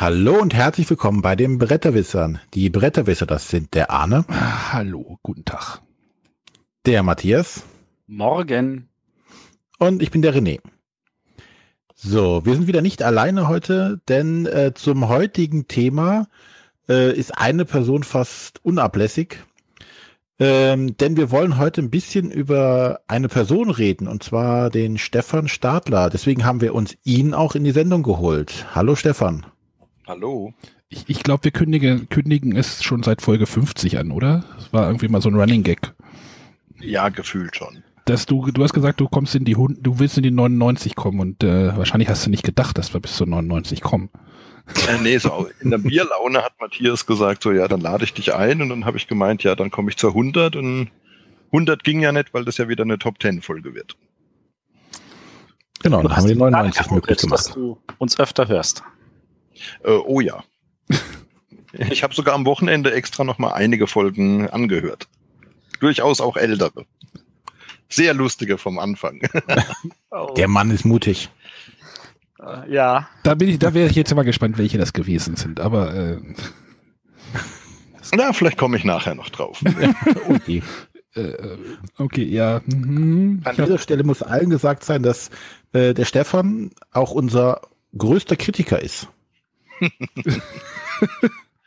Hallo und herzlich willkommen bei den Bretterwissern. Die Bretterwisser, das sind der Arne. Hallo, guten Tag. Der Matthias. Morgen. Und ich bin der René. So, wir sind wieder nicht alleine heute, denn äh, zum heutigen Thema äh, ist eine Person fast unablässig. Ähm, denn wir wollen heute ein bisschen über eine Person reden, und zwar den Stefan Stadler. Deswegen haben wir uns ihn auch in die Sendung geholt. Hallo Stefan. Hallo. Ich, ich glaube, wir kündigen, kündigen es schon seit Folge 50 an, oder? Das war irgendwie mal so ein Running Gag. Ja, gefühlt schon. Dass du, du hast gesagt, du kommst in die, du willst in die 99 kommen und äh, wahrscheinlich hast du nicht gedacht, dass wir bis zur 99 kommen. Äh, nee, so in der Bierlaune hat Matthias gesagt, so ja, dann lade ich dich ein und dann habe ich gemeint, ja, dann komme ich zur 100 und 100 ging ja nicht, weil das ja wieder eine Top 10 Folge wird. Genau, dann haben wir die 99 möglich gemacht. Dass du uns öfter hörst. Äh, oh ja. ich habe sogar am Wochenende extra noch mal einige Folgen angehört. Durchaus auch ältere. Sehr lustige vom Anfang. Der Mann ist mutig. Äh, ja. Da bin ich, da wäre ich jetzt mal gespannt, welche das gewesen sind. Aber äh, na, vielleicht komme ich nachher noch drauf. okay. Äh, okay, ja. Mhm. An dieser Stelle muss allen gesagt sein, dass äh, der Stefan auch unser größter Kritiker ist.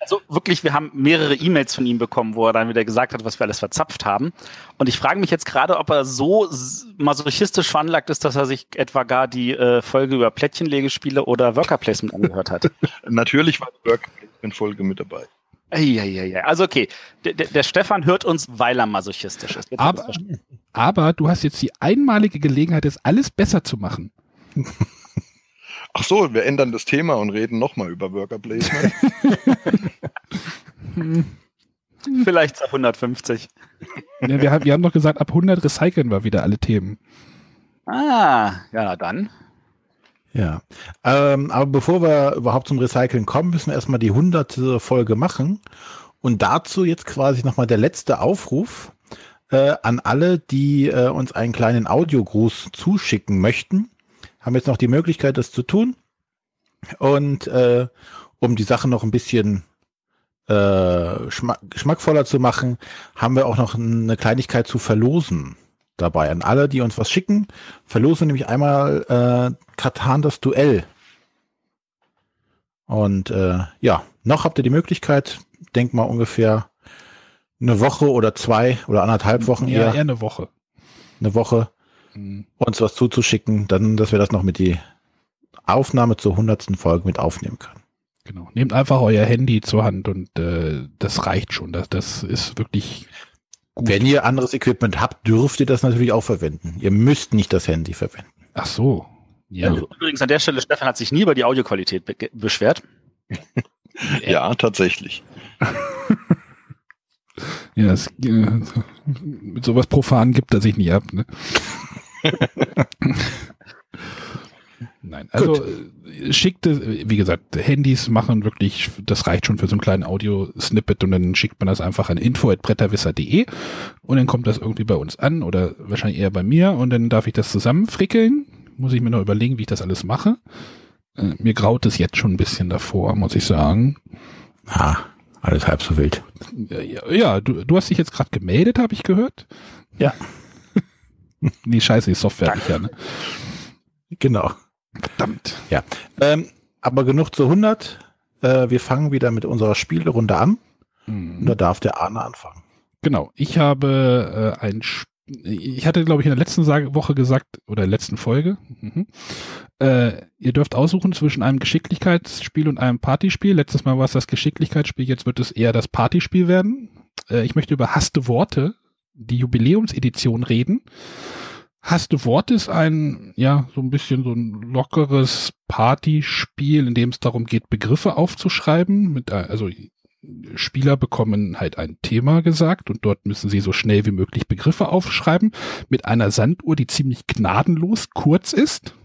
Also wirklich, wir haben mehrere E-Mails von ihm bekommen, wo er dann wieder gesagt hat, was wir alles verzapft haben. Und ich frage mich jetzt gerade, ob er so masochistisch veranlagt ist, dass er sich etwa gar die äh, Folge über Plättchenlegespiele oder Worker Placement angehört hat. Natürlich war die Worker Placement Folge mit dabei. Eieiei. Also okay, der, der, Stefan hört uns, weil er masochistisch ist. aber, aber du hast jetzt die einmalige Gelegenheit, das alles besser zu machen. Ach so, wir ändern das Thema und reden nochmal über Worker Placement. Vielleicht ab 150. Ja, wir, haben, wir haben doch gesagt, ab 100 recyceln wir wieder alle Themen. Ah, ja, dann. Ja, ähm, aber bevor wir überhaupt zum Recyceln kommen, müssen wir erstmal die 100. Folge machen. Und dazu jetzt quasi nochmal der letzte Aufruf äh, an alle, die äh, uns einen kleinen Audiogruß zuschicken möchten. Haben jetzt noch die Möglichkeit, das zu tun. Und äh, um die Sache noch ein bisschen äh, geschmackvoller zu machen, haben wir auch noch eine Kleinigkeit zu verlosen dabei. An alle, die uns was schicken, verlosen nämlich einmal äh, Katan das Duell. Und äh, ja, noch habt ihr die Möglichkeit, denk mal ungefähr eine Woche oder zwei oder anderthalb Wochen ja, eher. eher eine Woche. Eine Woche mhm. uns was zuzuschicken, dann, dass wir das noch mit die Aufnahme zur hundertsten Folge mit aufnehmen können. Genau. Nehmt einfach euer Handy zur Hand und äh, das reicht schon. Das, das ist wirklich gut. Wenn ihr anderes Equipment habt, dürft ihr das natürlich auch verwenden. Ihr müsst nicht das Handy verwenden. Ach so. Ja. Also, übrigens an der Stelle, Stefan hat sich nie über die Audioqualität be beschwert. ja, tatsächlich. ja, es, äh, mit sowas profan gibt er sich nie ab. Ne? Nein, also Gut. Äh, schickte, wie gesagt, Handys machen wirklich, das reicht schon für so einen kleinen Audio-Snippet und dann schickt man das einfach an info.bretterwisser.de und dann kommt das irgendwie bei uns an oder wahrscheinlich eher bei mir und dann darf ich das zusammenfrickeln. Muss ich mir noch überlegen, wie ich das alles mache. Äh, mir graut es jetzt schon ein bisschen davor, muss ich sagen. Ah, alles halb so wild. Ja, ja, ja du, du hast dich jetzt gerade gemeldet, habe ich gehört. Ja. nee, scheiße, die Software nicht, ja, ne? Genau. Verdammt. Ja. Ähm, aber genug zu 100. Äh, wir fangen wieder mit unserer Spielrunde an. Mhm. Und da darf der Arne anfangen. Genau. Ich habe äh, ein Spiel ich hatte, glaube ich, in der letzten Woche gesagt, oder letzten Folge, mhm. äh, ihr dürft aussuchen zwischen einem Geschicklichkeitsspiel und einem Partyspiel. Letztes Mal war es das Geschicklichkeitsspiel, jetzt wird es eher das Partyspiel werden. Äh, ich möchte über hasste Worte, die Jubiläumsedition reden. Hasste Worte ist ein, ja, so ein bisschen so ein lockeres Partyspiel, in dem es darum geht, Begriffe aufzuschreiben. Mit, äh, also Spieler bekommen halt ein Thema gesagt und dort müssen sie so schnell wie möglich Begriffe aufschreiben mit einer Sanduhr, die ziemlich gnadenlos kurz ist.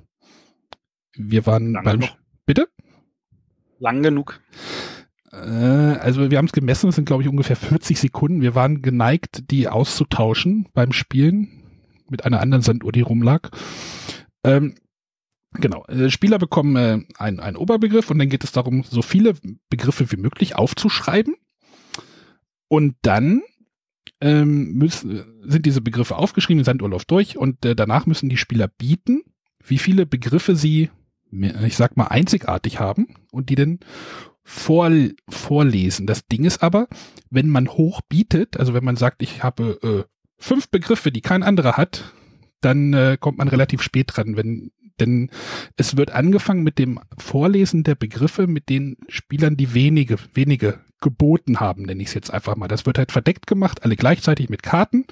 Wir waren Lang beim, genug. bitte? Lang genug. Äh, also wir haben es gemessen, es sind glaube ich ungefähr 40 Sekunden. Wir waren geneigt, die auszutauschen beim Spielen mit einer anderen Sanduhr, die rumlag. Ähm, Genau. Äh, Spieler bekommen äh, einen, einen Oberbegriff und dann geht es darum, so viele Begriffe wie möglich aufzuschreiben. Und dann ähm, müssen, sind diese Begriffe aufgeschrieben, Sandurlauf durch und äh, danach müssen die Spieler bieten, wie viele Begriffe sie, ich sag mal, einzigartig haben und die dann vor, vorlesen. Das Ding ist aber, wenn man hoch bietet, also wenn man sagt, ich habe äh, fünf Begriffe, die kein anderer hat, dann äh, kommt man relativ spät dran, wenn denn es wird angefangen mit dem Vorlesen der Begriffe mit den Spielern, die wenige, wenige geboten haben, nenne ich es jetzt einfach mal. Das wird halt verdeckt gemacht, alle gleichzeitig mit Karten.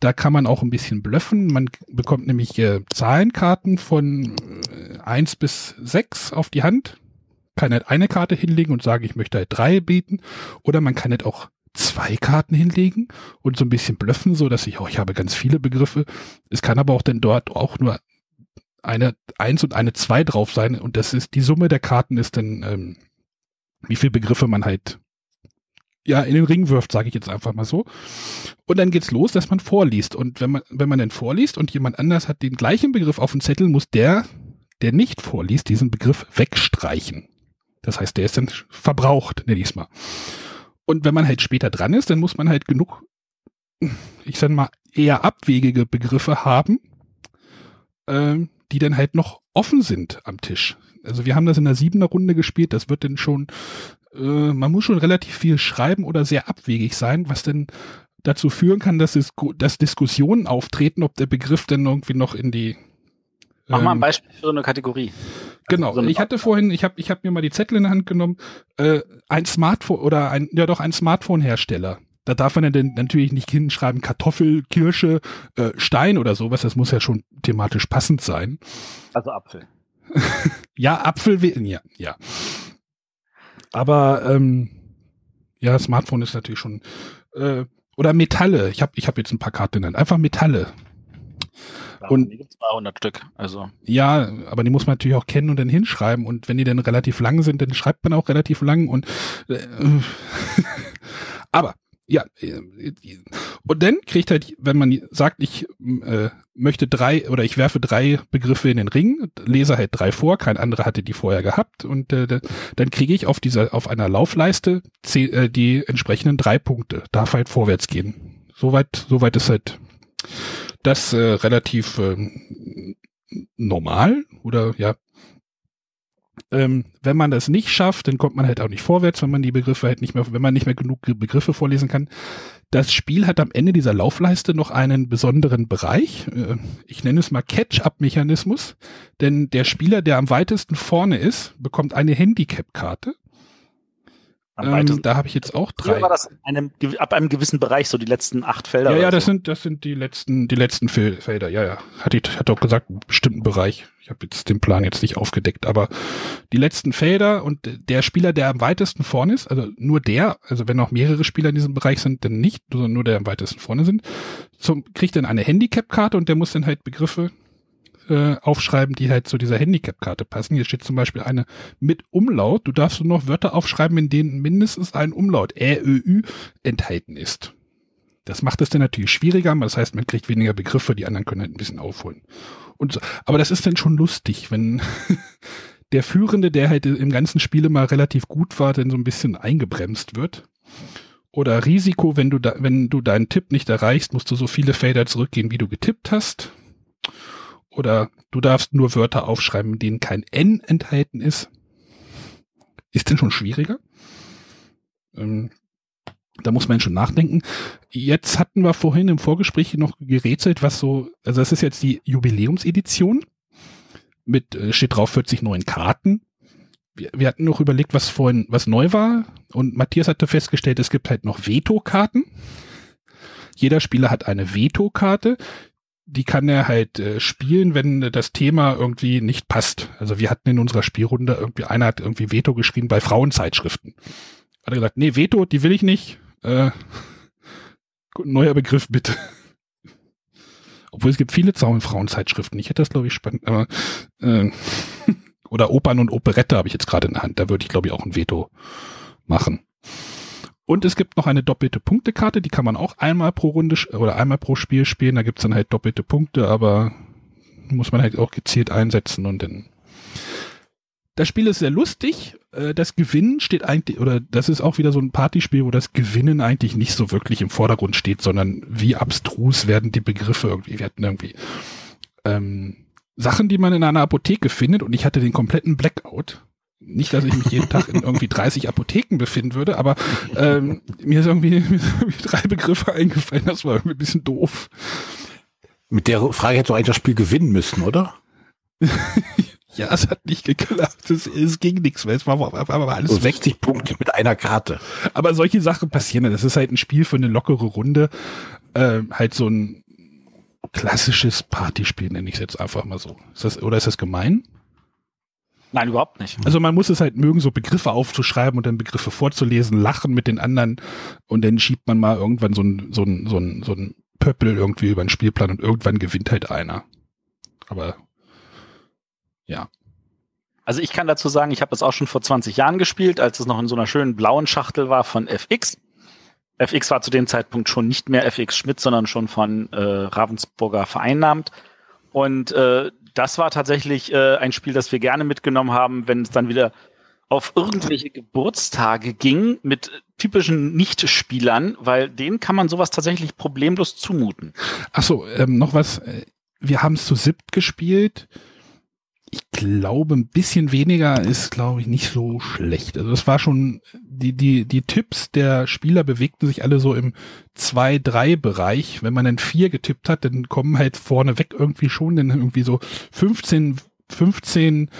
Da kann man auch ein bisschen blöffen. Man bekommt nämlich äh, Zahlenkarten von äh, eins bis sechs auf die Hand. Kann halt eine Karte hinlegen und sagen, ich möchte halt drei bieten. Oder man kann halt auch zwei Karten hinlegen und so ein bisschen blöffen, so dass ich, oh, ich habe ganz viele Begriffe. Es kann aber auch denn dort auch nur eine eins und eine zwei drauf sein und das ist die Summe der Karten ist dann ähm, wie viele Begriffe man halt ja in den Ring wirft, sage ich jetzt einfach mal so. Und dann geht's los, dass man vorliest und wenn man wenn man dann vorliest und jemand anders hat den gleichen Begriff auf dem Zettel, muss der der nicht vorliest diesen Begriff wegstreichen. Das heißt, der ist dann verbraucht, nenne ich es mal. Und wenn man halt später dran ist, dann muss man halt genug, ich sag mal, eher abwegige Begriffe haben, äh, die dann halt noch offen sind am Tisch. Also wir haben das in der siebener Runde gespielt, das wird dann schon, äh, man muss schon relativ viel schreiben oder sehr abwegig sein, was denn dazu führen kann, dass, es, dass Diskussionen auftreten, ob der Begriff denn irgendwie noch in die Mach mal ein ähm, Beispiel für eine Kategorie. Genau, also so ich hatte vorhin, ich habe ich hab mir mal die Zettel in der Hand genommen, äh, ein Smartphone oder ein, ja doch ein Smartphone-Hersteller. Da darf man dann natürlich nicht hinschreiben Kartoffel, Kirsche, äh, Stein oder sowas. Das muss ja schon thematisch passend sein. Also Apfel. ja, Apfel, ja, ja. Aber ähm, ja, Smartphone ist natürlich schon äh, oder Metalle. Ich habe ich hab jetzt ein paar Karten genannt. Einfach Metalle. Ja, und die gibt 200 Stück. Also. Ja, aber die muss man natürlich auch kennen und dann hinschreiben. Und wenn die dann relativ lang sind, dann schreibt man auch relativ lang. Und äh, aber ja, äh, und dann kriegt halt, wenn man sagt, ich äh, möchte drei oder ich werfe drei Begriffe in den Ring, lese halt drei vor, kein anderer hatte die vorher gehabt und äh, dann kriege ich auf dieser auf einer Laufleiste äh, die entsprechenden drei Punkte. Darf halt vorwärts gehen. Soweit, soweit ist halt das äh, relativ äh, normal oder ja. Ähm, wenn man das nicht schafft, dann kommt man halt auch nicht vorwärts, wenn man die Begriffe halt nicht mehr, wenn man nicht mehr genug Begriffe vorlesen kann. Das Spiel hat am Ende dieser Laufleiste noch einen besonderen Bereich. Äh, ich nenne es mal Catch-up-Mechanismus, denn der Spieler, der am weitesten vorne ist, bekommt eine Handicap-Karte. Ähm, da habe ich jetzt auch drei. war das einem, ab einem gewissen Bereich, so die letzten acht Felder? Ja, ja, das so. sind, das sind die letzten, die letzten Felder. Ja, ja. Hat ich, hat auch gesagt, einen bestimmten Bereich. Ich habe jetzt den Plan jetzt nicht aufgedeckt, aber die letzten Felder und der Spieler, der am weitesten vorne ist, also nur der, also wenn noch mehrere Spieler in diesem Bereich sind, dann nicht, sondern nur der am weitesten vorne sind, zum, kriegt dann eine Handicap-Karte und der muss dann halt Begriffe äh, aufschreiben, die halt zu dieser Handicap-Karte passen. Hier steht zum Beispiel eine mit Umlaut. Du darfst nur noch Wörter aufschreiben, in denen mindestens ein Umlaut Ä, Ö, Ü enthalten ist. Das macht es dann natürlich schwieriger, das heißt, man kriegt weniger Begriffe, die anderen können halt ein bisschen aufholen. Und so. Aber das ist dann schon lustig, wenn der Führende, der halt im ganzen Spiel mal relativ gut war, dann so ein bisschen eingebremst wird. Oder Risiko, wenn du da, wenn du deinen Tipp nicht erreichst, musst du so viele Felder zurückgehen, wie du getippt hast oder du darfst nur Wörter aufschreiben, in denen kein N enthalten ist. Ist denn schon schwieriger? Ähm, da muss man schon nachdenken. Jetzt hatten wir vorhin im Vorgespräch noch gerätselt, was so, also das ist jetzt die Jubiläumsedition mit, äh, steht drauf 40 neuen Karten. Wir, wir hatten noch überlegt, was vorhin, was neu war und Matthias hatte festgestellt, es gibt halt noch Veto-Karten. Jeder Spieler hat eine Veto-Karte die kann er halt äh, spielen, wenn das Thema irgendwie nicht passt. Also wir hatten in unserer Spielrunde irgendwie, einer hat irgendwie Veto geschrieben bei Frauenzeitschriften. Hat er gesagt, nee, Veto, die will ich nicht. Äh, neuer Begriff bitte. Obwohl es gibt viele Frauenzeitschriften. Ich hätte das, glaube ich, spannend, aber äh, oder Opern und Operette habe ich jetzt gerade in der Hand. Da würde ich, glaube ich, auch ein Veto machen. Und es gibt noch eine doppelte Punktekarte, die kann man auch einmal pro Runde oder einmal pro Spiel spielen. Da gibt's dann halt doppelte Punkte, aber muss man halt auch gezielt einsetzen und dann. Das Spiel ist sehr lustig. Äh, das Gewinnen steht eigentlich, oder das ist auch wieder so ein Partyspiel, wo das Gewinnen eigentlich nicht so wirklich im Vordergrund steht, sondern wie abstrus werden die Begriffe irgendwie. Hatten irgendwie ähm, Sachen, die man in einer Apotheke findet und ich hatte den kompletten Blackout. Nicht, dass ich mich jeden Tag in irgendwie 30 Apotheken befinden würde, aber ähm, mir, ist irgendwie, mir sind irgendwie drei Begriffe eingefallen. Das war irgendwie ein bisschen doof. Mit der Frage hätte doch eigentlich das Spiel gewinnen müssen, oder? ja, es hat nicht geklappt. Es, es ging nichts mehr. Es war, war, war alles So weg. 60 Punkte mit einer Karte. Aber solche Sachen passieren. Das ist halt ein Spiel für eine lockere Runde. Ähm, halt so ein klassisches Partyspiel, nenne ich es jetzt einfach mal so. Ist das, oder ist das gemein? Nein, überhaupt nicht. Also man muss es halt mögen, so Begriffe aufzuschreiben und dann Begriffe vorzulesen, lachen mit den anderen und dann schiebt man mal irgendwann so ein, so ein, so ein, so ein Pöppel irgendwie über den Spielplan und irgendwann gewinnt halt einer. Aber ja. Also ich kann dazu sagen, ich habe das auch schon vor 20 Jahren gespielt, als es noch in so einer schönen blauen Schachtel war von FX. FX war zu dem Zeitpunkt schon nicht mehr FX Schmidt, sondern schon von äh, Ravensburger vereinnahmt. Und äh, das war tatsächlich äh, ein Spiel, das wir gerne mitgenommen haben, wenn es dann wieder auf irgendwelche Geburtstage ging mit typischen Nichtspielern, weil denen kann man sowas tatsächlich problemlos zumuten. Ach so, ähm, noch was. äh, Wir haben es zu siebt gespielt. Ich glaube, ein bisschen weniger ist, glaube ich, nicht so schlecht. Also das war schon, die, die, die Tipps der Spieler bewegten sich alle so im 2-3-Bereich. Wenn man dann vier getippt hat, dann kommen halt vorneweg irgendwie schon dann irgendwie so 15, 15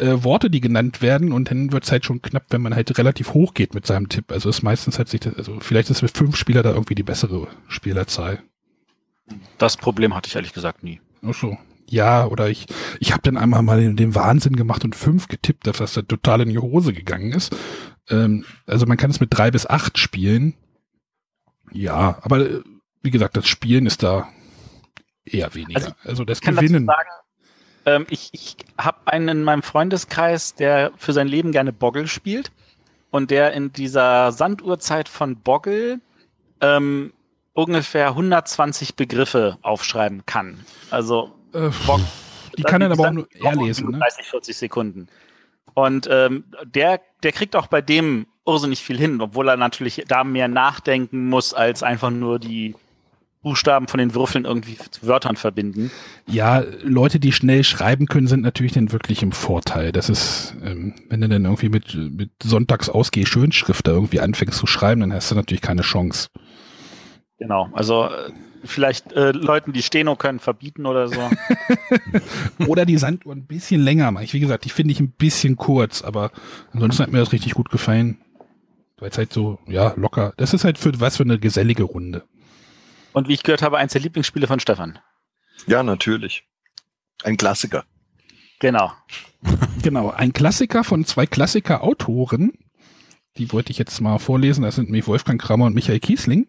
äh, Worte, die genannt werden und dann wird's halt schon knapp, wenn man halt relativ hoch geht mit seinem Tipp. Also ist meistens halt sich, das, also vielleicht ist mit fünf Spieler da irgendwie die bessere Spielerzahl. Das Problem hatte ich ehrlich gesagt nie. Ach so. Ja, oder ich, ich habe dann einmal mal den, den Wahnsinn gemacht und fünf getippt, dass das dann total in die Hose gegangen ist. Ähm, also man kann es mit drei bis acht spielen. Ja, aber äh, wie gesagt, das Spielen ist da eher weniger. Also, Also, das kann dazu Gewinnen. sagen, ähm, ich, ich habe einen in meinem Freundeskreis, der für sein Leben gerne Boggle spielt und der in dieser Sanduhrzeit von Boggle ähm, ungefähr 120 Begriffe aufschreiben kann. Also Äh, Bock. die kann dann aber auch nur er und lesen. Ne? 30, 40 Sekunden. Und ähm, der, der kriegt auch bei dem irrsinnig viel hin, obwohl er natürlich da mehr nachdenken muss, als einfach nur die Buchstaben von den Würfeln irgendwie zu Wörtern verbinden. Ja, Leute, die schnell schreiben können, sind natürlich dann wirklich im Vorteil. Das ist, ähm, wenn du dann irgendwie mit, mit Sonntags ausgeh Schönschrift da irgendwie anfängst zu schreiben, dann hast du natürlich keine Chance. Genau, also äh, vielleicht äh, Leuten, die Steno können, verbieten oder so. Oder die Sanduhr ein bisschen länger mache ich. Wie gesagt, die finde ich ein bisschen kurz, aber ansonsten hat mir das richtig gut gefallen. Weil es halt so, ja, locker. Das ist halt für was für eine gesellige Runde. Und wie ich gehört habe, eins der Lieblingsspiele von Stefan. Ja, natürlich. Ein Klassiker. Genau. Genau, ein Klassiker von zwei Klassiker-Autoren. Die wollte ich jetzt mal vorlesen. Das sind nämlich Wolfgang Kramer und Michael Kiesling.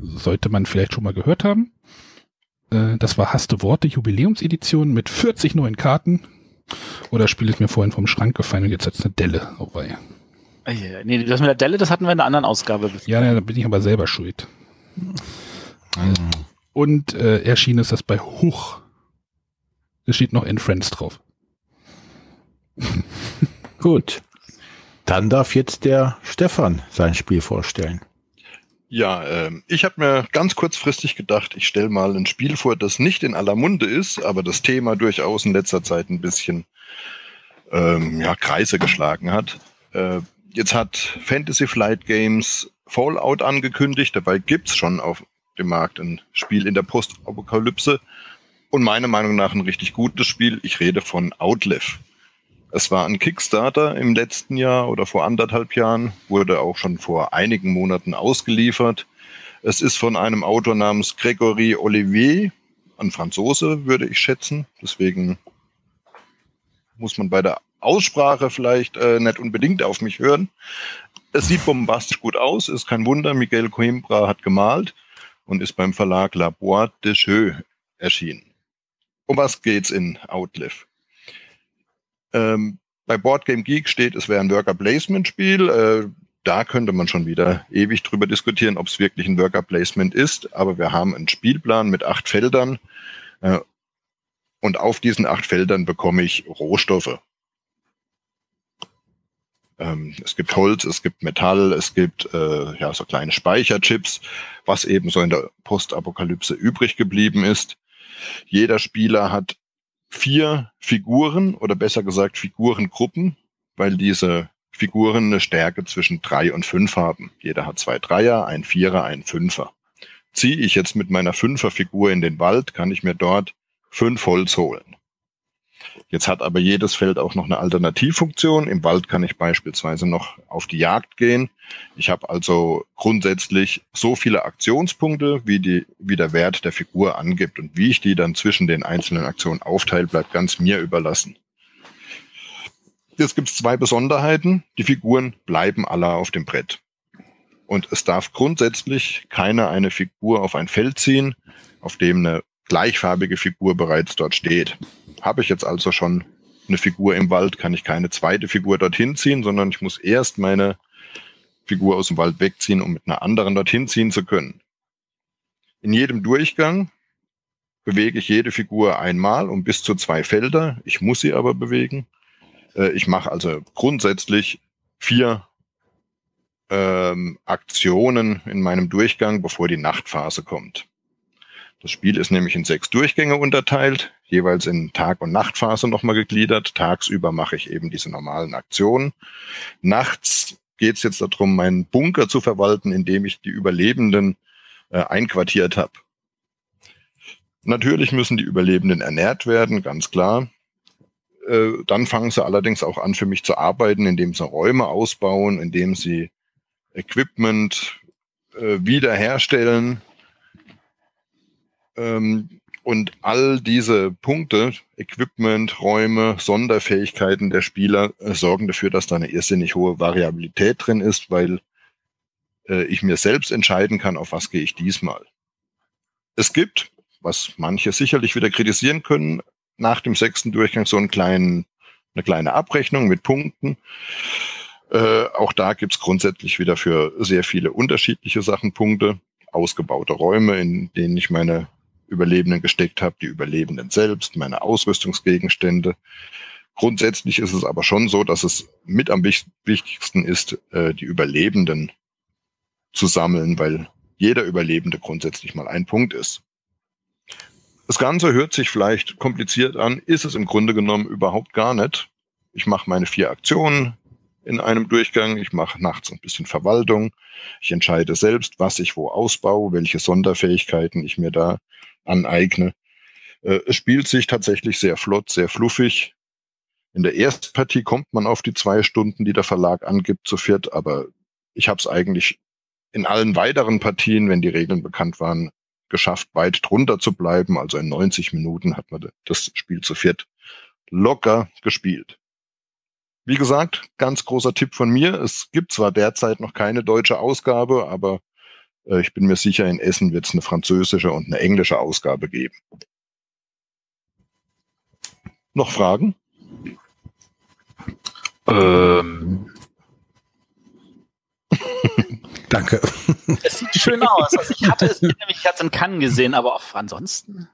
Sollte man vielleicht schon mal gehört haben. Äh, Das war Hasste Worte Jubiläumsedition mit 40 neuen Karten. Oder Spiel ist mir vorhin vom Schrank gefallen und jetzt hat's eine Delle. Oh wei. Nee, das mit der Delle, das hatten wir in einer anderen Ausgabe. Ja, ja, da bin ich aber selber schuld. Und äh, erschienen ist das bei Huch. Es steht noch in Friends drauf. Gut. Dann darf jetzt der Stefan sein Spiel vorstellen. Ja, ähm, ich habe mir ganz kurzfristig gedacht, ich stelle mal ein Spiel vor, das nicht in aller Munde ist, aber das Thema durchaus in letzter Zeit ein bisschen ähm, ja, Kreise geschlagen hat. Äh, jetzt hat Fantasy Flight Games Fallout angekündigt, dabei gibt's schon auf dem Markt ein Spiel in der Postapokalypse und meiner Meinung nach ein richtig gutes Spiel. Ich rede von Outlive. Es war ein Kickstarter im letzten Jahr oder vor anderthalb Jahren, wurde auch schon vor einigen Monaten ausgeliefert. Es ist von einem Autor namens Gregory Olivier, ein Franzose, würde ich schätzen. Deswegen muss man bei der Aussprache vielleicht äh, nicht unbedingt auf mich hören. Es sieht bombastisch gut aus, ist kein Wunder. Miguel Coimbra hat gemalt und ist beim Verlag La Boîte de Jeux erschienen. Um was geht's in Outlive? Ähm, bei Board Game Geek steht, es wäre ein Worker Placement Spiel. Äh, da könnte man schon wieder ewig drüber diskutieren, ob es wirklich ein Worker Placement ist. Aber wir haben einen Spielplan mit acht Feldern. Äh, Und auf diesen acht Feldern bekomme ich Rohstoffe. Ähm, es gibt Holz, es gibt Metall, es gibt äh, ja so kleine Speicherchips, was eben so in der Postapokalypse übrig geblieben ist. Jeder Spieler hat vier Figuren oder besser gesagt Figurengruppen, weil diese Figuren eine Stärke zwischen drei und fünf haben. Jeder hat zwei Dreier, ein Vierer, ein Fünfer. Ziehe ich jetzt mit meiner Fünferfigur in den Wald, kann ich mir dort fünf Holz holen. Jetzt hat aber jedes Feld auch noch eine Alternativfunktion. Im Wald kann ich beispielsweise noch auf die Jagd gehen. Ich habe also grundsätzlich so viele Aktionspunkte, wie, die, wie der Wert der Figur angibt. Und wie ich die dann zwischen den einzelnen Aktionen aufteile, bleibt ganz mir überlassen. Jetzt gibt es zwei Besonderheiten. Die Figuren bleiben alle auf dem Brett. Und es darf grundsätzlich keiner eine Figur auf ein Feld ziehen, auf dem eine gleichfarbige Figur bereits dort steht. Habe ich jetzt also schon eine Figur im Wald, kann ich keine zweite Figur dorthin ziehen, sondern ich muss erst meine Figur aus dem Wald wegziehen, um mit einer anderen dorthin ziehen zu können. In jedem Durchgang bewege ich jede Figur einmal um bis zu zwei Felder. Ich muss sie aber bewegen. Äh, ich mache also grundsätzlich vier ähm, Aktionen in meinem Durchgang, bevor die Nachtphase kommt. Das Spiel ist nämlich in sechs Durchgänge unterteilt, jeweils in Tag- und Nachtphase nochmal gegliedert. Tagsüber mache ich eben diese normalen Aktionen. Nachts geht es jetzt darum, meinen Bunker zu verwalten, indem ich die Überlebenden äh, einquartiert habe. Natürlich müssen die Überlebenden ernährt werden, ganz klar. Äh, dann fangen sie allerdings auch an, für mich zu arbeiten, indem sie Räume ausbauen, indem sie Equipment äh, wiederherstellen, ähm, und all diese Punkte, Equipment, Räume, Sonderfähigkeiten der Spieler äh, sorgen dafür, dass da eine irrsinnig hohe Variabilität drin ist, weil äh, ich mir selbst entscheiden kann, auf was gehe ich diesmal. Es gibt, was manche sicherlich wieder kritisieren können, nach dem sechsten Durchgang so einen kleinen, eine kleine Abrechnung mit Punkten. Äh, auch da gibt's grundsätzlich wieder für sehr viele unterschiedliche Sachen Punkte. Ausgebaute Räume, in denen ich meine Überlebenden gesteckt habe, die Überlebenden selbst, meine Ausrüstungsgegenstände. Grundsätzlich ist es aber schon so, dass es mit am wichtigsten ist, äh, die Überlebenden zu sammeln, weil jeder Überlebende grundsätzlich mal ein Punkt ist. Das Ganze hört sich vielleicht kompliziert an, ist es im Grunde genommen überhaupt gar nicht. Ich mache meine vier Aktionen in einem Durchgang, ich mache nachts ein bisschen Verwaltung, ich entscheide selbst, was ich wo ausbaue, welche Sonderfähigkeiten ich mir da aneigne. Äh, es spielt sich tatsächlich sehr flott, sehr fluffig. In der ersten Partie kommt man auf die zwei Stunden, die der Verlag angibt, zu viert, aber ich habe es eigentlich in allen weiteren Partien, wenn die Regeln bekannt waren, geschafft, weit drunter zu bleiben. Also in 90 Minuten hat man das Spiel zu viert locker gespielt. Wie gesagt, ganz großer Tipp von mir. Es gibt zwar derzeit noch keine deutsche Ausgabe, aber ich bin mir sicher, in Essen wird es eine französische und eine englische Ausgabe geben. Noch Fragen? Ähm. Danke. Es sieht schön aus. Also ich hatte es nämlich, es in Cannes gesehen, aber auch ansonsten.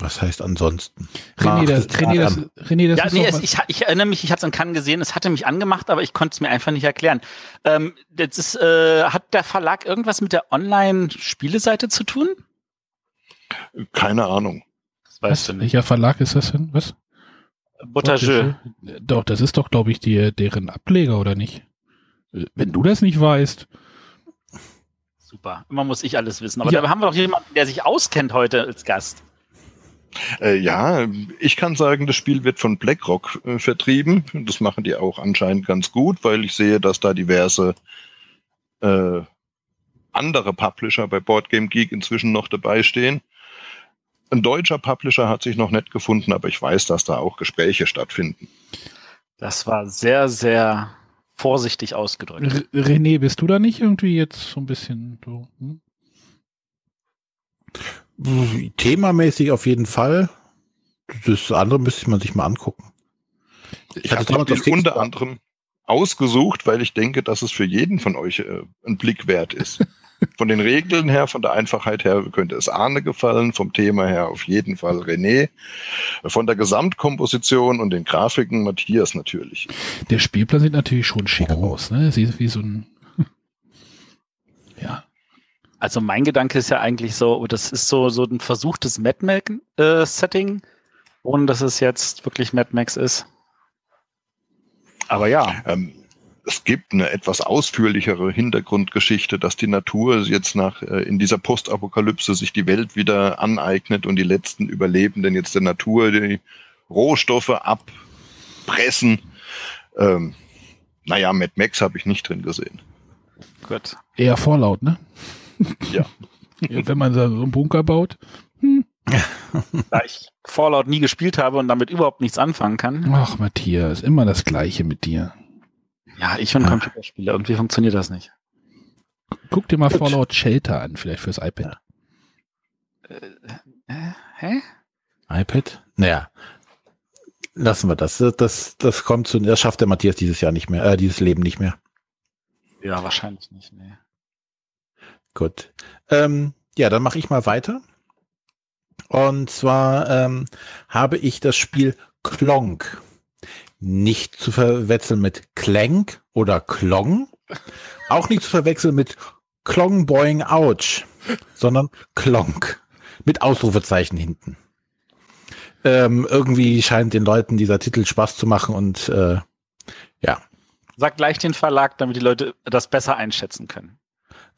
Was heißt ansonsten? René, das, René, das, René, das ja, ist nee, es, ich, ich erinnere mich, ich hatte es in Cannes gesehen, es hatte mich angemacht, aber ich konnte es mir einfach nicht erklären. Ähm, das ist, äh, hat der Verlag irgendwas mit der Online-Spieleseite zu tun? Keine Ahnung. Das weißt du nicht. Welcher Verlag ist das denn? Was? Butterjeu. Doch, das ist doch, glaube ich, die, deren Ableger, oder nicht? Wenn du das nicht weißt. Super. Immer muss ich alles wissen. Aber Ja. da haben wir doch jemanden, der sich auskennt heute als Gast. Äh, ja, ich kann sagen, das Spiel wird von BlackRock äh, vertrieben. Das machen die auch anscheinend ganz gut, weil ich sehe, dass da diverse äh, andere Publisher bei Boardgame Geek inzwischen noch dabei stehen. Ein deutscher Publisher hat sich noch nicht gefunden, aber ich weiß, dass da auch Gespräche stattfinden. Das war sehr, sehr vorsichtig ausgedrückt. R René, bist du da nicht irgendwie jetzt so ein bisschen so? Hm? Themamäßig auf jeden Fall. Das andere müsste man sich mal angucken. Ich hatte habe damals das unter anderem ausgesucht, weil ich denke, dass es für jeden von euch äh, ein Blick wert ist. Von den Regeln her, von der Einfachheit her könnte es Arne gefallen, vom Thema her auf jeden Fall René, von der Gesamtkomposition und den Grafiken Matthias natürlich. Der Spielplan sieht natürlich schon schick oh. aus, ne? Sieht wie so ein. Also mein Gedanke ist ja eigentlich so, das ist so, so ein versuchtes Mad Max-Setting, äh, ohne dass es jetzt wirklich Mad Max ist. Aber ja. Ähm, es gibt eine etwas ausführlichere Hintergrundgeschichte, dass die Natur jetzt nach äh, in dieser Postapokalypse sich die Welt wieder aneignet und die letzten Überlebenden jetzt der Natur die Rohstoffe abpressen. Ähm, naja, Mad Max habe ich nicht drin gesehen. Gut. Eher vorlaut, ne? Ja. Wenn man so einen Bunker baut. Hm. Da ich Fallout nie gespielt habe und damit überhaupt nichts anfangen kann. Ach, Matthias, immer das Gleiche mit dir. Ja, ich und Computerspiele. Irgendwie funktioniert das nicht. Guck dir mal Gut. Fallout Shelter an, vielleicht fürs iPad. Äh, äh, hä? iPad? Naja. Lassen wir das. Das, das kommt zu, das schafft der Matthias dieses Jahr nicht mehr, äh, dieses Leben nicht mehr. Ja, wahrscheinlich nicht, nee. Gut. Ähm, ja, dann mache ich mal weiter. Und zwar ähm, habe ich das Spiel Klonk. Nicht zu verwechseln mit Clank oder Klong. Auch nicht zu verwechseln mit Klong Boing Ouch, sondern Klonk. Mit Ausrufezeichen hinten. Ähm, irgendwie scheint den Leuten dieser Titel Spaß zu machen und äh, ja. Sag gleich den Verlag, damit die Leute das besser einschätzen können.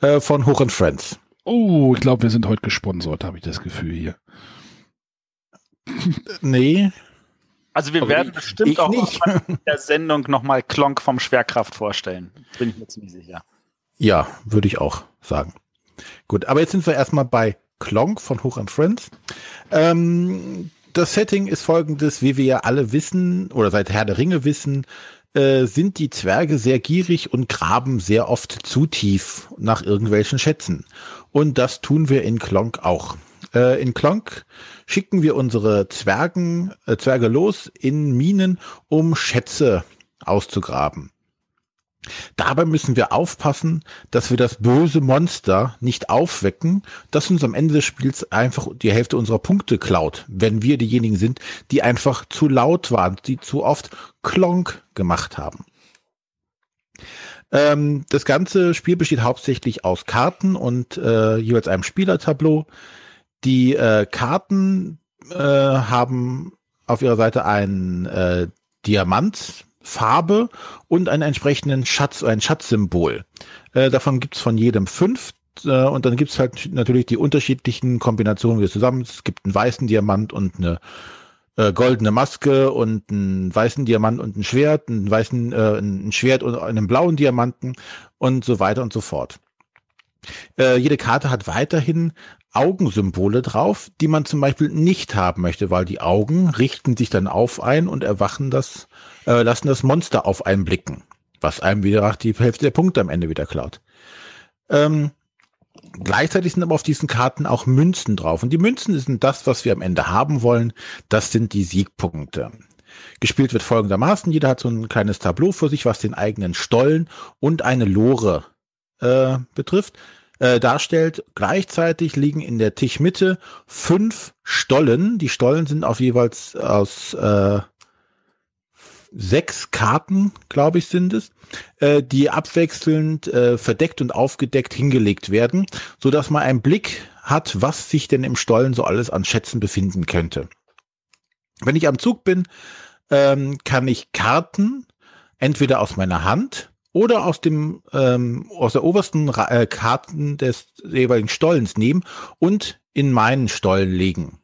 Äh, von Hoch und Friends. Oh, ich glaube, wir sind heute gesponsert, habe ich das Gefühl hier. nee. Also wir Aber werden ich, bestimmt ich auch in der Sendung nochmal Klonk vom Schwerkraft vorstellen. Bin ich mir ziemlich sicher. Ja, würde ich auch sagen. Gut, aber jetzt sind wir erstmal bei Klonk von Hoch und Friends. Ähm, das Setting ist folgendes, wie wir ja alle wissen oder seit Herr der Ringe wissen, äh, sind die Zwerge sehr gierig und graben sehr oft zu tief nach irgendwelchen Schätzen. Und das tun wir in Klonk auch. Äh, in Klonk schicken wir unsere Zwergen, äh, Zwerge los in Minen, um Schätze auszugraben. Dabei müssen wir aufpassen, dass wir das böse Monster nicht aufwecken, das uns am Ende des Spiels einfach die Hälfte unserer Punkte klaut, wenn wir diejenigen sind, die einfach zu laut waren, die zu oft Klonk gemacht haben. Ähm, das ganze Spiel besteht hauptsächlich aus Karten und äh, jeweils einem Spielertableau. Die äh, Karten äh, haben auf ihrer Seite einen äh, Diamant, Farbe und einen entsprechenden Schatz, ein Schatzsymbol. Äh, davon gibt's von jedem fünf. Äh, und dann gibt's halt natürlich die unterschiedlichen Kombinationen wieder zusammen. Es gibt einen weißen Diamant und eine äh, goldene Maske und einen weißen Diamant und ein Schwert, einen weißen, äh, ein Schwert und einen blauen Diamanten und so weiter und so fort. Äh, jede Karte hat weiterhin Augensymbole drauf, die man zum Beispiel nicht haben möchte, weil die Augen richten sich dann auf ein und erwachen das, äh, lassen das Monster auf einen blicken, was einem wieder die Hälfte der Punkte am Ende wieder klaut. Ähm, gleichzeitig sind aber auf diesen Karten auch Münzen drauf und die Münzen sind das, was wir am Ende haben wollen. Das sind die Siegpunkte. Gespielt wird folgendermaßen: Jeder hat so ein kleines Tableau für sich, was den eigenen Stollen und eine Lore äh, betrifft äh, darstellt. Gleichzeitig liegen in der Tischmitte fünf Stollen. Die Stollen sind auf jeweils aus äh, sechs Karten, glaube ich, sind es, äh, die abwechselnd äh, verdeckt und aufgedeckt hingelegt werden, so dass man einen Blick hat, was sich denn im Stollen so alles an Schätzen befinden könnte. Wenn ich am Zug bin, ähm, kann ich Karten entweder aus meiner Hand oder aus dem ähm, aus der obersten äh, Karten des jeweiligen Stollens nehmen und in meinen Stollen legen.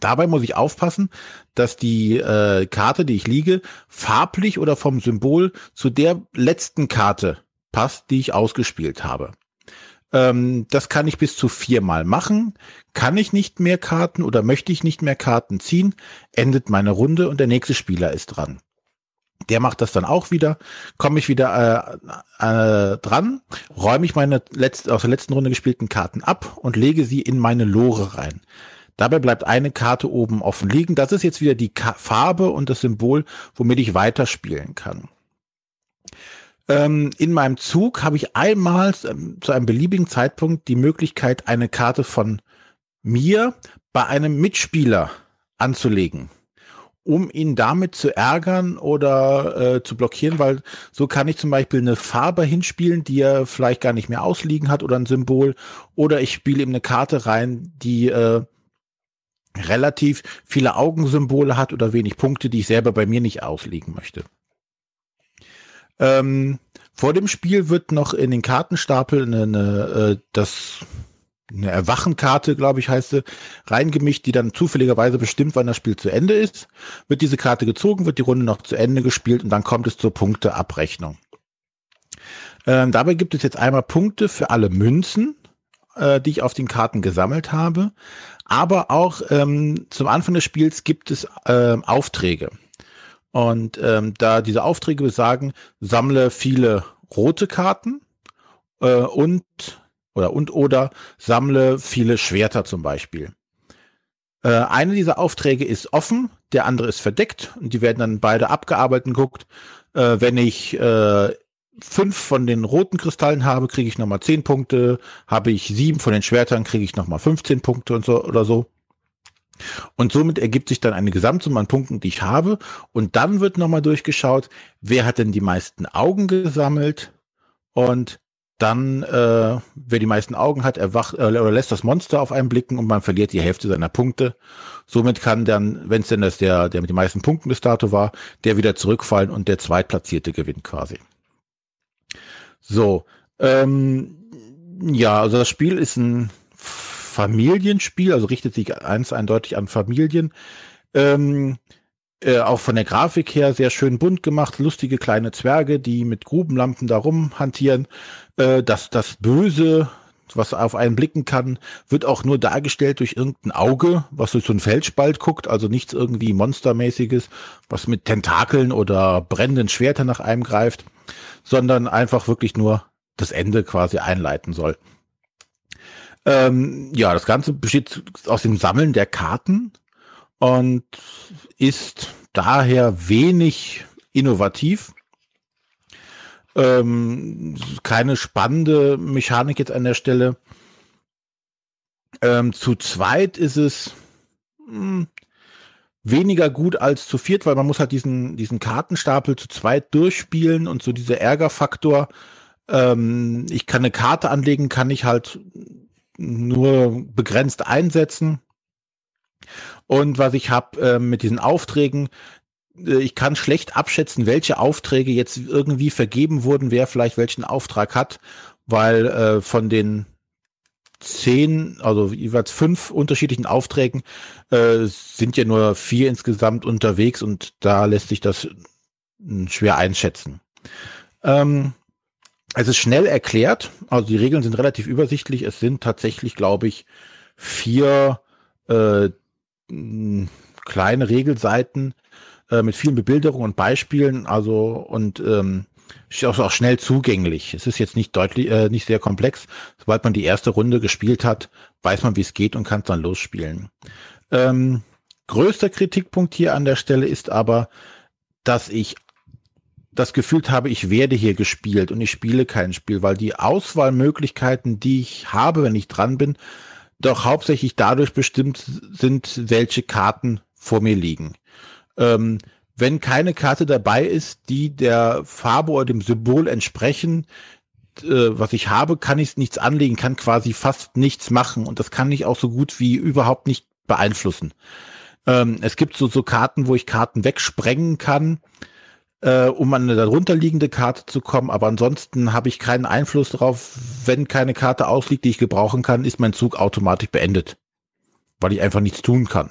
Dabei muss ich aufpassen, dass die äh, Karte, die ich liege, farblich oder vom Symbol zu der letzten Karte passt, die ich ausgespielt habe. Ähm, das kann ich bis zu viermal machen. Kann ich nicht mehr Karten oder möchte ich nicht mehr Karten ziehen, endet meine Runde und der nächste Spieler ist dran. Der macht das dann auch wieder, komme ich wieder äh, äh, dran, räume ich meine letzte, aus der letzten Runde gespielten Karten ab und lege sie in meine Lore rein. Dabei bleibt eine Karte oben offen liegen. Das ist jetzt wieder die Ka Farbe und das Symbol, womit ich weiterspielen kann. Ähm, in meinem Zug habe ich einmal ähm, zu einem beliebigen Zeitpunkt die Möglichkeit, eine Karte von mir bei einem Mitspieler anzulegen um ihn damit zu ärgern oder äh, zu blockieren, weil so kann ich zum Beispiel eine Farbe hinspielen, die er vielleicht gar nicht mehr ausliegen hat oder ein Symbol, oder ich spiele ihm eine Karte rein, die äh, relativ viele Augensymbole hat oder wenig Punkte, die ich selber bei mir nicht ausliegen möchte. Ähm, vor dem Spiel wird noch in den Kartenstapel eine, eine, äh, das eine Erwachenkarte, glaube ich, heißt sie, reingemischt, die dann zufälligerweise bestimmt, wann das Spiel zu Ende ist. Wird diese Karte gezogen, wird die Runde noch zu Ende gespielt und dann kommt es zur Punkteabrechnung. Ähm, dabei gibt es jetzt einmal Punkte für alle Münzen, äh, die ich auf den Karten gesammelt habe. Aber auch ähm, zum Anfang des Spiels gibt es äh, Aufträge. Und ähm, da diese Aufträge besagen, sammle viele rote Karten äh, und oder und oder sammle viele Schwerter zum Beispiel. Äh, eine dieser Aufträge ist offen, der andere ist verdeckt und die werden dann beide abgearbeitet und guckt. Äh, wenn ich äh, fünf von den roten Kristallen habe, kriege ich nochmal zehn Punkte. Habe ich sieben von den Schwertern, kriege ich nochmal 15 Punkte und so oder so. Und somit ergibt sich dann eine Gesamtsumme an Punkten, die ich habe. Und dann wird nochmal durchgeschaut, wer hat denn die meisten Augen gesammelt und dann, äh, wer die meisten Augen hat, erwacht äh, oder lässt das Monster auf einen blicken und man verliert die Hälfte seiner Punkte. Somit kann dann, wenn es denn das der, der mit den meisten Punkten bis dato war, der wieder zurückfallen und der Zweitplatzierte gewinnt quasi. So, ähm, ja, also das Spiel ist ein Familienspiel, also richtet sich eins eindeutig an Familien. Ähm, äh, auch von der Grafik her sehr schön bunt gemacht, lustige kleine Zwerge, die mit Grubenlampen da rumhantieren. Äh, das, das Böse, was auf einen blicken kann, wird auch nur dargestellt durch irgendein Auge, was durch so ein Feldspalt guckt, also nichts irgendwie Monstermäßiges, was mit Tentakeln oder brennenden Schwertern nach einem greift, sondern einfach wirklich nur das Ende quasi einleiten soll. Ähm, ja, das Ganze besteht aus dem Sammeln der Karten und ist daher wenig innovativ. Ähm, keine spannende Mechanik jetzt an der Stelle. Ähm, zu zweit ist es mh, hm, weniger gut als zu viert, weil man muss halt diesen, diesen Kartenstapel zu zweit durchspielen und so dieser Ärgerfaktor. Ähm, ich kann eine Karte anlegen, kann ich halt nur begrenzt einsetzen. Und was ich habe äh, mit diesen Aufträgen, äh, ich kann schlecht abschätzen, welche Aufträge jetzt irgendwie vergeben wurden, wer vielleicht welchen Auftrag hat, weil äh, von den zehn, also jeweils fünf unterschiedlichen Aufträgen äh, sind ja nur vier insgesamt unterwegs und da lässt sich das hm, schwer einschätzen. Ähm, es ist schnell erklärt, also die Regeln sind relativ übersichtlich. Es sind tatsächlich, glaube ich, vier äh, kleine Regelseiten äh, mit vielen Bebilderungen und Beispielen, also und ähm, ist auch, schnell zugänglich. Es ist jetzt nicht deutlich, äh, nicht sehr komplex. Sobald man die erste Runde gespielt hat, weiß man, wie es geht und kann es dann losspielen. Ähm, größter Kritikpunkt hier an der Stelle ist aber, dass ich das Gefühl habe, ich werde hier gespielt und ich spiele kein Spiel, weil die Auswahlmöglichkeiten, die ich habe, wenn ich dran bin, doch hauptsächlich dadurch bestimmt sind, welche Karten vor mir liegen. Ähm, wenn keine Karte dabei ist, die der Farbe oder dem Symbol entsprechen, äh, was ich habe, kann ich nichts anlegen, kann quasi fast nichts machen und das kann ich auch so gut wie überhaupt nicht beeinflussen. Ähm, es gibt so, so Karten, wo ich Karten wegsprengen kann, äh, um an eine darunterliegende Karte zu kommen. Aber ansonsten habe ich keinen Einfluss darauf. Wenn keine Karte ausliegt, die ich gebrauchen kann, ist mein Zug automatisch beendet, weil ich einfach nichts tun kann.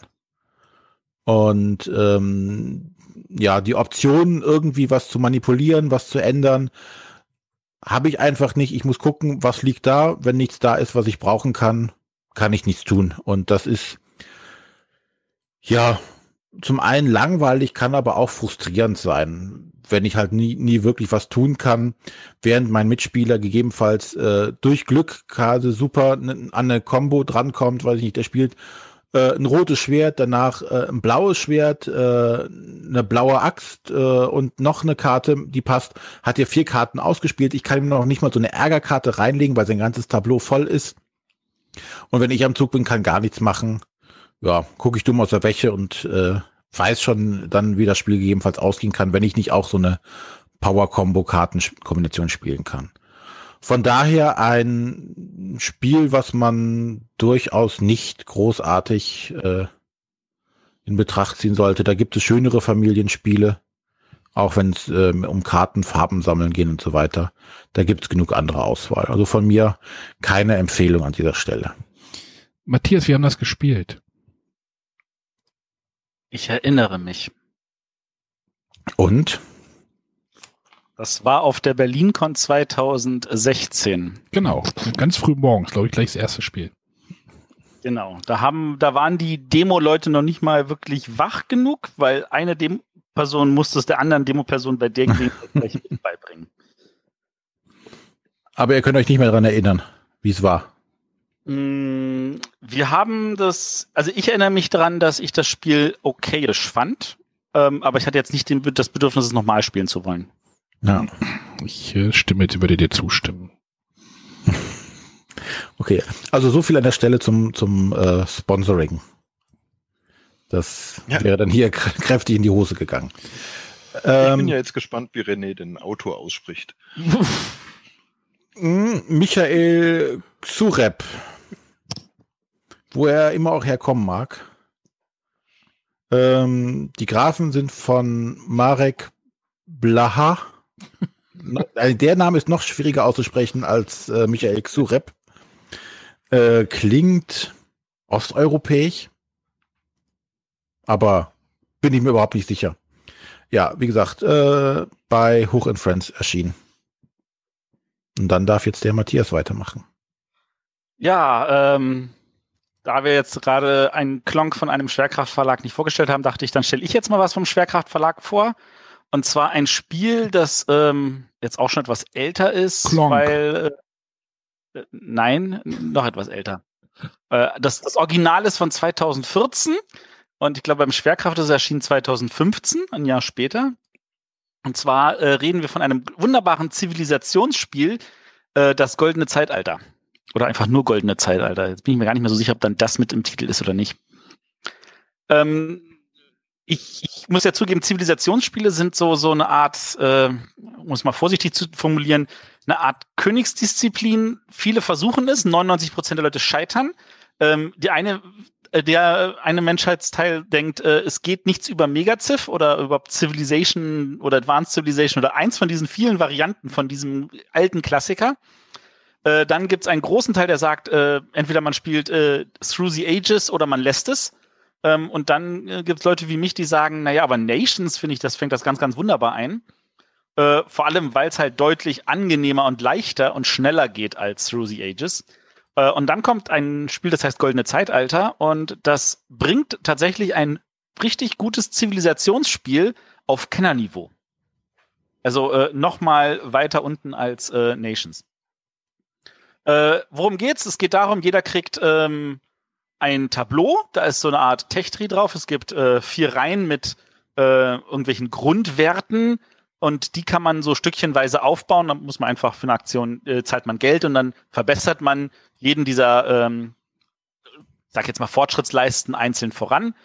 Und ähm, ja, die Option, irgendwie was zu manipulieren, was zu ändern, habe ich einfach nicht. Ich muss gucken, was liegt da. Wenn nichts da ist, was ich brauchen kann, kann ich nichts tun. Und das ist ja zum einen langweilig, kann aber auch frustrierend sein, wenn ich halt nie, nie wirklich was tun kann, während mein Mitspieler gegebenenfalls äh, durch Glück gerade super an eine Combo drankommt, weiß ich nicht, der spielt äh, ein rotes Schwert, danach äh, ein blaues Schwert, äh, eine blaue Axt äh, und noch eine Karte, die passt. Hat hier vier Karten ausgespielt. Ich kann ihm noch nicht mal so eine Ärgerkarte reinlegen, weil sein ganzes Tableau voll ist. Und wenn ich am Zug bin, kann gar nichts machen. Ja, gucke ich dumm aus der Wäsche und äh, weiß schon dann, wie das Spiel gegebenenfalls ausgehen kann, wenn ich nicht auch so eine Power-Combo-Kartenkombination spielen kann. Von daher ein Spiel, was man durchaus nicht großartig äh, in Betracht ziehen sollte. Da gibt es schönere Familienspiele, auch wenn es äh, um Karten, Farben sammeln gehen und so weiter. Da gibt es genug andere Auswahl. Also von mir keine Empfehlung an dieser Stelle. Matthias, wir haben das gespielt. Ich erinnere mich. Und? Das war auf der BerlinCon 2016. Genau, ganz früh morgens, glaube ich, gleich das erste Spiel. Genau, da haben, da waren die Demo-Leute noch nicht mal wirklich wach genug, weil eine Demo-Person musste es der anderen Demo-Person bei der gleich beibringen. Aber ihr könnt euch nicht mehr daran erinnern, wie es war. Mm, wir haben das, also ich erinnere mich daran, dass ich das Spiel okayisch fand, ähm, aber ich hatte jetzt nicht den, das Bedürfnis, es nochmal spielen zu wollen. Ja. Ich äh, stimme jetzt, würde dir zustimmen. Okay, also so viel an der Stelle zum, zum äh, Sponsoring. Das ja. wäre dann hier kräftig in die Hose gegangen. Ich ähm, bin ja jetzt gespannt, wie René den Autor ausspricht. Hm, Michael Xurep. Wo er immer auch herkommen mag. Ähm, die Grafen sind von Marek Blaha. Also der Name ist noch schwieriger auszusprechen als äh, Michael Xurep. Äh, klingt osteuropäisch, aber bin ich mir überhaupt nicht sicher. Ja, wie gesagt, äh, bei Hoch in Friends erschienen. Und dann darf jetzt der Matthias weitermachen. Ja, ähm, da wir jetzt gerade einen Klonk von einem Schwerkraftverlag nicht vorgestellt haben, dachte ich, dann stelle ich jetzt mal was vom Schwerkraftverlag vor. Und zwar ein Spiel, das ähm, jetzt auch schon etwas älter ist, Klonk. weil äh, nein, noch etwas älter. Äh, das, das Original ist von 2014 und ich glaube beim Schwerkraft ist es erschienen 2015, ein Jahr später. Und zwar äh, reden wir von einem wunderbaren Zivilisationsspiel, äh, das Goldene Zeitalter. Oder einfach nur Goldene Zeitalter. Jetzt bin ich mir gar nicht mehr so sicher, ob dann das mit im Titel ist oder nicht. Ähm, ich, ich muss ja zugeben, Zivilisationsspiele sind so, so eine Art, äh, muss mal vorsichtig zu formulieren, eine Art Königsdisziplin. Viele versuchen es, 99 Prozent der Leute scheitern. Ähm, die eine, äh, der eine Menschheitsteil denkt, äh, es geht nichts über Megaziv oder überhaupt Civilization oder Advanced Civilization oder eins von diesen vielen Varianten von diesem alten Klassiker. Äh, dann gibt es einen großen Teil, der sagt, äh, entweder man spielt äh, Through the Ages oder man lässt es. Ähm, und dann äh, gibt es Leute wie mich, die sagen, naja, aber Nations finde ich, das fängt das ganz, ganz wunderbar ein. Äh, vor allem, weil es halt deutlich angenehmer und leichter und schneller geht als Through the Ages. Äh, und dann kommt ein Spiel, das heißt Goldene Zeitalter und das bringt tatsächlich ein richtig gutes Zivilisationsspiel auf Kennerniveau. Also äh, noch mal weiter unten als äh, Nations. Äh, worum geht's? Es geht darum, jeder kriegt ähm, ein Tableau, da ist so eine Art Tech-Tree drauf. Es gibt äh, vier Reihen mit äh, irgendwelchen Grundwerten und die kann man so stückchenweise aufbauen. Dann muss man einfach für eine Aktion äh, zahlt man Geld und dann verbessert man jeden dieser, ähm, sag jetzt mal Fortschrittsleisten einzeln voran.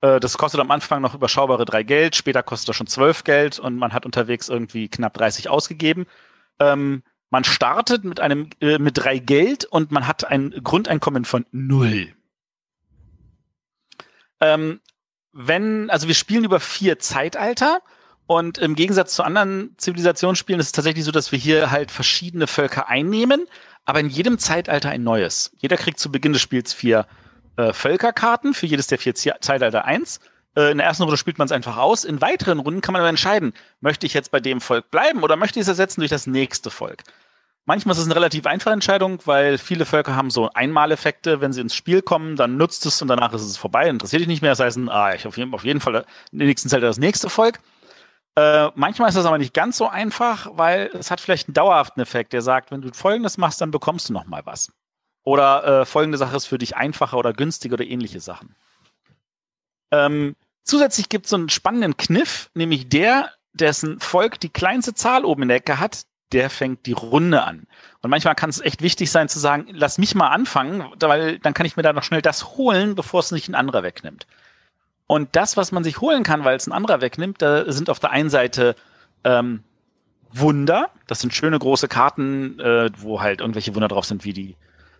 Äh, das kostet am Anfang noch überschaubare drei Geld, später kostet das schon zwölf Geld und man hat unterwegs irgendwie knapp 30 ausgegeben. Ähm, man startet mit einem äh, mit drei Geld und man hat ein Grundeinkommen von null. Ähm, wenn, also wir spielen über vier Zeitalter und im Gegensatz zu anderen Zivilisationsspielen ist es tatsächlich so, dass wir hier halt verschiedene Völker einnehmen, aber in jedem Zeitalter ein neues. Jeder kriegt zu Beginn des Spiels vier äh, Völkerkarten, für jedes der vier Zeitalter eins. Äh, in der ersten Runde spielt man es einfach aus. In weiteren Runden kann man aber entscheiden, möchte ich jetzt bei dem Volk bleiben oder möchte ich es ersetzen durch das nächste Volk. Manchmal ist es eine relativ einfache Entscheidung, weil viele Völker haben so Einmaleffekte. Wenn sie ins Spiel kommen, dann nutzt es und danach ist es vorbei, interessiert dich nicht mehr. Das heißt, ah, ich auf jeden, auf jeden Fall in der nächsten Zeit das nächste Volk. Äh, manchmal ist das aber nicht ganz so einfach, weil es hat vielleicht einen dauerhaften Effekt, der sagt, wenn du Folgendes machst, dann bekommst du noch mal was. Oder äh, folgende Sache ist für dich einfacher oder günstiger oder ähnliche Sachen. Ähm, zusätzlich gibt es so einen spannenden Kniff, nämlich der, dessen Volk die kleinste Zahl oben in der Ecke hat, der fängt die Runde an. Und manchmal kann es echt wichtig sein zu sagen, lass mich mal anfangen, weil dann kann ich mir da noch schnell das holen, bevor es nicht ein anderer wegnimmt. Und das, was man sich holen kann, weil es ein anderer wegnimmt, da sind auf der einen Seite ähm, Wunder. Das sind schöne große Karten, äh, wo halt irgendwelche Wunder drauf sind, wie die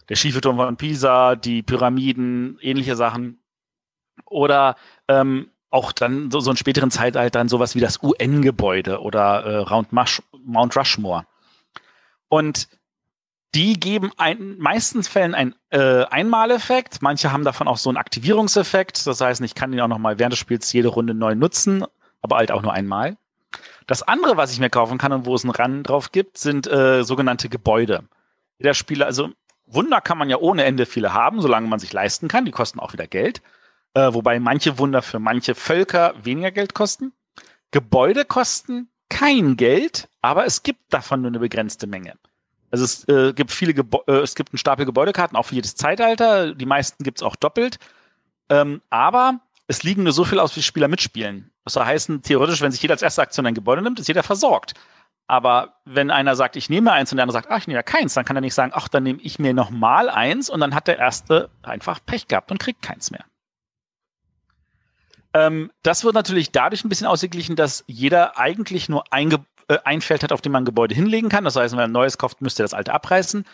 der schiefe Turm von Pisa, die Pyramiden, ähnliche Sachen. Oder ähm, auch dann so, so in späteren Zeitaltern sowas wie das UN-Gebäude oder äh, Round Mush, Mount Rushmore. Und die geben ein, meistens Fällen einen äh, Einmaleffekt. Manche haben davon auch so einen Aktivierungseffekt. Das heißt, ich kann den auch nochmal während des Spiels jede Runde neu nutzen, aber halt auch nur einmal. Das andere, was ich mir kaufen kann und wo es einen Run drauf gibt, sind äh, sogenannte Gebäude. Jeder Spieler, also Wunder kann man ja ohne Ende viele haben, solange man sich leisten kann. Die kosten auch wieder Geld äh, wobei manche Wunder für manche Völker weniger Geld kosten. Gebäude kosten kein Geld, aber es gibt davon nur eine begrenzte Menge. Also es äh, gibt viele Gebo äh, es gibt einen Stapel Gebäudekarten, auch für jedes Zeitalter. Die meisten gibt es auch doppelt. Ähm, aber es liegen nur so viel aus, wie Spieler mitspielen. Das soll heißen, theoretisch, wenn sich jeder als erste Aktion ein Gebäude nimmt, ist jeder versorgt. Aber wenn einer sagt, ich nehme eins und der andere sagt, ach, ich nehme ja keins, dann kann er nicht sagen, ach, dann nehme ich mir nochmal eins und dann hat der erste einfach Pech gehabt und kriegt keins mehr. Ähm, das wird natürlich dadurch ein bisschen ausgeglichen, dass jeder eigentlich nur ein, äh, ein Feld hat, auf dem man ein Gebäude hinlegen kann. Das heißt, wenn man ein neues kauft, müsste das alte abreißen.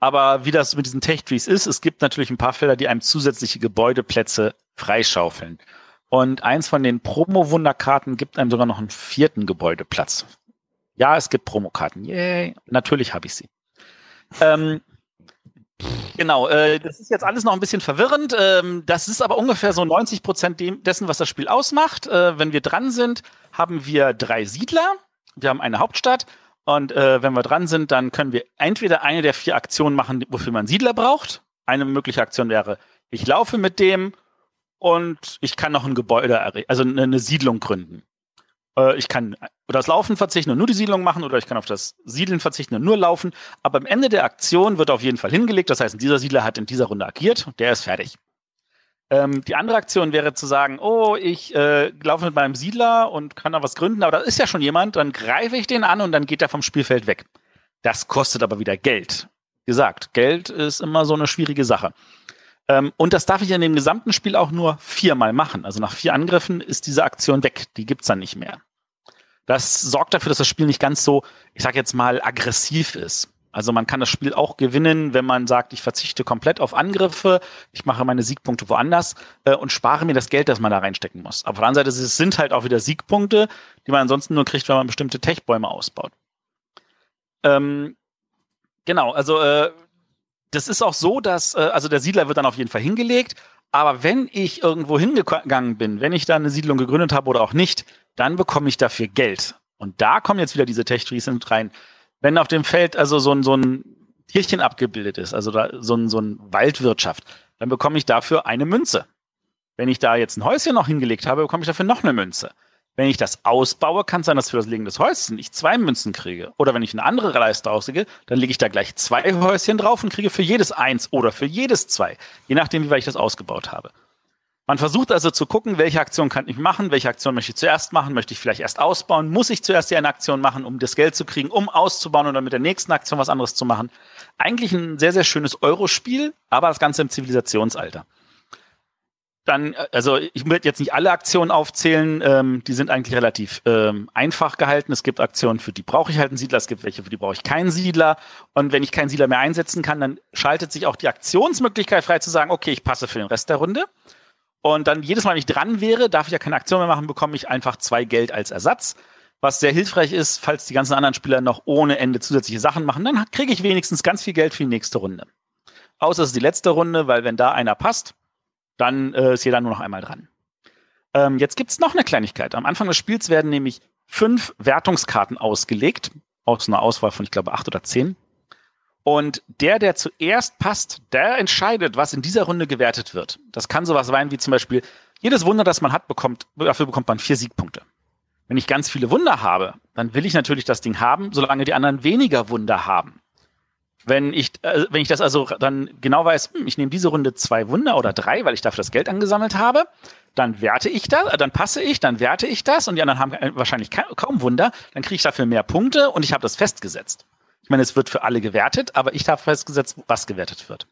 Aber wie das mit diesen Tech-Trees ist, es gibt natürlich ein paar Felder, die einem zusätzliche Gebäudeplätze freischaufeln. Und eins von den Promo-Wunderkarten gibt einem sogar noch einen vierten Gebäudeplatz. Ja, es gibt Promokarten. Yay. Natürlich habe ich sie. Ähm, Genau, äh, das ist jetzt alles noch ein bisschen verwirrend. Ähm, das ist aber ungefähr so 90 Prozent dessen, was das Spiel ausmacht. Äh, wenn wir dran sind, haben wir drei Siedler. Wir haben eine Hauptstadt. Und äh, wenn wir dran sind, dann können wir entweder eine der vier Aktionen machen, wofür man Siedler braucht. Eine mögliche Aktion wäre, ich laufe mit dem und ich kann noch ein Gebäude, also eine Siedlung gründen. Äh, ich kann auf das Laufen verzichten und nur die Siedlung machen oder ich kann auf das Siedeln verzichten und nur laufen. Aber am Ende der Aktion wird auf jeden Fall hingelegt. Das heißt, dieser Siedler hat in dieser Runde agiert und der ist fertig. Ähm, die andere Aktion wäre zu sagen, oh, ich äh, laufe mit meinem Siedler und kann da was gründen, aber da ist ja schon jemand, dann greife ich den an und dann geht er vom Spielfeld weg. Das kostet aber wieder Geld. Wie gesagt, Geld ist immer so eine schwierige Sache. Ähm, und das darf ich in dem gesamten Spiel auch nur viermal machen. Also nach vier Angriffen ist diese Aktion weg. Die gibt's dann nicht mehr. Das sorgt dafür, dass das Spiel nicht ganz so, ich sag jetzt mal, aggressiv ist. Also man kann das Spiel auch gewinnen, wenn man sagt, ich verzichte komplett auf Angriffe, ich mache meine Siegpunkte woanders äh, und spare mir das Geld, das man da reinstecken muss. Aber auf der anderen Seite es sind halt auch wieder Siegpunkte, die man ansonsten nur kriegt, wenn man bestimmte Techbäume ausbaut. Ähm, genau, also äh, das ist auch so, dass, äh, also der Siedler wird dann auf jeden Fall hingelegt, aber wenn ich irgendwo hingegangen bin, wenn ich da eine Siedlung gegründet habe oder auch nicht, dann bekomme ich dafür Geld. Und da kommen jetzt wieder diese Tech-Trees rein. Wenn auf dem Feld also so ein, so ein Tierchen abgebildet ist, also da so ein, so ein Waldwirtschaft, dann bekomme ich dafür eine Münze. Wenn ich da jetzt ein Häuschen noch hingelegt habe, bekomme ich dafür noch eine Münze. Wenn ich das ausbaue, kann es sein, dass für das Legen des Häuschen ich zwei Münzen kriege. Oder wenn ich eine andere Leiste auslege, dann lege ich da gleich zwei Häuschen drauf und kriege für jedes eins oder für jedes zwei. Je nachdem, wie weit ich das ausgebaut habe. Man versucht also zu gucken, welche Aktion kann ich machen, welche Aktion möchte ich zuerst machen, möchte ich vielleicht erst ausbauen, muss ich zuerst hier eine Aktion machen, um das Geld zu kriegen, um auszubauen oder mit der nächsten Aktion was anderes zu machen. Eigentlich ein sehr, sehr schönes Eurospiel, aber das Ganze im Zivilisationsalter dann, äh, also ich werde jetzt nicht alle Aktionen aufzählen, ähm, die sind eigentlich relativ ähm, einfach gehalten. Es gibt Aktionen, für die brauche ich halt einen Siedler, es gibt welche, für die brauche ich keinen Siedler. Und wenn ich keinen Siedler mehr einsetzen kann, dann schaltet sich auch die Aktionsmöglichkeit frei zu sagen, okay, ich passe für den Rest der Runde. Und dann jedes Mal, wenn ich dran wäre, darf ich ja keine Aktion mehr machen, bekomme ich einfach zwei Geld als Ersatz. Was sehr hilfreich ist, falls die ganzen anderen Spieler noch ohne Ende zusätzliche Sachen machen, dann kriege ich wenigstens ganz viel Geld für die nächste Runde. Außer es ist die letzte Runde, weil wenn da einer passt, dann äh, ist jeder nur noch einmal dran. Ähm, jetzt gibt's noch eine Kleinigkeit. Am Anfang des Spiels werden nämlich fünf Wertungskarten ausgelegt, aus einer Auswahl von, ich glaube, acht oder zehn. Und der, der zuerst passt, der entscheidet, was in dieser Runde gewertet wird. Das kann sowas sein wie zum Beispiel, jedes Wunder, das man hat, bekommt, dafür bekommt man vier Siegpunkte. Wenn ich ganz viele Wunder habe, dann will ich natürlich das Ding haben, solange die anderen weniger Wunder haben. Wenn ich, äh, wenn ich das also dann genau weiß, hm, ich nehme diese Runde zwei Wunder oder drei, weil ich dafür das Geld angesammelt habe, dann werte ich das, äh, dann passe ich, dann werte ich das und die anderen haben äh, wahrscheinlich kaum Wunder, dann kriege ich dafür mehr Punkte und ich habe das festgesetzt. Ich meine, es wird für alle gewertet, aber ich habe festgesetzt, was gewertet wird.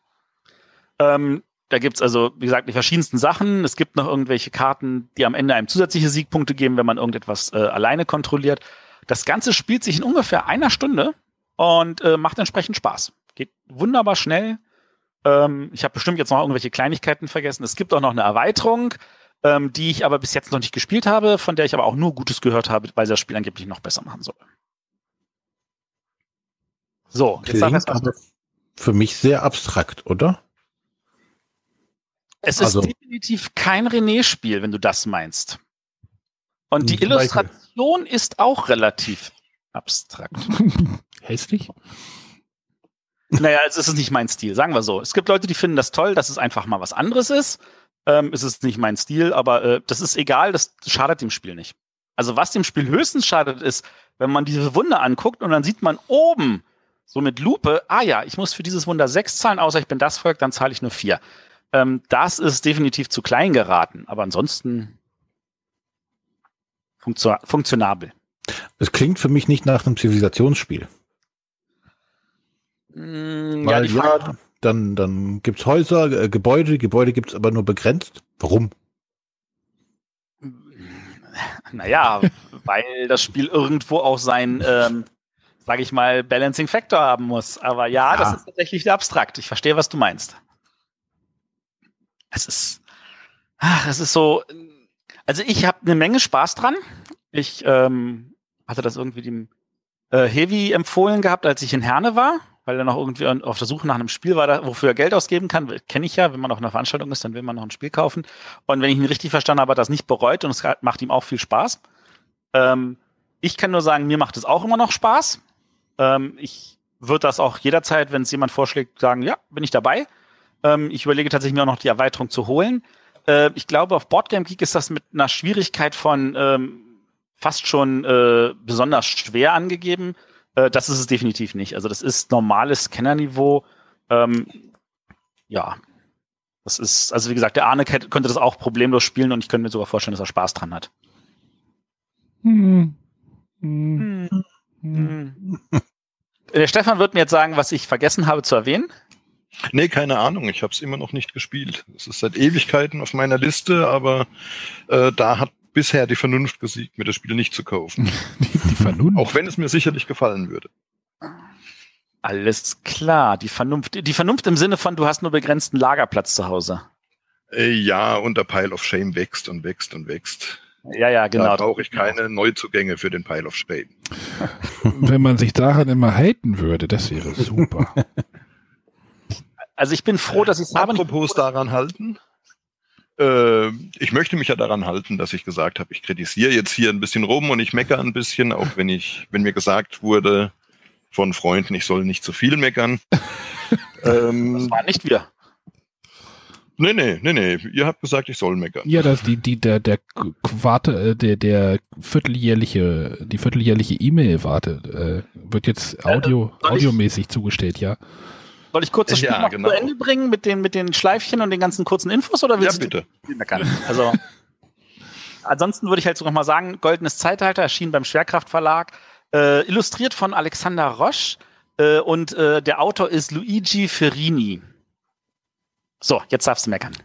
Ähm, da gibt's also, wie gesagt, die verschiedensten Sachen. Es gibt noch irgendwelche Karten, die am Ende einem zusätzliche Siegpunkte geben, wenn man irgendetwas äh, alleine kontrolliert. Das Ganze spielt sich in ungefähr einer Stunde und äh, macht entsprechend Spaß. Geht wunderbar schnell. Ähm, ich habe bestimmt jetzt noch irgendwelche Kleinigkeiten vergessen. Es gibt auch noch eine Erweiterung, ähm, die ich aber bis jetzt noch nicht gespielt habe, von der ich aber auch nur Gutes gehört habe, weil sie das Spiel angeblich noch besser machen soll. So, jetzt Klingt aber für mich sehr abstrakt, oder? Es also, ist definitiv kein René-Spiel, wenn du das meinst. Und die Illustration ist auch relativ abstrakt. Hässlich? Naja, es ist nicht mein Stil, sagen wir so. Es gibt Leute, die finden das toll, dass es einfach mal was anderes ist. Ähm, es ist nicht mein Stil, aber äh, das ist egal, das schadet dem Spiel nicht. Also was dem Spiel höchstens schadet, ist, wenn man diese Wunder anguckt und dann sieht man oben so mit Lupe, ah ja, ich muss für dieses Wunder sechs zahlen, außer ich bin das Volk, dann zahle ich nur vier. Ähm, das ist definitiv zu klein geraten, aber ansonsten funktio funktionabel. Es klingt für mich nicht nach einem Zivilisationsspiel. Mm, Weil, ja, ja, dann, dann gibt's Häuser, äh, Gebäude, Gebäude gibt's aber nur begrenzt. Warum? Naja, weil das Spiel irgendwo auch sein, ähm, sage ich mal, Balancing Factor haben muss. Aber ja, ja, das ist tatsächlich abstrakt. Ich verstehe, was du meinst es ist, ach, es ist so, also ich habe eine Menge Spaß dran. Ich ähm, hatte das irgendwie dem äh, Heavy empfohlen gehabt, als ich in Herne war, weil er noch irgendwie auf der Suche nach einem Spiel war, wofür er Geld ausgeben kann. Kenne ich ja, wenn man auf einer Veranstaltung ist, dann will man noch ein Spiel kaufen. Und wenn ich ihn richtig verstanden habe, hat er das nicht bereut und es macht ihm auch viel Spaß. Ähm, ich kann nur sagen, mir macht es auch immer noch Spaß. Ähm, ich würde das auch jederzeit, wenn es jemand vorschlägt, sagen, ja, bin ich dabei. Ähm, ich überlege tatsächlich mir auch noch die Erweiterung zu holen. Äh, ich glaube, auf Boardgame Geek ist das mit einer Schwierigkeit von ähm, fast schon äh, besonders schwer angegeben. Äh, das ist es definitiv nicht. Also das ist normales Scannerniveau. Ähm, ja, das ist, also wie gesagt, der Arne könnte das auch problemlos spielen und ich könnte mir sogar vorstellen, dass er Spaß dran hat. Hm. Hm. Hm. Der Stefan wird mir jetzt sagen, was ich vergessen habe zu erwähnen. Nee, keine Ahnung. Ich habe es immer noch nicht gespielt. Es ist seit Ewigkeiten auf meiner Liste, aber äh, da hat bisher die Vernunft gesiegt, mir das Spiel nicht zu kaufen. die, die Vernunft? Auch wenn es mir sicherlich gefallen würde. Alles klar, die Vernunft. Die Vernunft im Sinne von, du hast nur begrenzten Lagerplatz zu Hause. Äh, ja, und der Pile of Shame wächst und wächst und wächst. Ja, ja, genau. Da brauche ich keine Neuzugänge für den Pile of Shame. Wenn man sich daran immer halten würde, das wäre super. Also ich bin froh, dass ich es habe. Apropos daran halten. Äh, ich möchte mich ja daran halten, dass ich gesagt habe, ich kritisiere jetzt hier ein bisschen rum und ich meckere ein bisschen, auch wenn ich, wenn mir gesagt wurde von Freunden, ich soll nicht zu viel meckern. ähm, das war nicht wir. Nee, nee, nee, nee. Ihr habt gesagt, ich soll meckern. Ja, das, die, die, der, der Quarte, äh, der, der vierteljährliche, die vierteljährliche E-Mail-Warte äh, wird jetzt Audio, audiomäßig zugestellt, ja. Soll ich kurz das Spiel ja, genau. zu Ende bringen mit den, mit den Schleifchen und den ganzen kurzen Infos oder willst ja, bitte. du? Also, ansonsten würde ich halt so nochmal sagen, Goldenes Zeitalter erschien beim Schwerkraft Verlag, äh, illustriert von Alexander Roche äh, und äh, der Autor ist Luigi Ferrini. So, jetzt darfst du meckern.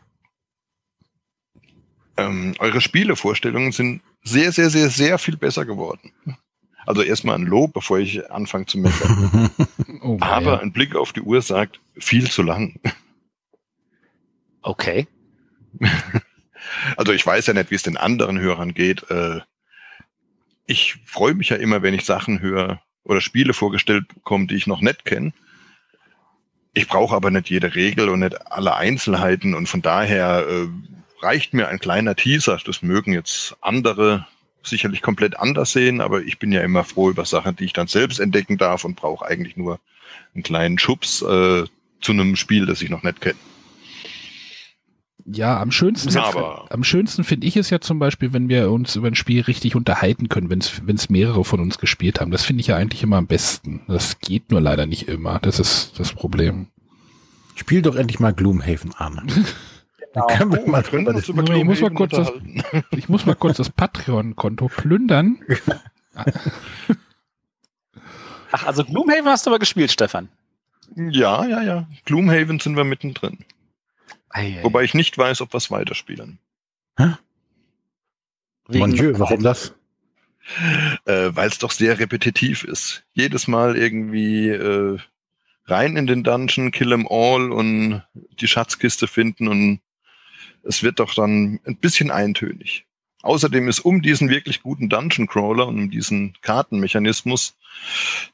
Ähm, eure Spielevorstellungen sind sehr, sehr, sehr, sehr viel besser geworden. Also erstmal ein Lob, bevor ich anfange zu meckern. oh, Aber ja. ein Blick auf die Uhr sagt, viel zu lang. Okay. Also ich weiß ja nicht, wie es den anderen Hörern geht. Äh, ich freue mich ja immer, wenn ich Sachen höre oder Spiele vorgestellt bekomme, die ich noch nicht kenne. Ich brauche aber nicht jede Regel und nicht alle Einzelheiten und von daher äh, reicht mir ein kleiner Teaser. Das mögen jetzt andere sicherlich komplett anders sehen, aber ich bin ja immer froh über Sachen, die ich dann selbst entdecken darf und brauche eigentlich nur einen kleinen Schubs äh, zu einem Spiel, das ich noch nicht kenne. Ja, am schönsten, Aber- am schönsten finde ich es ja zum Beispiel, wenn wir uns über ein Spiel richtig unterhalten können, wenn es mehrere von uns gespielt haben. Das finde ich ja eigentlich immer am besten. Das geht nur leider nicht immer. Das ist das Problem. Spiel doch endlich mal Gloomhaven an. Dann können wir mal Wir können drüber über Ich muss mal kurz das-. Ich muss mal kurz das Patreon-Konto plündern. Ach, also Gloomhaven hast du aber gespielt, Stefan. Ja, ja, ja. Gloomhaven sind wir mittendrin. Ei, ei, Wobei ich nicht weiß, ob wir es weiterspielen. wegen- Mon Dieu, warum das? Äh, Weil es doch sehr repetitiv ist. Jedes Mal irgendwie äh, rein in den Dungeon, kill 'em all und die Schatzkiste finden und es wird doch dann ein bisschen eintönig. Außerdem ist um diesen wirklich guten Dungeon Crawler und um diesen Kartenmechanismus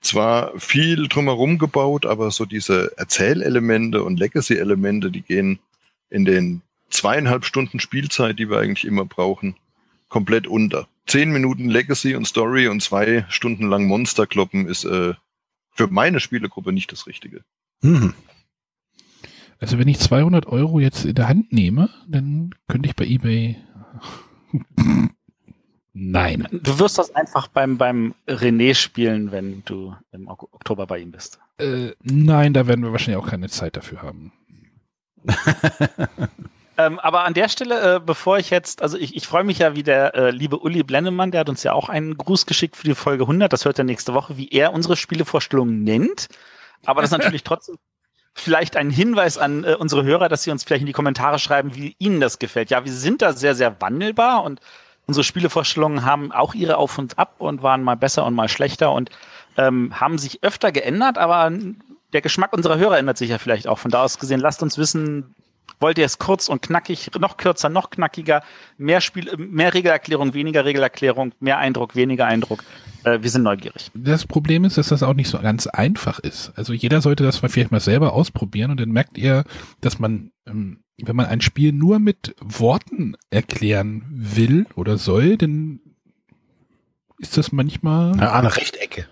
zwar viel drumherum gebaut, aber so diese Erzählelemente und Legacy-Elemente, die gehen in den zweieinhalb Stunden Spielzeit, die wir eigentlich immer brauchen, komplett unter. Zehn Minuten Legacy und Story und zwei Stunden lang Monster kloppen ist äh, für meine Spielegruppe nicht das Richtige. Hm. Also wenn ich 200 Euro jetzt in der Hand nehme, dann könnte ich bei eBay. Nein. Du wirst das einfach beim, beim René spielen, wenn du im Ok- Oktober bei ihm bist. Äh, nein, da werden wir wahrscheinlich auch keine Zeit dafür haben. Ähm, aber an der Stelle, äh, bevor ich jetzt, also ich, ich freue mich ja, wie der äh, liebe Uli Blennemann, der hat uns ja auch einen Gruß geschickt für die Folge 100, das hört er nächste Woche, wie er unsere Spielevorstellungen nennt. Aber das ist natürlich trotzdem vielleicht ein Hinweis an äh, unsere Hörer, dass sie uns vielleicht in die Kommentare schreiben, wie ihnen das gefällt. Ja, wir sind da sehr, sehr wandelbar und unsere Spielevorstellungen haben auch ihre Auf und Ab und waren mal besser und mal schlechter und ähm, haben sich öfter geändert, aber der Geschmack unserer Hörer ändert sich ja vielleicht auch. Von da aus gesehen, lasst uns wissen, wollt ihr es kurz und knackig, noch kürzer, noch knackiger, mehr Spiel, mehr Regelerklärung, weniger Regelerklärung, mehr Eindruck, weniger Eindruck. Äh, wir sind neugierig. Das Problem ist, dass das auch nicht so ganz einfach ist. Also jeder sollte das mal vielleicht mal selber ausprobieren und dann merkt ihr, dass man, ähm, wenn man ein Spiel nur mit Worten erklären will oder soll, dann ist das manchmal. Ja, eine Rechtecke.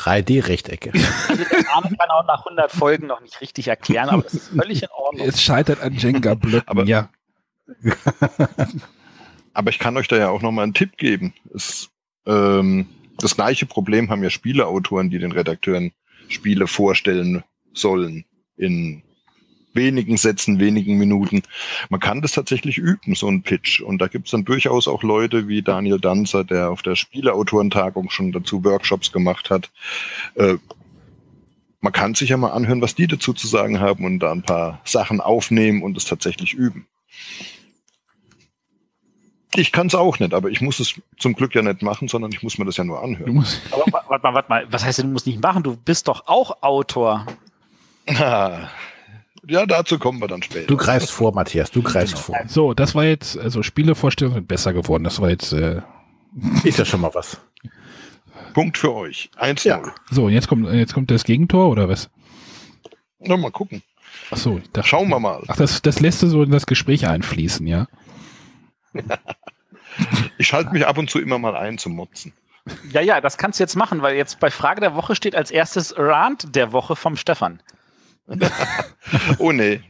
3D-Rechtecke. Also der Name kann auch nach 100 Folgen noch nicht richtig erklären, aber das ist völlig in Ordnung. Es scheitert an Jenga-Blöcken, Aber- ja. Aber ich kann euch da ja auch nochmal einen Tipp geben. Es, ähm, das gleiche Problem haben ja Spieleautoren, die den Redakteuren Spiele vorstellen sollen in wenigen Sätzen, wenigen Minuten. Man kann das tatsächlich üben, so ein Pitch. Und da gibt's dann durchaus auch Leute wie Daniel Danzer, der auf der Spieleautorentagung schon dazu Workshops gemacht hat. Äh, man kann sich ja mal anhören, was die dazu zu sagen haben und da ein paar Sachen aufnehmen und es tatsächlich üben. Ich kann es auch nicht, aber ich muss es zum Glück ja nicht machen, sondern ich muss mir das ja nur Du anhören. musst, Aber wa- warte mal, warte mal, was heißt denn, du musst nicht machen? Du bist doch auch Autor. Ah, ja, dazu kommen wir dann später. Du greifst vor, Matthias, du greifst vor. so, das war jetzt, also Spielevorstellungen sind besser geworden. Das war jetzt, äh, Ist ja schon mal was. Punkt für euch. 1-0. Ja. so, und jetzt kommt, jetzt kommt das Gegentor oder was? Na, mal gucken. Ach so, ich dachte, Schauen wir mal. Ach, das, das lässt du so in das Gespräch einfließen, ja? Ich schalte mich ab und zu immer mal ein zum Motzen. Ja, ja, das kannst du jetzt machen, weil jetzt bei Frage der Woche steht als erstes Rant der Woche vom Stefan. Oh nee.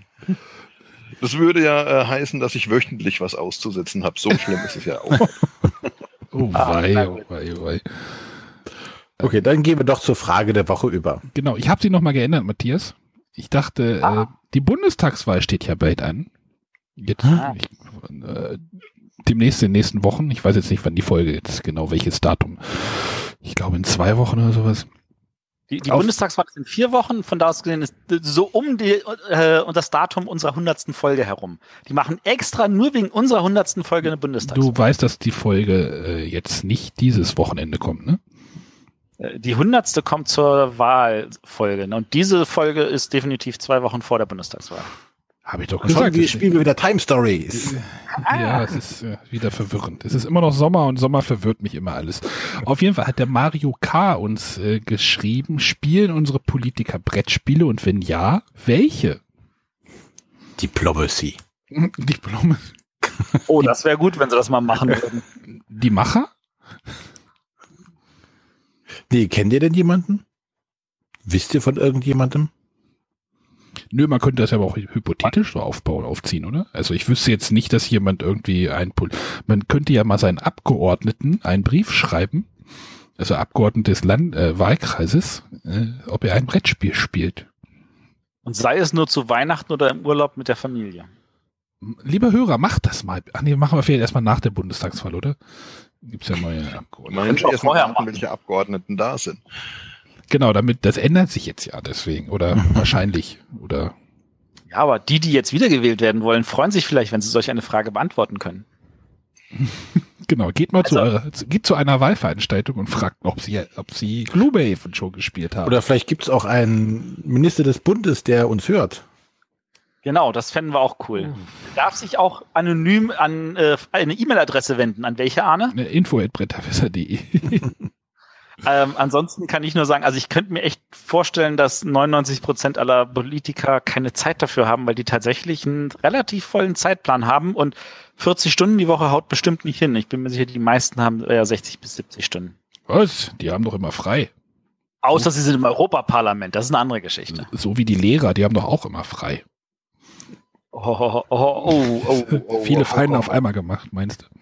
Das würde ja äh, heißen, dass ich wöchentlich was auszusetzen habe. So schlimm ist es ja auch. Oh Ah, wei, oh wei, oh wei. Okay, dann gehen wir doch zur Frage der Woche über. Genau, ich habe sie nochmal geändert, Matthias. Ich dachte, Ah. äh, die Bundestagswahl steht ja bald an. Jetzt, Ah. ich, äh, demnächst in den nächsten Wochen. Ich weiß jetzt nicht, wann die Folge jetzt genau, welches Datum. Ich glaube in zwei Wochen oder sowas. Die, die Bundestagswahl ist in vier Wochen, von da aus gesehen ist so um die, äh, um das Datum unserer hundertsten Folge herum. Die machen extra nur wegen unserer hundertsten Folge eine Bundestagswahl. Du weißt, dass die Folge äh, jetzt nicht dieses Wochenende kommt, ne? Äh, Die hundertste kommt zur Wahlfolge. ne? Und diese Folge ist definitiv zwei Wochen vor der Bundestagswahl. Habe ich doch Schon gesagt. wie Es- spielen wir wieder Time Stories. Ja, es ist äh, wieder verwirrend. Es ist immer noch Sommer und Sommer verwirrt mich immer alles. Auf jeden Fall hat der Mario K. uns äh, geschrieben, spielen unsere Politiker Brettspiele und wenn ja, welche? Diplomacy. Diplome. Oh, das wäre gut, wenn sie das mal machen würden. Die Macher? Nee, kennt ihr denn jemanden? Wisst ihr von irgendjemandem? Nö, man könnte das ja aber auch hypothetisch so aufbauen, aufziehen, oder? Also ich wüsste jetzt nicht, dass jemand irgendwie ein, man könnte ja mal seinen Abgeordneten einen Brief schreiben, also Abgeordnete des Land, äh, Wahlkreises, äh, ob er ein Brettspiel spielt. Und sei es nur zu Weihnachten oder im Urlaub mit der Familie. Lieber Hörer, macht das mal. Ach nee, machen wir vielleicht erstmal nach der Bundestagswahl, oder? Gibt's ja neue Abgeordnete. Man kann erst mal warten, welche Abgeordneten da sind. Genau, damit, das ändert sich jetzt ja deswegen, oder wahrscheinlich, oder. Ja, aber die, die jetzt wiedergewählt werden wollen, freuen sich vielleicht, wenn sie solch eine Frage beantworten können. genau, geht mal also, zu eurer, geht zu einer Wahlveranstaltung und fragt, ob sie, ob sie Gloomhaven schon gespielt haben. Oder vielleicht gibt es auch einen Minister des Bundes, der uns hört. Genau, das fänden wir auch cool. Mhm. Darf sich auch anonym an äh, eine E-Mail-Adresse wenden. An welche, Arne? Info.bretterwisser.de ähm, ansonsten kann ich nur sagen, also ich könnte mir echt vorstellen, dass 99 Prozent aller Politiker keine Zeit dafür haben, weil die tatsächlich einen relativ vollen Zeitplan haben und 40 Stunden die Woche haut bestimmt nicht hin. Ich bin mir sicher, die meisten haben ja 60 bis 70 Stunden. Was? Die haben doch immer frei. Außer sie sind im Europaparlament, das ist eine andere Geschichte. So wie die Lehrer, die haben doch auch immer frei. Oh, oh, oh, oh, oh Viele Feinde auf einmal gemacht, meinst du?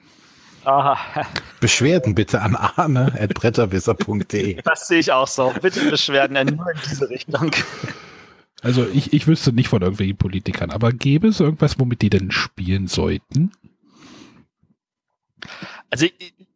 Aha. Beschwerden bitte an arne.bretterwisser.de. Das sehe ich auch so. Bitte Beschwerden nur in diese Richtung. Also ich, ich wüsste nicht von irgendwelchen Politikern, aber gäbe es irgendwas, womit die denn spielen sollten? Also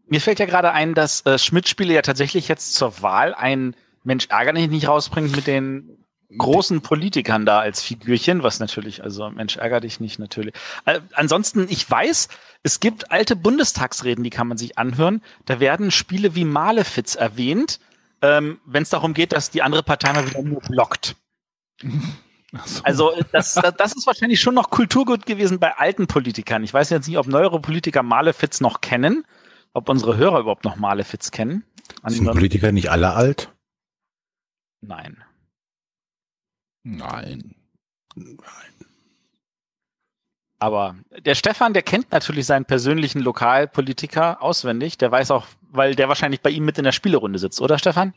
mir fällt ja gerade ein, dass äh, Schmidt-Spiele ja tatsächlich jetzt zur Wahl ein Mensch ärger nicht rausbringt mit den großen Politikern da als Figürchen, was natürlich, also Mensch, ärger dich nicht natürlich. Äh, ansonsten, ich weiß, es gibt alte Bundestagsreden, die kann man sich anhören. Da werden Spiele wie Malefiz erwähnt, ähm, wenn es darum geht, dass die andere Partei mal wieder nur blockt. So. Also das, das ist wahrscheinlich schon noch Kulturgut gewesen bei alten Politikern. Ich weiß jetzt nicht, ob neuere Politiker Malefiz noch kennen, ob unsere Hörer überhaupt noch Malefiz kennen. Sind Politiker nicht alle alt? Nein. Nein. Nein. Aber der Stefan, der kennt natürlich seinen persönlichen Lokalpolitiker auswendig. Der weiß auch, weil der wahrscheinlich bei ihm mit in der Spielerunde sitzt, oder Stefan?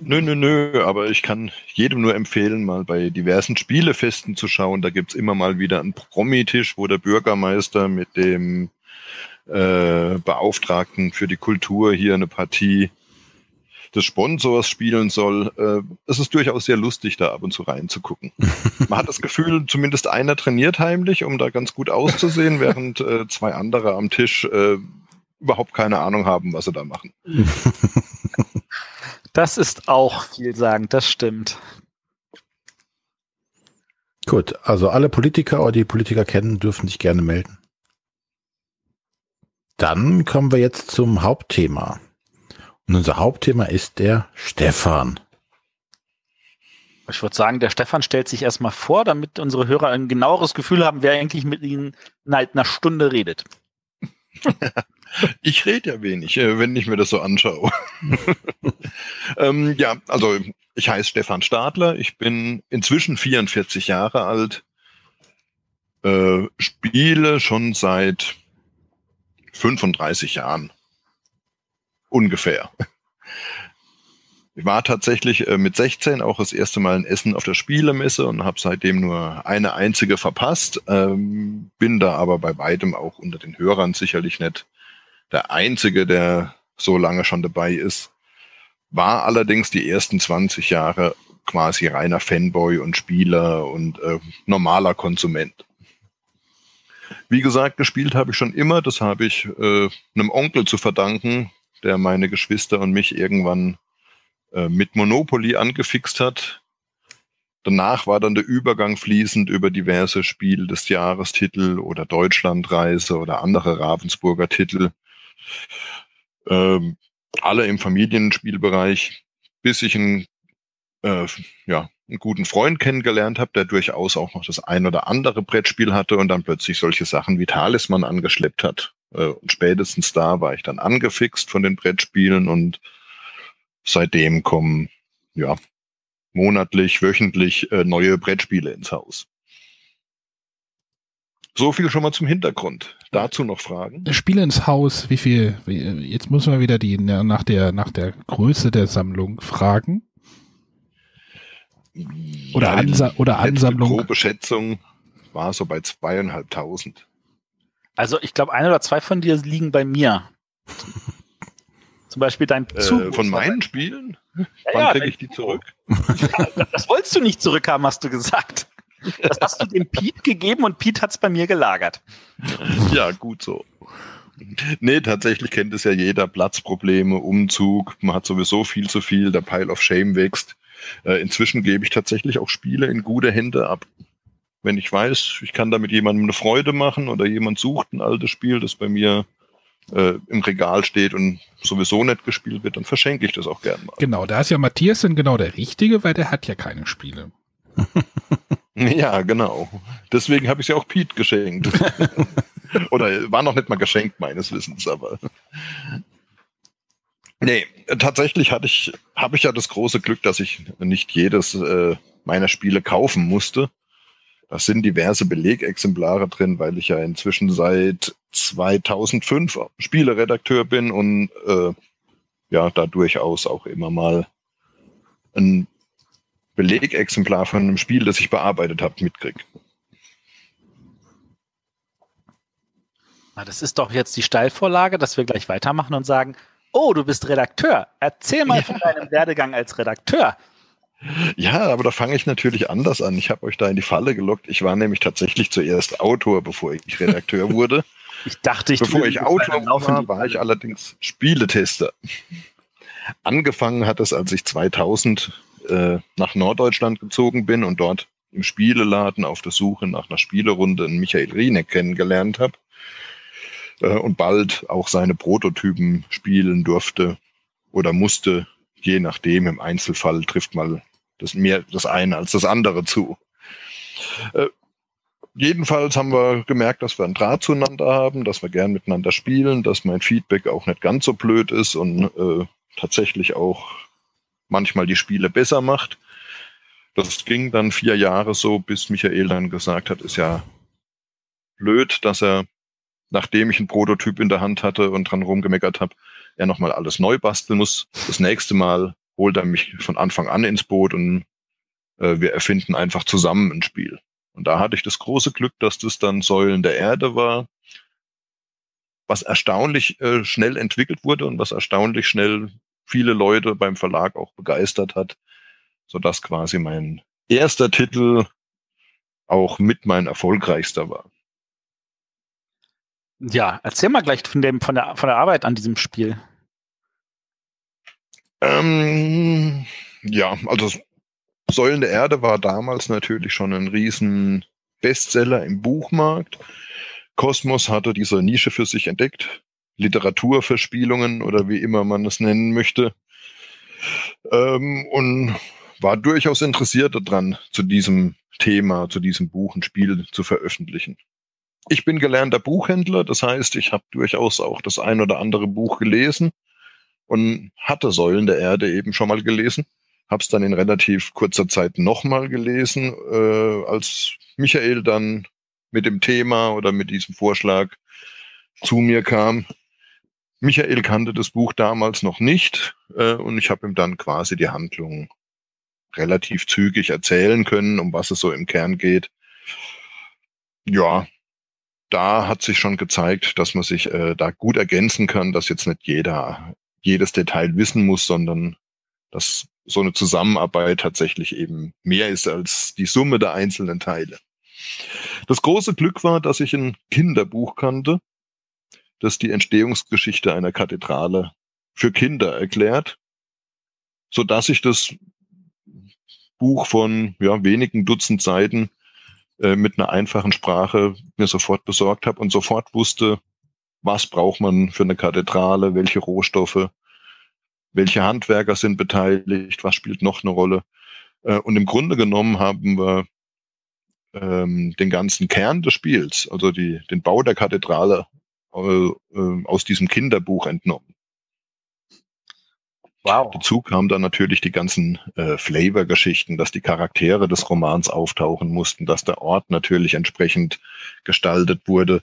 Nö, nö, nö, aber ich kann jedem nur empfehlen, mal bei diversen Spielefesten zu schauen. Da gibt's immer mal wieder einen Promitisch, wo der Bürgermeister mit dem äh, Beauftragten für die Kultur hier eine Partie des Sponsors spielen soll. Äh, es ist durchaus sehr lustig, da ab und zu reinzugucken. Man hat das Gefühl, zumindest einer trainiert heimlich, um da ganz gut auszusehen, während äh, zwei andere am Tisch äh, überhaupt keine Ahnung haben, was sie da machen. Das ist auch vielsagend, das stimmt. Gut, also alle Politiker oder die Politiker kennen, dürfen sich gerne melden. Dann kommen wir jetzt zum Hauptthema. Und unser Hauptthema ist der Stefan. Ich würde sagen, der Stefan stellt sich erstmal vor, damit unsere Hörer ein genaueres Gefühl haben, wer eigentlich mit ihnen in einer Stunde redet. Ich rede ja wenig, äh, wenn ich mir das so anschaue. ähm, ja, also ich heiße Stefan Stadler, ich bin inzwischen 44 Jahre alt, äh, spiele schon seit 35 Jahren ungefähr. Ich war tatsächlich äh, mit 16 auch das erste Mal in Essen auf der Spielemesse und habe seitdem nur eine einzige verpasst. Ähm, bin da aber bei weitem auch unter den Hörern sicherlich nicht der einzige, der so lange schon dabei ist. War allerdings die ersten 20 Jahre quasi reiner Fanboy und Spieler und äh, normaler Konsument. Wie gesagt, gespielt habe ich schon immer. Das habe ich äh, einem Onkel zu verdanken, der meine Geschwister und mich irgendwann äh, mit Monopoly angefixt hat. Danach war dann der Übergang fließend über diverse Spiel des Jahrestitel oder Deutschlandreise oder andere Ravensburger Titel. Ähm, alle im Familienspielbereich, bis ich einen, äh, ja, einen guten Freund kennengelernt habe, der durchaus auch noch das ein oder andere Brettspiel hatte und dann plötzlich solche Sachen wie Talisman angeschleppt hat. Äh, und spätestens da war ich dann angefixt von den Brettspielen und seitdem kommen ja monatlich, wöchentlich äh, neue Brettspiele ins Haus. So viel schon mal zum Hintergrund. Dazu noch Fragen? Spiele ins Haus, wie viel? Jetzt müssen wir wieder die nach der nach der Größe der Sammlung fragen. Oder, Ja, Ansa oder Ansammlung. grobe Schätzung war so bei zweieinhalbtausend. Also ich glaube, ein oder zwei von dir liegen bei mir. Zum Beispiel dein Zug. Äh, von meinen Spielen? Ja, Wann ja, kriege ich die zurück? Das wolltest du nicht zurückhaben, hast du gesagt. Das hast du dem Pete gegeben und Pete hat's bei mir gelagert. Ja, gut so. Nee, tatsächlich kennt es ja jeder. Platzprobleme, Umzug, man hat sowieso viel zu viel, der Pile of Shame wächst. Äh, inzwischen gebe ich tatsächlich auch Spiele in gute Hände ab. Wenn ich weiß, ich kann damit jemandem eine Freude machen oder jemand sucht ein altes Spiel, das bei mir äh, im Regal steht und sowieso nicht gespielt wird, dann verschenke ich das auch gern mal. Genau, da ist ja Matthias dann genau der Richtige, weil der hat ja keine Spiele. Ja, genau. Deswegen habe ich sie auch Pete geschenkt. Oder war noch nicht mal geschenkt, meines Wissens, aber. Nee, tatsächlich hatte ich, habe ich ja das große Glück, dass ich nicht jedes äh, meiner Spiele kaufen musste. Da sind diverse Belegexemplare drin, weil ich ja inzwischen seit 2005 Spieleredakteur bin und äh, ja, da durchaus auch immer mal ein Belegexemplar von einem Spiel, das ich bearbeitet habe, mitkrieg. Na, das ist doch jetzt die Steilvorlage, dass wir gleich weitermachen und sagen, oh, du bist Redakteur. Erzähl mal von deinem Werdegang als Redakteur. Ja, aber da fange ich natürlich anders an. Ich habe euch da in die Falle gelockt. Ich war nämlich tatsächlich zuerst Autor, bevor ich Redakteur wurde. Ich dachte, ich Bevor ich Autor war, war ich allerdings Spieletester. Angefangen hat es, als ich 2000 äh, nach Norddeutschland gezogen bin und dort im Spieleladen auf der Suche nach einer Spielerunde einen Michael Rieneck kennengelernt habe äh, und bald auch seine Prototypen spielen durfte oder musste, je nachdem. Im Einzelfall trifft mal das mehr das eine als das andere zu. Äh, jedenfalls haben wir gemerkt, dass wir einen Draht zueinander haben, dass wir gern miteinander spielen, dass mein Feedback auch nicht ganz so blöd ist und äh, tatsächlich auch manchmal die Spiele besser macht. Das ging dann vier Jahre so, bis Michael dann gesagt hat, ist ja blöd, dass er, nachdem ich einen Prototyp in der Hand hatte und dran rumgemeckert habe, er nochmal alles neu basteln muss. Das nächste Mal holt er mich von Anfang an ins Boot und äh, wir erfinden einfach zusammen ein Spiel. Und da hatte ich das große Glück, dass das dann Säulen der Erde war, was erstaunlich äh, schnell entwickelt wurde und was erstaunlich schnell viele Leute beim Verlag auch begeistert hat, sodass quasi mein erster Titel auch mit mein erfolgreichster war. Ja, erzähl mal gleich von, dem, von, der, von der Arbeit an diesem Spiel. Ähm, ja, also Säulen der Erde war damals natürlich schon ein riesen Bestseller im Buchmarkt. Kosmos hatte diese Nische für sich entdeckt. Literaturverspielungen oder wie immer man es nennen möchte. Ähm, und war durchaus interessiert daran, zu diesem Thema, zu diesem Buch ein Spiel zu veröffentlichen. Ich bin gelernter Buchhändler, das heißt, ich habe durchaus auch das ein oder andere Buch gelesen und hatte Säulen der Erde eben schon mal gelesen. Hab's dann in relativ kurzer Zeit nochmal gelesen, äh, als Michael dann mit dem Thema oder mit diesem Vorschlag zu mir kam. Michael kannte das Buch damals noch nicht äh, und ich habe ihm dann quasi die Handlung relativ zügig erzählen können, um was es so im Kern geht. Ja, da hat sich schon gezeigt, dass man sich äh, da gut ergänzen kann, dass jetzt nicht jeder jedes Detail wissen muss, sondern dass so eine Zusammenarbeit tatsächlich eben mehr ist als die Summe der einzelnen Teile. Das große Glück war, dass ich ein Kinderbuch kannte, das die Entstehungsgeschichte einer Kathedrale für Kinder erklärt, so dass ich das Buch von ja, wenigen Dutzend Seiten äh, mit einer einfachen Sprache mir sofort besorgt habe und sofort wusste, was braucht man für eine Kathedrale, welche Rohstoffe, welche Handwerker sind beteiligt, was spielt noch eine Rolle. Äh, und im Grunde genommen haben wir ähm, den ganzen Kern des Spiels, also die, den Bau der Kathedrale, äh, äh, aus diesem Kinderbuch entnommen. Wow. Dazu kamen dann natürlich die ganzen äh, Flavor-Geschichten, dass die Charaktere des Romans auftauchen mussten, dass der Ort natürlich entsprechend gestaltet wurde.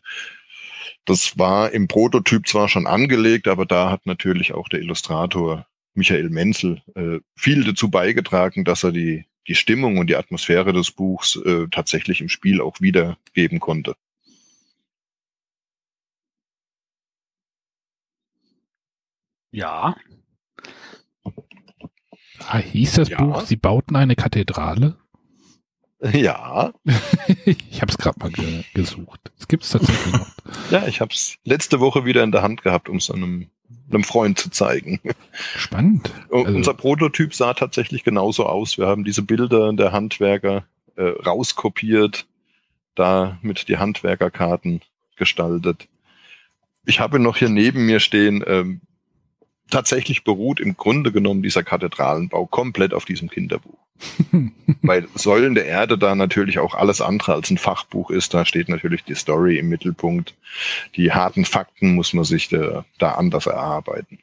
Das war im Prototyp zwar schon angelegt, aber da hat natürlich auch der Illustrator Michael Menzel äh, viel dazu beigetragen, dass er die, die Stimmung und die Atmosphäre des Buchs äh, tatsächlich im Spiel auch wiedergeben konnte. Ja. Ah, hieß das Ja. Buch, Sie bauten eine Kathedrale? Ja, ich habe es gerade mal ge gesucht. Es gibt es tatsächlich noch. ja, ich habe es letzte Woche wieder in der Hand gehabt, um es einem, einem Freund zu zeigen. Spannend. Also- Unser Prototyp sah tatsächlich genauso aus. Wir haben diese Bilder der Handwerker äh, rauskopiert, da mit die Handwerkerkarten gestaltet. Ich habe noch hier neben mir stehen, ähm, tatsächlich beruht im Grunde genommen dieser Kathedralenbau komplett auf diesem Kinderbuch. Weil Säulen der Erde da natürlich auch alles andere als ein Fachbuch ist. Da steht natürlich die Story im Mittelpunkt. Die harten Fakten muss man sich da, da anders erarbeiten.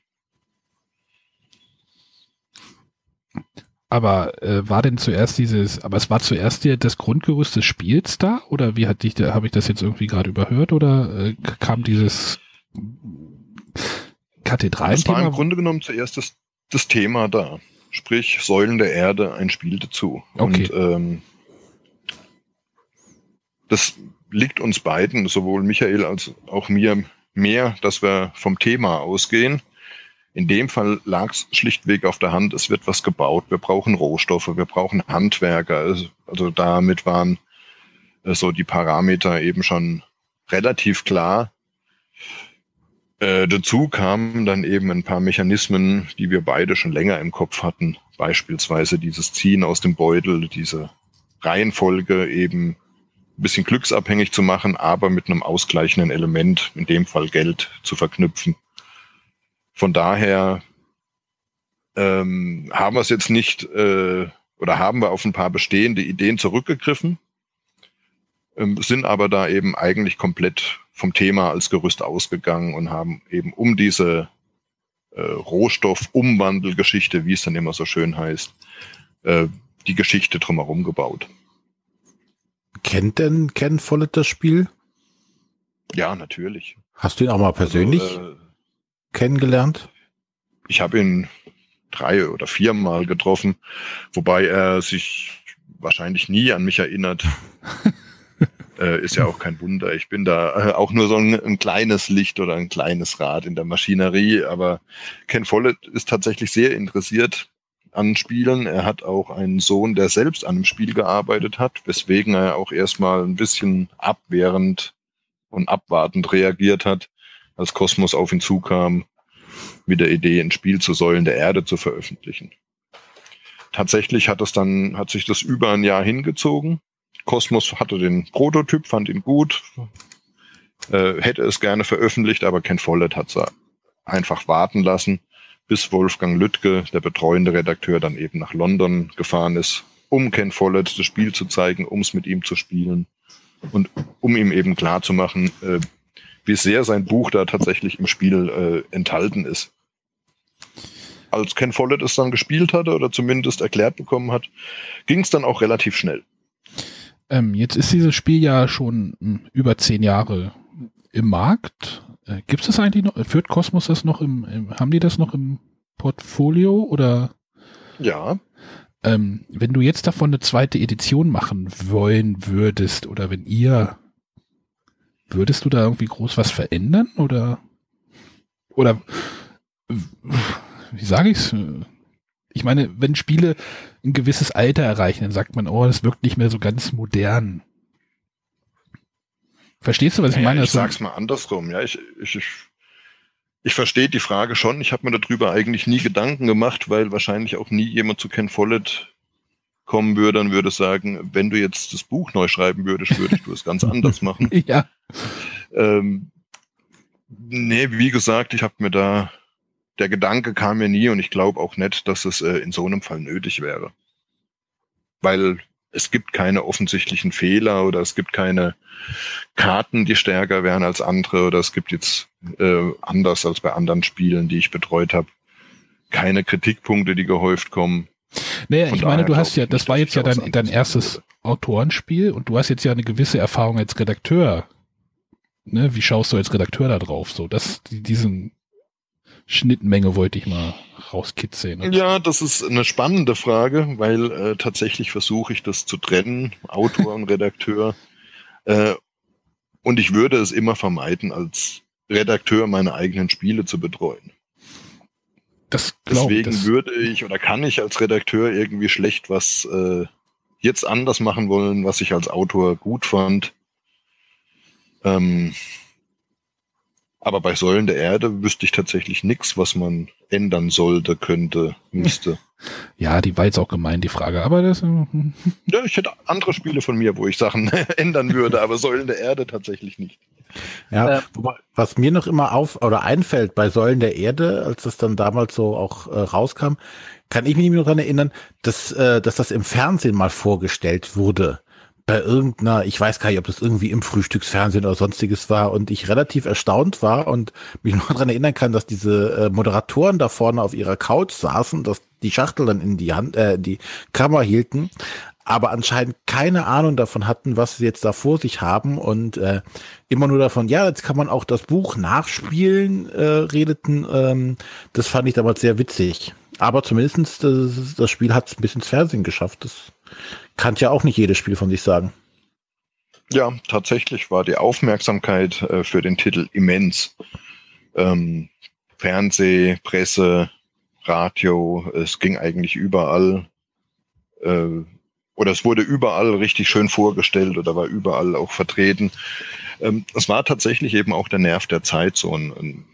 Aber äh, war denn zuerst dieses, aber es war zuerst die, das Grundgerüst des Spiels da? Oder wie hatte ich, da- habe ich das jetzt irgendwie gerade überhört? Oder äh, kam dieses Das war im Grunde genommen zuerst das, das Thema da. Sprich, Säulen der Erde, ein Spiel dazu. Okay. Und ähm, das liegt uns beiden, sowohl Michael als auch mir, mehr, dass wir vom Thema ausgehen. In dem Fall lag es schlichtweg auf der Hand, es wird was gebaut, wir brauchen Rohstoffe, wir brauchen Handwerker. Also, also damit waren äh, so die Parameter eben schon relativ klar. Äh, dazu kamen dann eben ein paar Mechanismen, die wir beide schon länger im Kopf hatten. Beispielsweise dieses Ziehen aus dem Beutel, diese Reihenfolge eben ein bisschen glücksabhängig zu machen, aber mit einem ausgleichenden Element, in dem Fall Geld, zu verknüpfen. Von daher ähm, haben wir es jetzt nicht äh, oder haben wir auf ein paar bestehende Ideen zurückgegriffen, ähm, sind aber da eben eigentlich komplett vom Thema als Gerüst ausgegangen und haben eben um diese äh, Rohstoff-Umwandelgeschichte, wie es dann immer so schön heißt, äh, die Geschichte drumherum gebaut. Kennt denn Ken Follett das Spiel? Ja, natürlich. Hast du ihn auch mal persönlich Also, äh, kennengelernt? ich habe ihn drei oder viermal getroffen, wobei er sich wahrscheinlich nie an mich erinnert. äh, ist ja auch kein Wunder. Ich bin da äh, auch nur so ein, ein kleines Licht oder ein kleines Rad in der Maschinerie, aber Ken Follett ist tatsächlich sehr interessiert an Spielen. Er hat auch einen Sohn, der selbst an einem Spiel gearbeitet hat, weswegen er auch erstmal ein bisschen abwehrend und abwartend reagiert hat, als Kosmos auf ihn zukam mit der Idee, ein Spiel zu Säulen der Erde zu veröffentlichen. Tatsächlich hat es dann, hat sich das über ein Jahr hingezogen. Kosmos hatte den Prototyp, fand ihn gut, äh, hätte es gerne veröffentlicht, aber Ken Follett hat es einfach warten lassen, bis Wolfgang Lüttke, der betreuende Redakteur, dann eben nach London gefahren ist, um Ken Follett das Spiel zu zeigen, um es mit ihm zu spielen und um ihm eben klar zu machen, äh, wie sehr sein Buch da tatsächlich im Spiel äh, enthalten ist. Als Ken Follett es dann gespielt hatte oder zumindest erklärt bekommen hat, ging es dann auch relativ schnell. Ähm, jetzt ist dieses Spiel ja schon mh, über zehn Jahre im Markt. Äh, Gibt es das eigentlich noch? Führt Cosmos das noch im, im, haben die das noch im Portfolio oder Ja, ähm, wenn du jetzt davon eine zweite Edition machen wollen würdest oder wenn ihr, würdest du da irgendwie groß was verändern oder oder wie sage ich's? Ich meine, wenn Spiele ein gewisses Alter erreichen, dann sagt man, oh, das wirkt nicht mehr so ganz modern. Verstehst du, was ich Naja, meine? ich sag's mal andersrum. Ja, ich, ich, ich, ich verstehe die Frage schon. Ich habe mir darüber eigentlich nie Gedanken gemacht, weil wahrscheinlich auch nie jemand zu Ken Follett kommen würde und würde sagen, wenn du jetzt das Buch neu schreiben würdest, würdest du es ganz anders machen. ja, Ähm, nee, wie gesagt, ich habe mir da, der Gedanke kam mir nie und ich glaube auch nicht, dass es äh, in so einem Fall nötig wäre. Weil es gibt keine offensichtlichen Fehler oder es gibt keine Karten, die stärker wären als andere oder es gibt jetzt äh, anders als bei anderen Spielen, die ich betreut habe, keine Kritikpunkte, die gehäuft kommen. Naja, Von ich meine, du hast ja, das war dass jetzt ja dein, dein erstes. Autorenspiel und du hast jetzt ja eine gewisse Erfahrung als Redakteur. Ne, wie schaust du als Redakteur da drauf? So, das, die, diesen Schnittmenge wollte ich mal rauskitzeln. Ja, das ist eine spannende Frage, weil äh, tatsächlich versuche ich das zu trennen, Autor und Redakteur. Äh, und ich würde es immer vermeiden, als Redakteur meine eigenen Spiele zu betreuen. Das Deswegen das würde ich oder kann ich als Redakteur irgendwie schlecht was äh, jetzt anders machen wollen, was ich als Autor gut fand. Ähm, aber bei Säulen der Erde wüsste ich tatsächlich nichts, was man ändern sollte, könnte, müsste. Ja, die war jetzt auch gemein, die Frage. Aber das. äh, Ja, ich hätte andere Spiele von mir, wo ich Sachen ändern würde, aber Säulen der Erde tatsächlich nicht. Ja, Äh, wobei, was mir noch immer auf oder einfällt bei Säulen der Erde, als das dann damals so auch äh, rauskam, kann ich mich noch daran erinnern, dass, äh, dass das im Fernsehen mal vorgestellt wurde. Bei irgendeiner, ich weiß gar nicht, ob das irgendwie im Frühstücksfernsehen oder sonstiges war und ich relativ erstaunt war und mich noch daran erinnern kann, dass diese äh, Moderatoren da vorne auf ihrer Couch saßen, dass die Schachtel dann in die Hand, äh, die Kamera hielten, aber anscheinend keine Ahnung davon hatten, was sie jetzt da vor sich haben und äh, immer nur davon, ja, jetzt kann man auch das Buch nachspielen, äh, redeten. Ähm, das fand ich damals sehr witzig. Aber zumindestens das, das Spiel hat es ein bisschen ins Fernsehen geschafft. Das kann ja auch nicht jedes Spiel von sich sagen. Ja, tatsächlich war die Aufmerksamkeit äh, für den Titel immens. Ähm, Fernseh, Presse, Radio, es ging eigentlich überall. Äh, oder es wurde überall richtig schön vorgestellt oder war überall auch vertreten. Ähm, es war tatsächlich eben auch der Nerv der Zeit, so ein, ein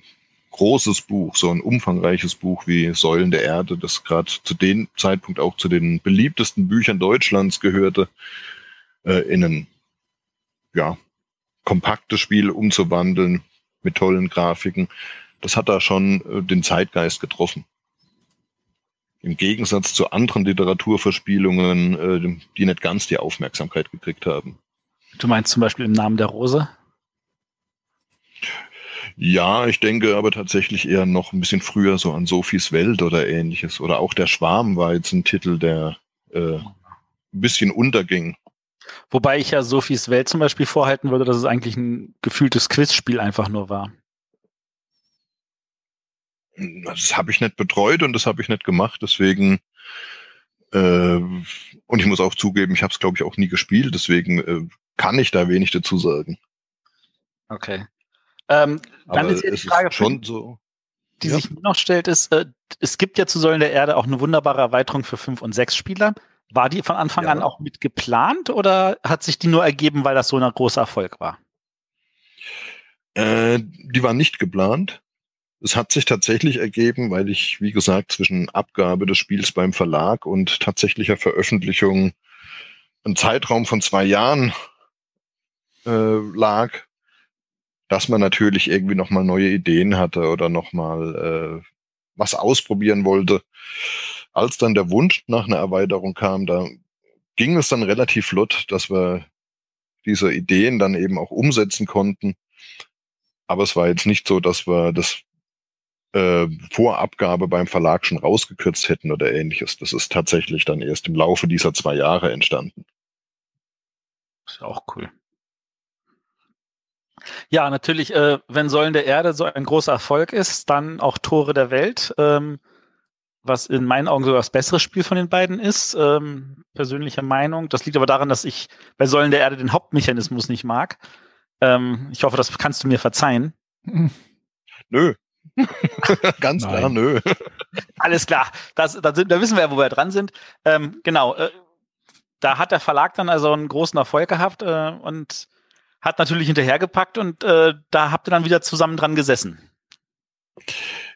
großes Buch, so ein umfangreiches Buch wie Säulen der Erde, das gerade zu dem Zeitpunkt auch zu den beliebtesten Büchern Deutschlands gehörte, äh, in ein ja, kompaktes Spiel umzuwandeln mit tollen Grafiken. Das hat da schon äh, den Zeitgeist getroffen. Im Gegensatz zu anderen Literaturverspielungen, äh, die nicht ganz die Aufmerksamkeit gekriegt haben. Du meinst zum Beispiel im Namen der Rose? Ja, ich denke aber tatsächlich eher noch ein bisschen früher so an Sophies Welt oder ähnliches. Oder auch Der Schwarm war jetzt ein Titel, der äh, ein bisschen unterging. Wobei ich ja Sophies Welt zum Beispiel vorhalten würde, dass es eigentlich ein gefühltes Quizspiel einfach nur war. Das habe ich nicht betreut und das habe ich nicht gemacht, deswegen äh, und ich muss auch zugeben, ich habe es glaube ich auch nie gespielt, deswegen äh, kann ich da wenig dazu sagen. Okay. Ähm, dann ist ja die Frage, schon so. die ja. sich mir noch stellt, ist, äh, es gibt ja zu Säulen der Erde auch eine wunderbare Erweiterung für fünf und sechs Spieler. War die von Anfang Ja. an auch mit geplant oder hat sich die nur ergeben, weil das so ein großer Erfolg war? Äh, die war nicht geplant. Es hat sich tatsächlich ergeben, weil ich, wie gesagt, zwischen Abgabe des Spiels beim Verlag und tatsächlicher Veröffentlichung ein Zeitraum von zwei Jahren äh, lag, dass man natürlich irgendwie nochmal neue Ideen hatte oder nochmal äh, was ausprobieren wollte. Als dann der Wunsch nach einer Erweiterung kam, da ging es dann relativ flott, dass wir diese Ideen dann eben auch umsetzen konnten. Aber es war jetzt nicht so, dass wir das äh, vor Abgabe beim Verlag schon rausgekürzt hätten oder ähnliches. Das ist tatsächlich dann erst im Laufe dieser zwei Jahre entstanden. Ist ja auch cool. Ja, natürlich, äh, wenn Säulen der Erde so ein großer Erfolg ist, dann auch Tore der Welt, ähm, was in meinen Augen sogar das bessere Spiel von den beiden ist. Ähm, persönliche Meinung. Das liegt aber daran, dass ich bei Säulen der Erde den Hauptmechanismus nicht mag. Ähm, ich hoffe, das kannst du mir verzeihen. Nö. Ganz Nein. klar, nö. Alles klar, das, da, sind, da wissen wir ja, wo wir dran sind. Ähm, genau, äh, da hat der Verlag dann also einen großen Erfolg gehabt äh, und hat natürlich hinterhergepackt und äh, da habt ihr dann wieder zusammen dran gesessen.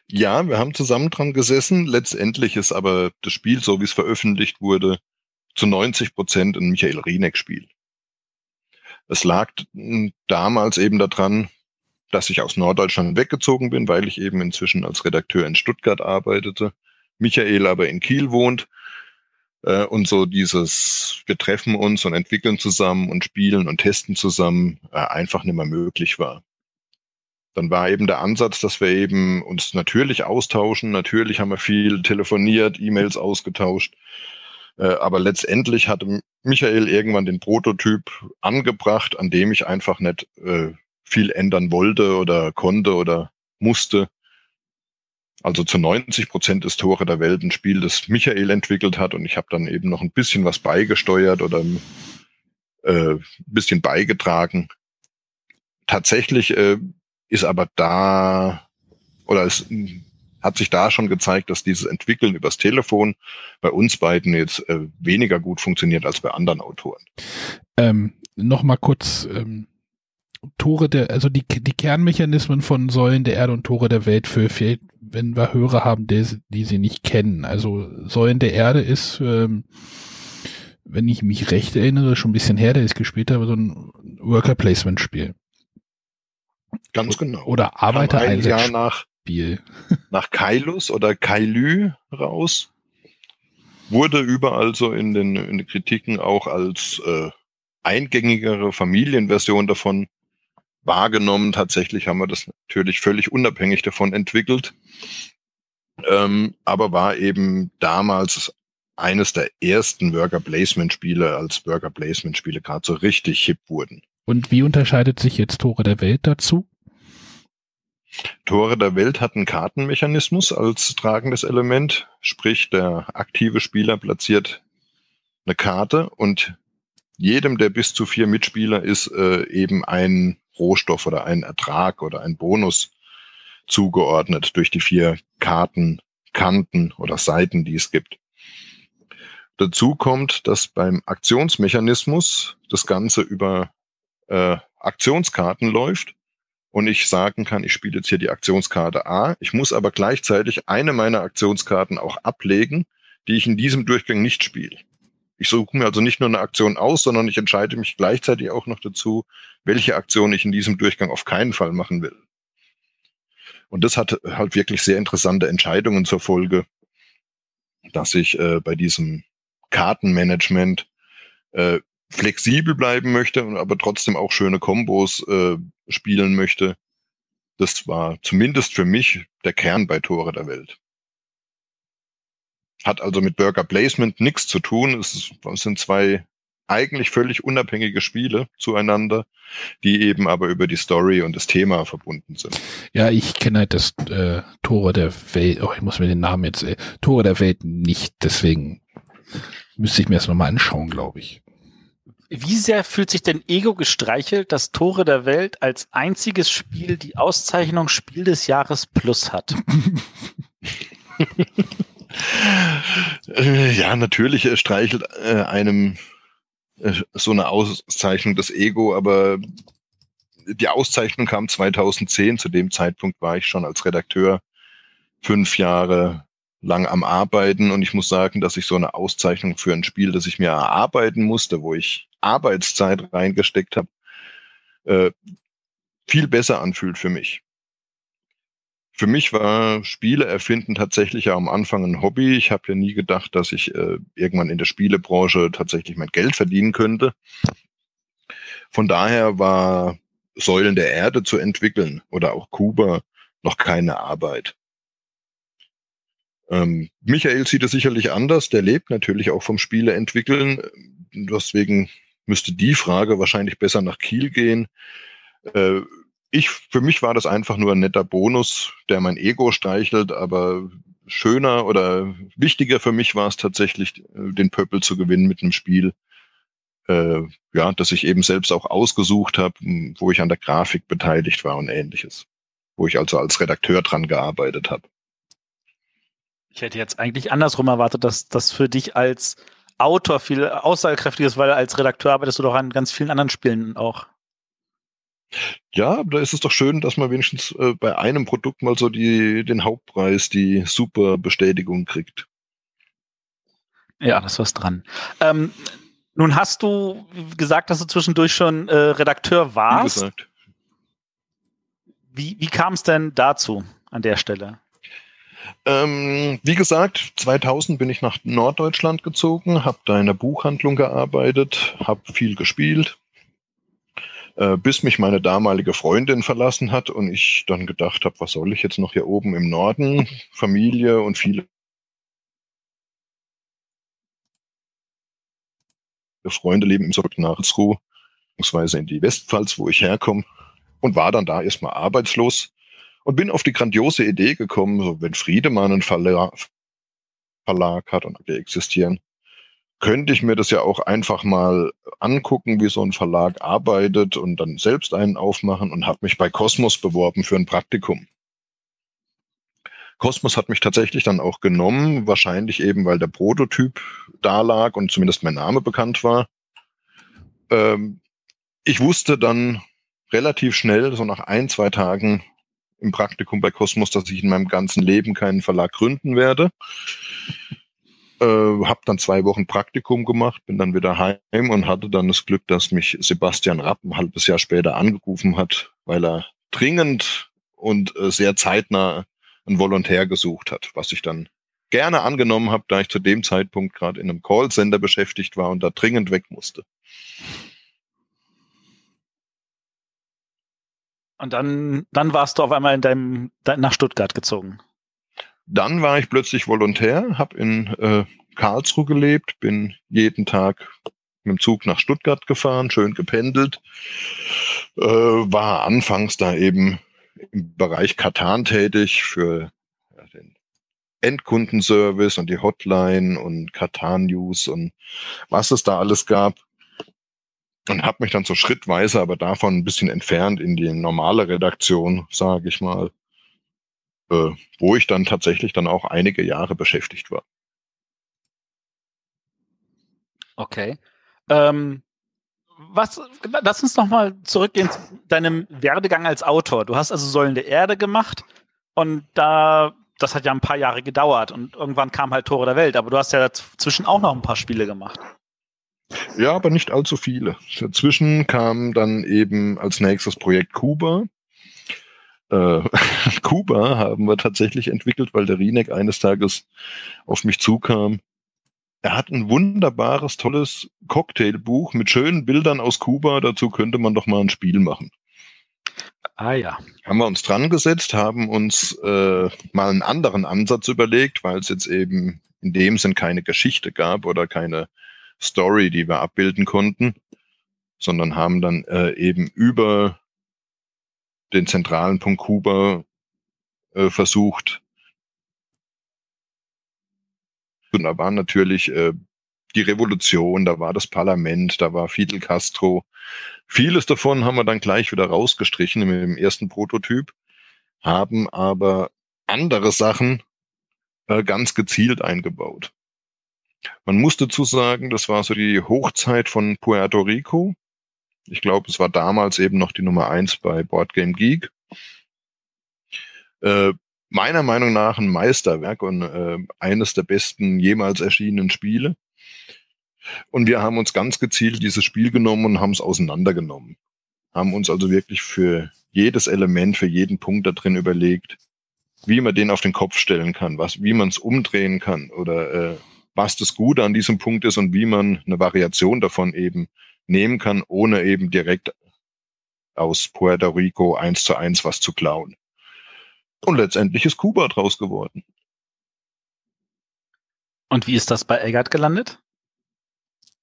Ja, wir haben zusammen dran gesessen. Letztendlich ist aber das Spiel, so wie es veröffentlicht wurde, zu 90 Prozent ein Michael Rieneck-Spiel. Es lag damals eben daran, dass ich aus Norddeutschland weggezogen bin, weil ich eben inzwischen als Redakteur in Stuttgart arbeitete. Michael aber in Kiel wohnt. Äh, und so dieses, wir treffen uns und entwickeln zusammen und spielen und testen zusammen, äh, einfach nicht mehr möglich war. Dann war eben der Ansatz, dass wir eben uns natürlich austauschen. Natürlich haben wir viel telefoniert, E-Mails ausgetauscht. Äh, aber letztendlich hatte Michael irgendwann den Prototyp angebracht, an dem ich einfach nicht äh, viel ändern wollte oder konnte oder musste. Also zu 90 Prozent ist Tore der Welt ein Spiel, das Michael entwickelt hat und ich habe dann eben noch ein bisschen was beigesteuert oder äh, ein bisschen beigetragen. Tatsächlich äh, ist aber da oder es hat sich da schon gezeigt, dass dieses Entwickeln übers Telefon bei uns beiden jetzt äh, weniger gut funktioniert als bei anderen Autoren. Ähm, Nochmal kurz ähm, Tore der, also die, die Kernmechanismen von Säulen der Erde und Tore der Welt für, für wenn wir Hörer haben, die, die sie nicht kennen. Also Säulen der Erde ist, ähm, wenn ich mich recht erinnere, schon ein bisschen her, der ist gespielt, aber so ein Worker Placement Spiel. Ganz genau. Oder Arbeiter ein Jahr nach Spiel. nach Kailus oder Kailü raus. Wurde überall so in den, in den Kritiken auch als äh, eingängigere Familienversion davon wahrgenommen. Tatsächlich haben wir das natürlich völlig unabhängig davon entwickelt. Ähm, aber war eben damals eines der ersten Worker Placement Spiele, als Worker Placement Spiele gerade so richtig hip wurden. Und wie unterscheidet sich jetzt Tore der Welt dazu? Tore der Welt hat einen Kartenmechanismus als tragendes Element, sprich der aktive Spieler platziert eine Karte und jedem der bis zu vier Mitspieler ist äh, eben ein Rohstoff oder ein Ertrag oder ein Bonus zugeordnet durch die vier Karten, Kanten oder Seiten, die es gibt. Dazu kommt, dass beim Aktionsmechanismus das Ganze über äh, Aktionskarten läuft und ich sagen kann, ich spiele jetzt hier die Aktionskarte A. Ich muss aber gleichzeitig eine meiner Aktionskarten auch ablegen, die ich in diesem Durchgang nicht spiele. Ich suche mir also nicht nur eine Aktion aus, sondern ich entscheide mich gleichzeitig auch noch dazu, welche Aktion ich in diesem Durchgang auf keinen Fall machen will. Und das hat halt wirklich sehr interessante Entscheidungen zur Folge, dass ich äh, bei diesem Kartenmanagement äh, flexibel bleiben möchte, aber trotzdem auch schöne Kombos äh, spielen möchte. Das war zumindest für mich der Kern bei Tore der Welt. Hat also mit Burger Placement nichts zu tun. Es sind zwei eigentlich völlig unabhängige Spiele zueinander, die eben aber über die Story und das Thema verbunden sind. Ja, ich kenne halt das äh, Tore der Welt, oh, ich muss mir den Namen jetzt, äh, Tore der Welt nicht, deswegen müsste ich mir das nochmal anschauen, glaube ich. Wie sehr fühlt sich denn Ego gestreichelt, dass Tore der Welt als einziges Spiel die Auszeichnung Spiel des Jahres Plus hat? Äh, ja, natürlich streichelt äh, einem äh, so eine Auszeichnung das Ego, aber die Auszeichnung kam 2010. Zu dem Zeitpunkt war ich schon als Redakteur fünf Jahre lang am Arbeiten und ich muss sagen, dass ich so eine Auszeichnung für ein Spiel, das ich mir erarbeiten musste, wo ich Arbeitszeit reingesteckt habe, äh, viel besser anfühlt für mich. Für mich war Spiele erfinden tatsächlich ja am Anfang ein Hobby. Ich habe ja nie gedacht, dass ich äh, irgendwann in der Spielebranche tatsächlich mein Geld verdienen könnte. Von daher war Säulen der Erde zu entwickeln oder auch Kuba noch keine Arbeit. Ähm, Michael sieht es sicherlich anders. Der lebt natürlich auch vom Spiele entwickeln. Deswegen müsste die Frage wahrscheinlich besser nach Kiel gehen. Äh, ich, für mich war das einfach nur ein netter Bonus, der mein Ego streichelt, aber schöner oder wichtiger für mich war es tatsächlich, äh, den Pöppel zu gewinnen mit einem Spiel, äh, ja, das ich eben selbst auch ausgesucht habe, wo ich an der Grafik beteiligt war und ähnliches. Wo ich also als Redakteur dran gearbeitet habe. Ich hätte jetzt eigentlich andersrum erwartet, dass das für dich als Autor viel aussagekräftiger ist, weil als Redakteur arbeitest du doch an ganz vielen anderen Spielen auch. Ja, da ist es doch schön, dass man wenigstens äh, bei einem Produkt mal so die, den Hauptpreis, die super Bestätigung kriegt. Ja, das was dran. Ähm, nun hast du gesagt, dass du zwischendurch schon äh, Redakteur warst. Wie. Wie, wie kam es denn dazu an der Stelle? Ähm, wie gesagt, 2000 bin ich nach Norddeutschland gezogen, habe da in der Buchhandlung gearbeitet, habe viel gespielt, äh, bis mich meine damalige Freundin verlassen hat und ich dann gedacht habe, was soll ich jetzt noch hier oben im Norden, Familie und viele Freunde leben im zurück nach beziehungsweise in die Westpfalz, wo ich herkomme und war dann da erstmal arbeitslos Und bin auf die grandiose Idee gekommen, so wenn Friedemann einen Verlag, Verlag hat und wir existieren, könnte ich mir das ja auch einfach mal angucken, wie so ein Verlag arbeitet und dann selbst einen aufmachen und habe mich bei Cosmos beworben für ein Praktikum. Cosmos hat mich tatsächlich dann auch genommen, wahrscheinlich eben, weil der Prototyp da lag und zumindest mein Name bekannt war. Ähm, ich wusste dann relativ schnell, so nach ein, zwei Tagen im Praktikum bei Cosmos, dass ich in meinem ganzen Leben keinen Verlag gründen werde. Äh, habe dann zwei Wochen Praktikum gemacht, bin dann wieder heim und hatte dann das Glück, dass mich Sebastian Rapp ein halbes Jahr später angerufen hat, weil er dringend und äh, sehr zeitnah einen Volontär gesucht hat, was ich dann gerne angenommen habe, da ich zu dem Zeitpunkt gerade in einem Callcenter beschäftigt war und da dringend weg musste. Und dann, dann warst du auf einmal in deinem, nach Stuttgart gezogen. Dann war ich plötzlich Volontär, habe in äh, Karlsruhe gelebt, bin jeden Tag mit dem Zug nach Stuttgart gefahren, schön gependelt, äh, war anfangs da eben im Bereich Katan tätig für ja, den Endkundenservice und die Hotline und Katan News und was es da alles gab. Und habe mich dann so schrittweise, aber davon ein bisschen entfernt in die normale Redaktion, sage ich mal, äh, wo ich dann tatsächlich dann auch einige Jahre beschäftigt war. Okay. Ähm, was, lass uns noch mal zurückgehen zu deinem Werdegang als Autor. Du hast also Säulen der Erde gemacht und da, das hat ja ein paar Jahre gedauert und irgendwann kam halt Tore der Welt, aber du hast ja dazwischen auch noch ein paar Spiele gemacht. Ja, aber nicht allzu viele. Dazwischen kam dann eben als nächstes Projekt Kuba. Äh, Kuba haben wir tatsächlich entwickelt, weil der Rinek eines Tages auf mich zukam. Er hat ein wunderbares, tolles Cocktailbuch mit schönen Bildern aus Kuba. Dazu könnte man doch mal ein Spiel machen. Ah ja. Haben wir uns dran gesetzt, haben uns äh, mal einen anderen Ansatz überlegt, weil es jetzt eben in dem Sinn keine Geschichte gab oder keine Story, die wir abbilden konnten, sondern haben dann äh, eben über den zentralen Punkt Kuba äh, versucht. Und da war natürlich äh, die Revolution, da war das Parlament, da war Fidel Castro. Vieles davon haben wir dann gleich wieder rausgestrichen dem ersten Prototyp, haben aber andere Sachen äh, ganz gezielt eingebaut. Man muss dazu sagen, das war so die Hochzeit von Puerto Rico. Ich glaube, es war damals eben noch die Nummer eins bei Board Game Geek. Äh, meiner Meinung nach ein Meisterwerk und äh, eines der besten jemals erschienenen Spiele. Und wir haben uns ganz gezielt dieses Spiel genommen und haben es auseinandergenommen. Haben uns also wirklich für jedes Element, für jeden Punkt da drin überlegt, wie man den auf den Kopf stellen kann, was, wie man es umdrehen kann oder äh, was das Gute an diesem Punkt ist und wie man eine Variation davon eben nehmen kann, ohne eben direkt aus Puerto Rico eins zu eins was zu klauen. Und letztendlich ist Kuba draus geworden. Und wie ist das bei Eggert gelandet?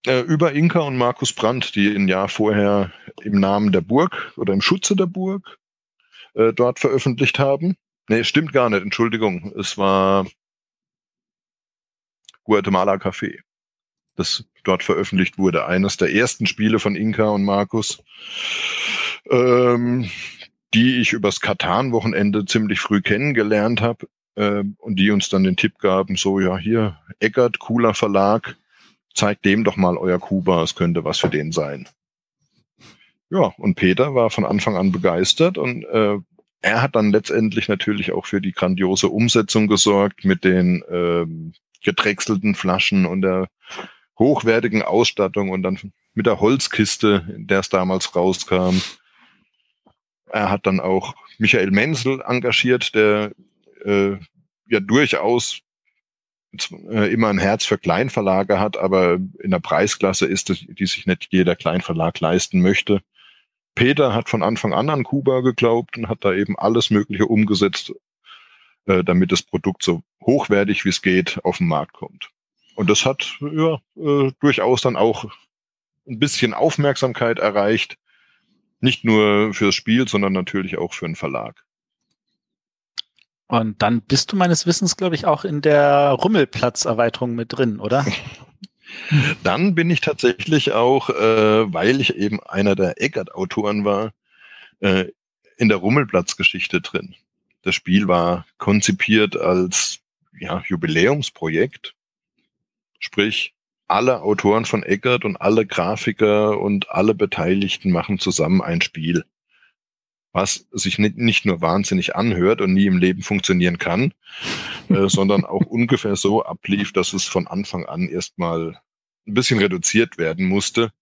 Äh, über Inka und Markus Brandt, die ein Jahr vorher im Namen der Burg oder im Schutze der Burg äh, dort veröffentlicht haben. Nee, stimmt gar nicht, Entschuldigung. Es war Guatemala Café, das dort veröffentlicht wurde. Eines der ersten Spiele von Inka und Markus, ähm, die ich übers Katan-Wochenende ziemlich früh kennengelernt habe äh, und die uns dann den Tipp gaben, so ja, hier, Eckert, cooler Verlag, zeigt dem doch mal euer Kuba, es könnte was für den sein. Ja, und Peter war von Anfang an begeistert und äh, er hat dann letztendlich natürlich auch für die grandiose Umsetzung gesorgt mit den ähm, gedrechselten Flaschen und der hochwertigen Ausstattung und dann mit der Holzkiste, in der es damals rauskam. Er hat dann auch Michael Menzel engagiert, der äh, ja durchaus äh, immer ein Herz für Kleinverlage hat, aber in der Preisklasse ist, es, die sich nicht jeder Kleinverlag leisten möchte. Peter hat von Anfang an an Kuba geglaubt und hat da eben alles Mögliche umgesetzt, äh, damit das Produkt so hochwertig wie es geht auf den Markt kommt. Und das hat ja äh, durchaus dann auch ein bisschen Aufmerksamkeit erreicht. Nicht nur fürs Spiel, sondern natürlich auch für einen Verlag. Und dann bist du meines Wissens, glaube ich, auch in der Rummelplatz-Erweiterung mit drin, oder? Dann bin ich tatsächlich auch, äh, weil ich eben einer der Eckert-Autoren war, äh, in der Rummelplatz-Geschichte drin. Das Spiel war konzipiert als ja, Jubiläumsprojekt. Sprich, alle Autoren von Eckert und alle Grafiker und alle Beteiligten machen zusammen ein Spiel was sich nicht, nicht nur wahnsinnig anhört und nie im Leben funktionieren kann, äh, sondern auch ungefähr so ablief, dass es von Anfang an erstmal ein bisschen reduziert werden musste.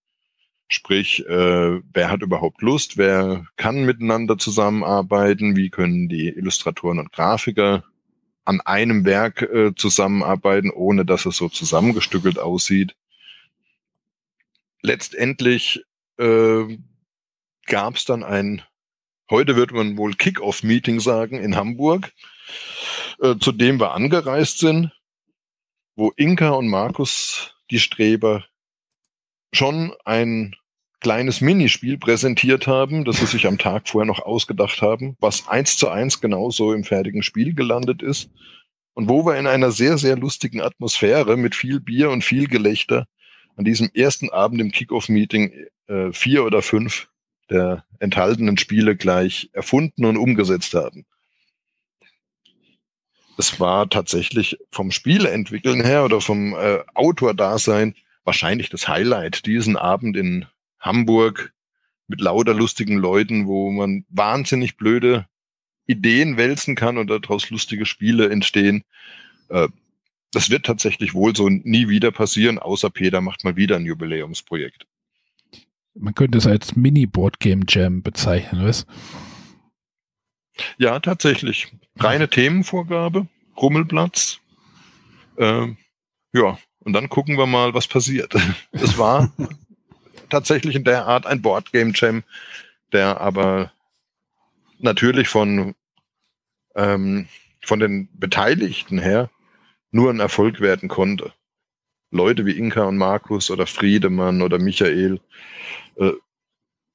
Sprich, äh, wer hat überhaupt Lust, wer kann miteinander zusammenarbeiten, wie können die Illustratoren und Grafiker an einem Werk äh, zusammenarbeiten, ohne dass es so zusammengestückelt aussieht. Letztendlich äh, gab es dann ein Heute wird man wohl Kick-Off-Meeting sagen in Hamburg, äh, zu dem wir angereist sind, wo Inka und Markus, die Streber, schon ein kleines Minispiel präsentiert haben, das sie sich am Tag vorher noch ausgedacht haben, was eins zu eins genauso im fertigen Spiel gelandet ist und wo wir in einer sehr, sehr lustigen Atmosphäre mit viel Bier und viel Gelächter an diesem ersten Abend im Kick-Off-Meeting äh, vier oder fünf der enthaltenen Spiele gleich erfunden und umgesetzt haben. Es war tatsächlich vom Spieleentwickeln her oder vom äh, Autor-Dasein wahrscheinlich das Highlight, diesen Abend in Hamburg mit lauter lustigen Leuten, wo man wahnsinnig blöde Ideen wälzen kann und daraus lustige Spiele entstehen. Äh, das wird tatsächlich wohl so nie wieder passieren, außer Peter macht mal wieder ein Jubiläumsprojekt. Man könnte es als Mini-Board-Game Jam bezeichnen, was? Ja, tatsächlich. Reine Themenvorgabe, Rummelplatz. Äh, ja, und dann gucken wir mal, was passiert. Es war tatsächlich in der Art ein Board Game Jam, der aber natürlich von, ähm, von den Beteiligten her nur ein Erfolg werden konnte. Leute wie Inka und Markus oder Friedemann oder Michael äh,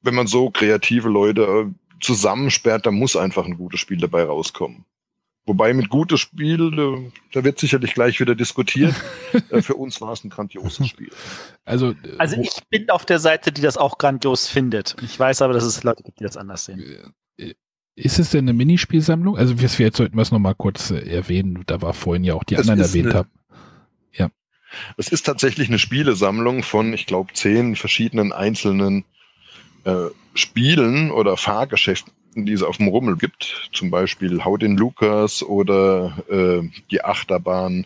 wenn man so kreative Leute äh, zusammensperrt, dann muss einfach ein gutes Spiel dabei rauskommen. Wobei mit gutes Spiel, äh, da wird sicherlich gleich wieder diskutiert. äh, für uns war es ein grandioses Spiel. Also, äh, also ich bin auf der Seite, die das auch grandios findet. Ich weiß aber, dass es Leute gibt, die das anders sehen. Ist es denn eine Minispielsammlung? Also wir, jetzt sollten wir es nochmal kurz erwähnen. Da war vorhin ja auch die anderen erwähnt haben. Es ist tatsächlich eine Spielesammlung von, ich glaube, zehn verschiedenen einzelnen äh, Spielen oder Fahrgeschäften, die es auf dem Rummel gibt. Zum Beispiel Hau den Lukas oder äh, die Achterbahn.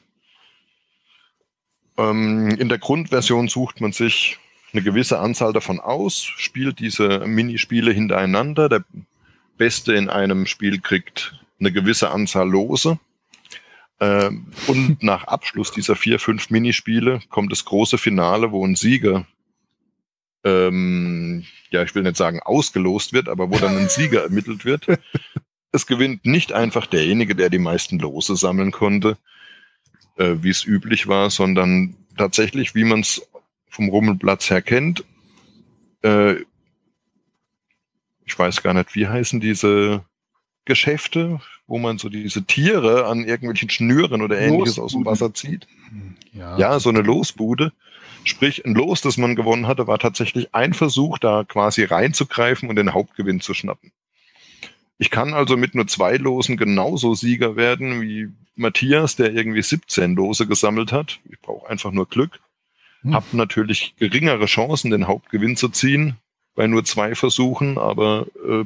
Ähm, in der Grundversion sucht man sich eine gewisse Anzahl davon aus, spielt diese Minispiele hintereinander. Der Beste in einem Spiel kriegt eine gewisse Anzahl Lose. Ähm, und nach Abschluss dieser vier, fünf Minispiele kommt das große Finale, wo ein Sieger, ähm, ja, ich will nicht sagen ausgelost wird, aber wo dann ein Sieger ermittelt wird. Es gewinnt nicht einfach derjenige, der die meisten Lose sammeln konnte, äh, wie es üblich war, sondern tatsächlich, wie man es vom Rummelplatz her kennt. Äh, ich weiß gar nicht, wie heißen diese Geschäfte, wo man so diese Tiere an irgendwelchen Schnüren oder ähnliches aus dem Wasser zieht. Ja. ja, so eine Losbude. Sprich, ein Los, das man gewonnen hatte, war tatsächlich ein Versuch, da quasi reinzugreifen und den Hauptgewinn zu schnappen. Ich kann also mit nur zwei Losen genauso Sieger werden wie Matthias, der irgendwie 17 Lose gesammelt hat. Ich brauche einfach nur Glück. Hm. Hab natürlich geringere Chancen, den Hauptgewinn zu ziehen bei nur zwei Versuchen, aber äh,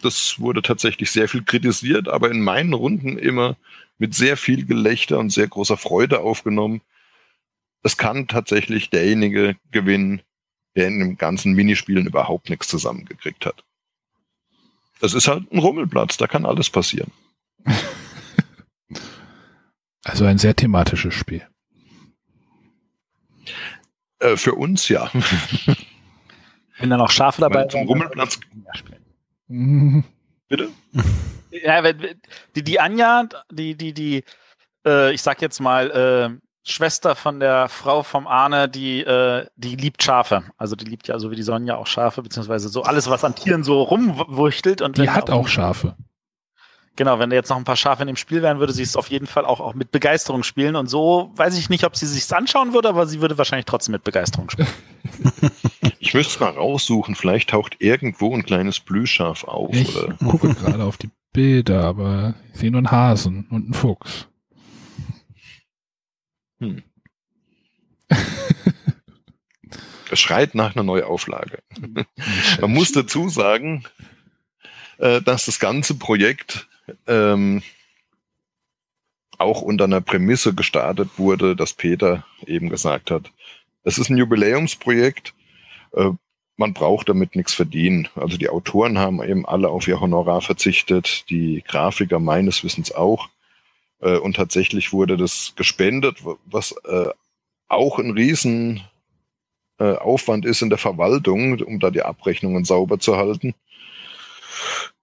das wurde tatsächlich sehr viel kritisiert, aber in meinen Runden immer mit sehr viel Gelächter und sehr großer Freude aufgenommen. Es kann tatsächlich derjenige gewinnen, der in dem ganzen Minispielen überhaupt nichts zusammengekriegt hat. Das ist halt ein Rummelplatz, da kann alles passieren. Also ein sehr thematisches Spiel. Äh, für uns ja. Wenn da noch Schafe dabei sind. Zum Rummelplatz. Bitte? Ja, die, die Anja, die, die, die, äh, ich sag jetzt mal, äh, Schwester von der Frau vom Arne, die, äh, die liebt Schafe. Also die liebt ja so wie die Sonja auch Schafe, beziehungsweise so alles, was an Tieren so rumwuchtelt. Und die hat auch Schafe. Genau, wenn da jetzt noch ein paar Schafe in dem Spiel wären, würde sie es auf jeden Fall auch, auch mit Begeisterung spielen. Und so weiß ich nicht, ob sie sich anschauen würde, aber sie würde wahrscheinlich trotzdem mit Begeisterung spielen. ich müsste es mal raussuchen. Vielleicht taucht irgendwo ein kleines Blühschaf auf. Ich oder? gucke gerade auf die Bilder, aber ich sehe nur einen Hasen und einen Fuchs. Hm. Das schreit nach einer Neuauflage. Man muss dazu sagen, äh, dass das ganze Projekt ähm, auch unter einer Prämisse gestartet wurde, dass Peter eben gesagt hat, es ist ein Jubiläumsprojekt, äh, man braucht damit nichts verdienen. Also die Autoren haben eben alle auf ihr Honorar verzichtet, die Grafiker meines Wissens auch. Äh, und tatsächlich wurde das gespendet, was äh, auch ein riesen äh, Aufwand ist in der Verwaltung, um da die Abrechnungen sauber zu halten.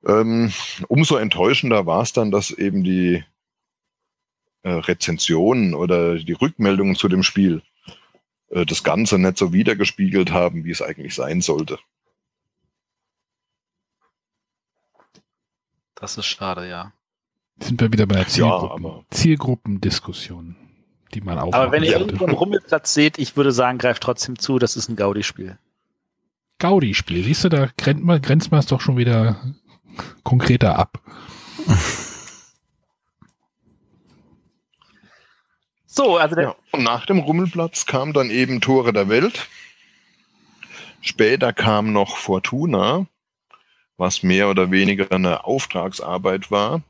Ähm, umso enttäuschender war es dann, dass eben die äh, Rezensionen oder die Rückmeldungen zu dem Spiel äh, das Ganze nicht so wiedergespiegelt haben, wie es eigentlich sein sollte. Das ist schade, ja. Sind wir wieder bei der Zielgruppen, ja, Zielgruppendiskussion, die man auch. Aber wenn ihr irgendwo einen Rummelplatz seht, ich würde sagen, greift trotzdem zu, das ist ein Gaudi-Spiel. Gaudi-Spiel, siehst du, da grenzt man, grenzt man es doch schon wieder konkreter ab. So, also der ja, und nach dem Rummelplatz kam dann eben Tore der Welt. Später kam noch Fortuna, was mehr oder weniger eine Auftragsarbeit war.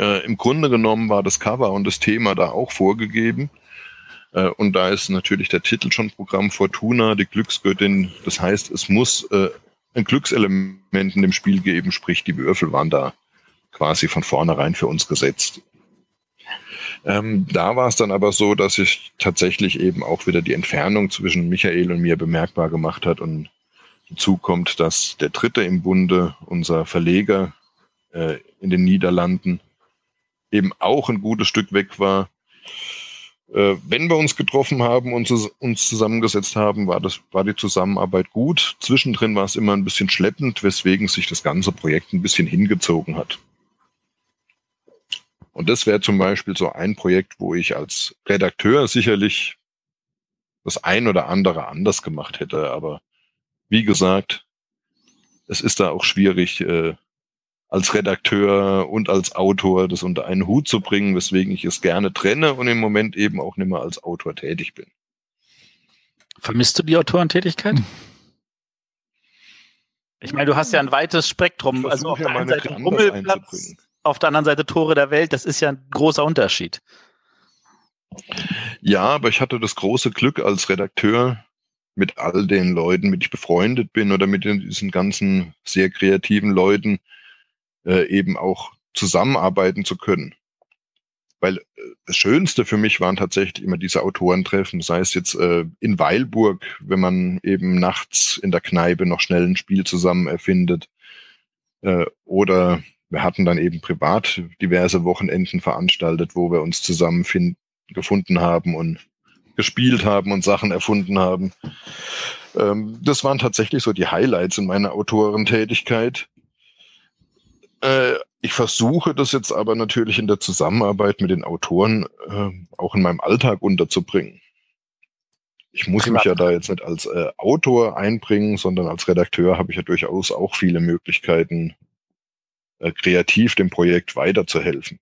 Äh, Im Grunde genommen war das Cover und das Thema da auch vorgegeben. Äh, und da ist natürlich der Titel schon Programm Fortuna, die Glücksgöttin. Das heißt, es muss äh, ein Glückselement in dem Spiel geben, sprich die Würfel waren da quasi von vornherein für uns gesetzt. Ähm, da war es dann aber so, dass sich tatsächlich eben auch wieder die Entfernung zwischen Michael und mir bemerkbar gemacht hat und dazu kommt, dass der Dritte im Bunde, unser Verleger äh, in den Niederlanden, eben auch ein gutes Stück weg war äh, wenn wir uns getroffen haben und uns zusammengesetzt haben, war das, war die Zusammenarbeit gut. Zwischendrin war es immer ein bisschen schleppend, weswegen sich das ganze Projekt ein bisschen hingezogen hat. Und das wäre zum Beispiel so ein Projekt, wo ich als Redakteur sicherlich das ein oder andere anders gemacht hätte. Aber wie gesagt, es ist da auch schwierig, äh, als Redakteur und als Autor das unter einen Hut zu bringen, weswegen ich es gerne trenne und im Moment eben auch nicht mehr als Autor tätig bin. Vermisst du die Autorentätigkeit? Hm. Ich meine, du hast ja ein weites Spektrum. Also auf ja der einen Seite Rummelplatz, auf der anderen Seite Tore der Welt. Das ist ja ein großer Unterschied. Ja, aber ich hatte das große Glück als Redakteur mit all den Leuten, mit ich befreundet bin oder mit diesen ganzen sehr kreativen Leuten, äh, eben auch zusammenarbeiten zu können. Weil äh, das Schönste für mich waren tatsächlich immer diese Autorentreffen, sei es jetzt äh, in Weilburg, wenn man eben nachts in der Kneipe noch schnell ein Spiel zusammen erfindet, äh, oder wir hatten dann eben privat diverse Wochenenden veranstaltet, wo wir uns zusammen gefunden haben und gespielt haben und Sachen erfunden haben. Ähm, das waren tatsächlich so die Highlights in meiner Autorentätigkeit. Äh, ich versuche das jetzt aber natürlich in der Zusammenarbeit mit den Autoren äh, auch in meinem Alltag unterzubringen. Ich muss Klar. mich ja da jetzt nicht als äh, Autor einbringen, sondern als Redakteur habe ich ja durchaus auch viele Möglichkeiten, äh, kreativ dem Projekt weiterzuhelfen.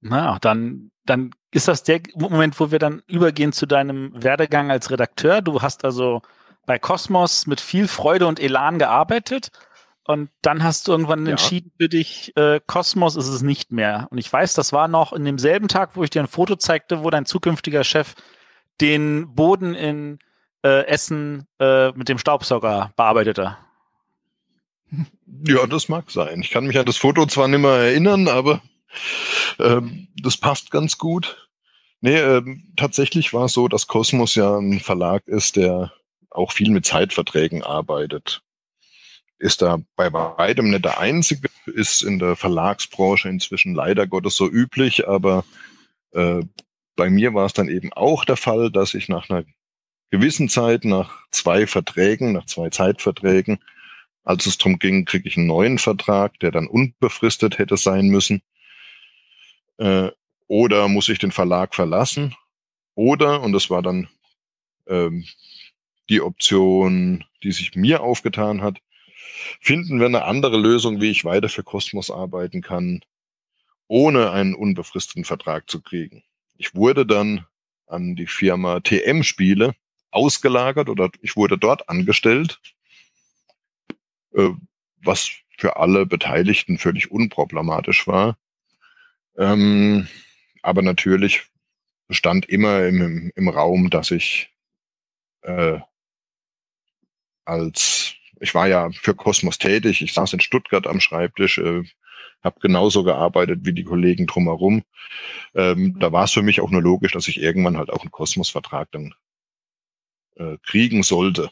Na, dann, dann ist das der Moment, wo wir dann übergehen zu deinem Werdegang als Redakteur. Du hast also bei Cosmos mit viel Freude und Elan gearbeitet. Und dann hast du irgendwann ja. entschieden für dich, äh, Cosmos ist es nicht mehr. Und ich weiß, das war noch in demselben Tag, wo ich dir ein Foto zeigte, wo dein zukünftiger Chef den Boden in äh, Essen äh, mit dem Staubsauger bearbeitete. Ja, das mag sein. Ich kann mich an das Foto zwar nicht mehr erinnern, aber ähm, das passt ganz gut. Nee, ähm, tatsächlich war es so, dass Cosmos ja ein Verlag ist, der auch viel mit Zeitverträgen arbeitet. Ist da bei weitem nicht der Einzige, ist in der Verlagsbranche inzwischen leider Gottes so üblich, aber äh, bei mir war es dann eben auch der Fall, dass ich nach einer gewissen Zeit, nach zwei Verträgen, nach zwei Zeitverträgen, Als es darum ging, kriege ich einen neuen Vertrag, der dann unbefristet hätte sein müssen. Äh, oder muss ich den Verlag verlassen? Oder, und das war dann ähm, die Option, die sich mir aufgetan hat, finden wir eine andere Lösung, wie ich weiter für Kosmos arbeiten kann, ohne einen unbefristeten Vertrag zu kriegen. Ich wurde dann an die Firma TM Spiele ausgelagert oder ich wurde dort angestellt, äh, was für alle Beteiligten völlig unproblematisch war. Ähm, aber natürlich stand immer im, im Raum, dass ich äh, als ich war ja für Kosmos tätig, ich saß in Stuttgart am Schreibtisch, äh, habe genauso gearbeitet wie die Kollegen drumherum. Ähm, da war es für mich auch nur logisch, dass ich irgendwann halt auch einen Kosmos-Vertrag dann äh, kriegen sollte.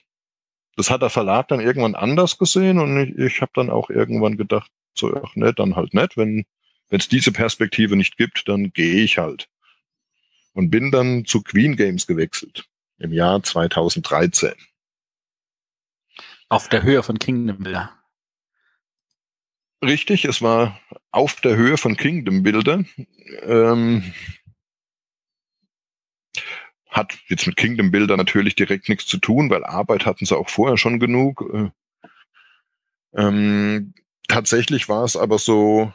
Das hat der Verlag dann irgendwann anders gesehen und ich, ich habe dann auch irgendwann gedacht, so, ach ne, dann halt nicht. Wenn es diese Perspektive nicht gibt, dann gehe ich halt. Und bin dann zu Queen Games gewechselt im Jahr 2013. Auf der Höhe von Kingdom Builder. Richtig, es war auf der Höhe von Kingdom Builder. Ähm, hat jetzt mit Kingdom Builder natürlich direkt nichts zu tun, weil Arbeit hatten sie auch vorher schon genug. Äh, ähm, tatsächlich war es aber so,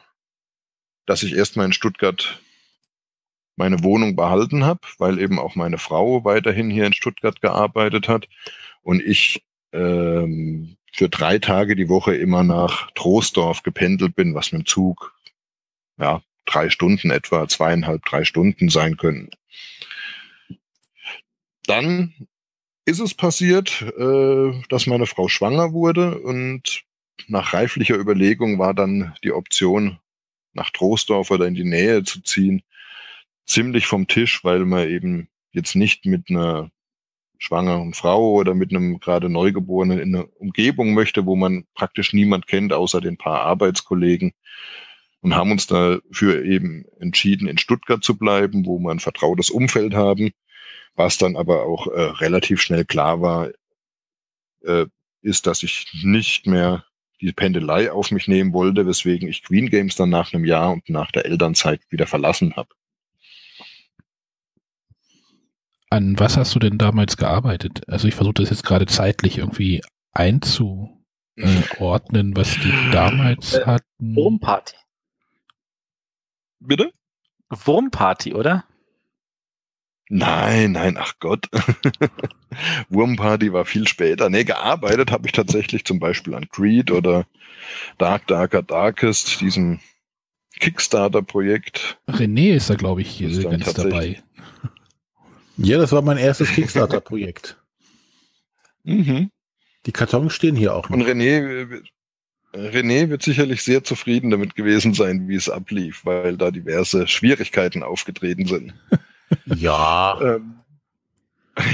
dass ich erstmal in Stuttgart meine Wohnung behalten habe, weil eben auch meine Frau weiterhin hier in Stuttgart gearbeitet hat und ich ähm, für drei Tage die Woche immer nach Troisdorf gependelt bin, was mit dem Zug ja drei Stunden etwa, zweieinhalb, drei Stunden sein können. Dann ist es passiert, äh, dass meine Frau schwanger wurde und nach reiflicher Überlegung war dann die Option, nach Troisdorf oder in die Nähe zu ziehen, ziemlich vom Tisch, weil man eben jetzt nicht mit einer schwangeren Frau oder mit einem gerade Neugeborenen in eine Umgebung möchte, wo man praktisch niemand kennt, außer den paar Arbeitskollegen. Und haben uns dafür eben entschieden, in Stuttgart zu bleiben, wo wir ein vertrautes Umfeld haben. Was dann aber auch äh, relativ schnell klar war, äh, ist, dass ich nicht mehr die Pendelei auf mich nehmen wollte, weswegen ich Queen Games dann nach einem Jahr und nach der Elternzeit wieder verlassen habe. An was hast du denn damals gearbeitet? Also ich versuche das jetzt gerade zeitlich irgendwie einzuordnen, was die damals äh, hatten. Wurmparty. Bitte? Wurmparty, oder? Nein, nein, ach Gott. Wurmparty war viel später. Nee, gearbeitet habe ich tatsächlich zum Beispiel an Creed oder Dark Darker Darkest, diesem Kickstarter-Projekt. René ist da, glaube ich, hier ganz dabei. Ja, das war mein erstes Kickstarter-Projekt. mhm. Die Kartons stehen hier auch noch. Und René, René wird sicherlich sehr zufrieden damit gewesen sein, wie es ablief, weil da diverse Schwierigkeiten aufgetreten sind. Ja. ähm,